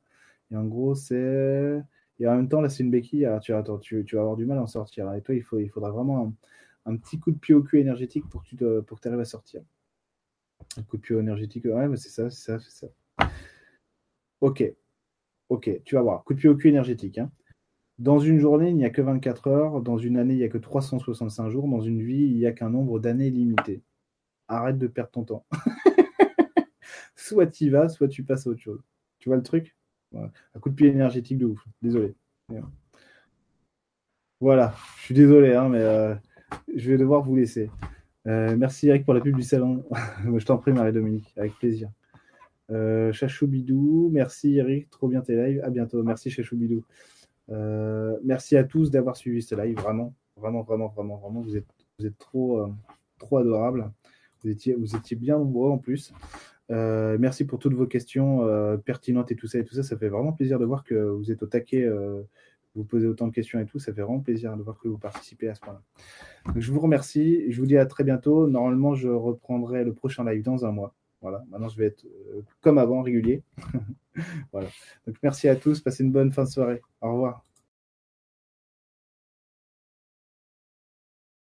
Et en gros, c'est. Et en même temps, là, c'est une béquille. tu, attends, tu, vas avoir du mal à en sortir. Et toi, il, faudra vraiment un, petit coup de pied au cul énergétique pour que tu arrives à sortir. Un coup de pied énergétique, ouais, mais c'est ça, c'est ça, c'est ça. Ok. Ok, tu vas voir. Coup de pied au cul énergétique. Hein. Dans une journée, il n'y a que 24 heures. Dans une année, il n'y a que 365 jours. Dans une vie, il n'y a qu'un nombre d'années limité. Arrête de perdre ton temps. soit tu y vas, soit tu passes à autre chose. Tu vois le truc? Un coup de pied énergétique de ouf. Désolé. Voilà, je suis désolé, hein, mais euh, je vais devoir vous laisser. Euh, merci Eric pour la pub du salon. je t'en prie, Marie-Dominique, avec plaisir. Euh, Chachoubidou, merci Eric, trop bien tes lives. À bientôt. Merci Chachoubidou. Merci à tous d'avoir suivi ce live. Vraiment, vraiment, vraiment, vraiment, vraiment. Vous êtes, trop, trop adorables. Vous étiez, vous étiez bien nombreux en plus. Euh, merci pour toutes vos questions pertinentes et tout ça et tout ça. Ça fait vraiment plaisir de voir que vous êtes au taquet. vous posez autant de questions et tout. Ça fait vraiment plaisir de voir que vous participez à ce point-là. je vous remercie. Je vous dis à très bientôt. Normalement, je reprendrai le prochain live dans un mois. Voilà, maintenant je vais être comme avant, régulier. voilà. Donc merci à tous, passez une bonne fin de soirée. Au revoir.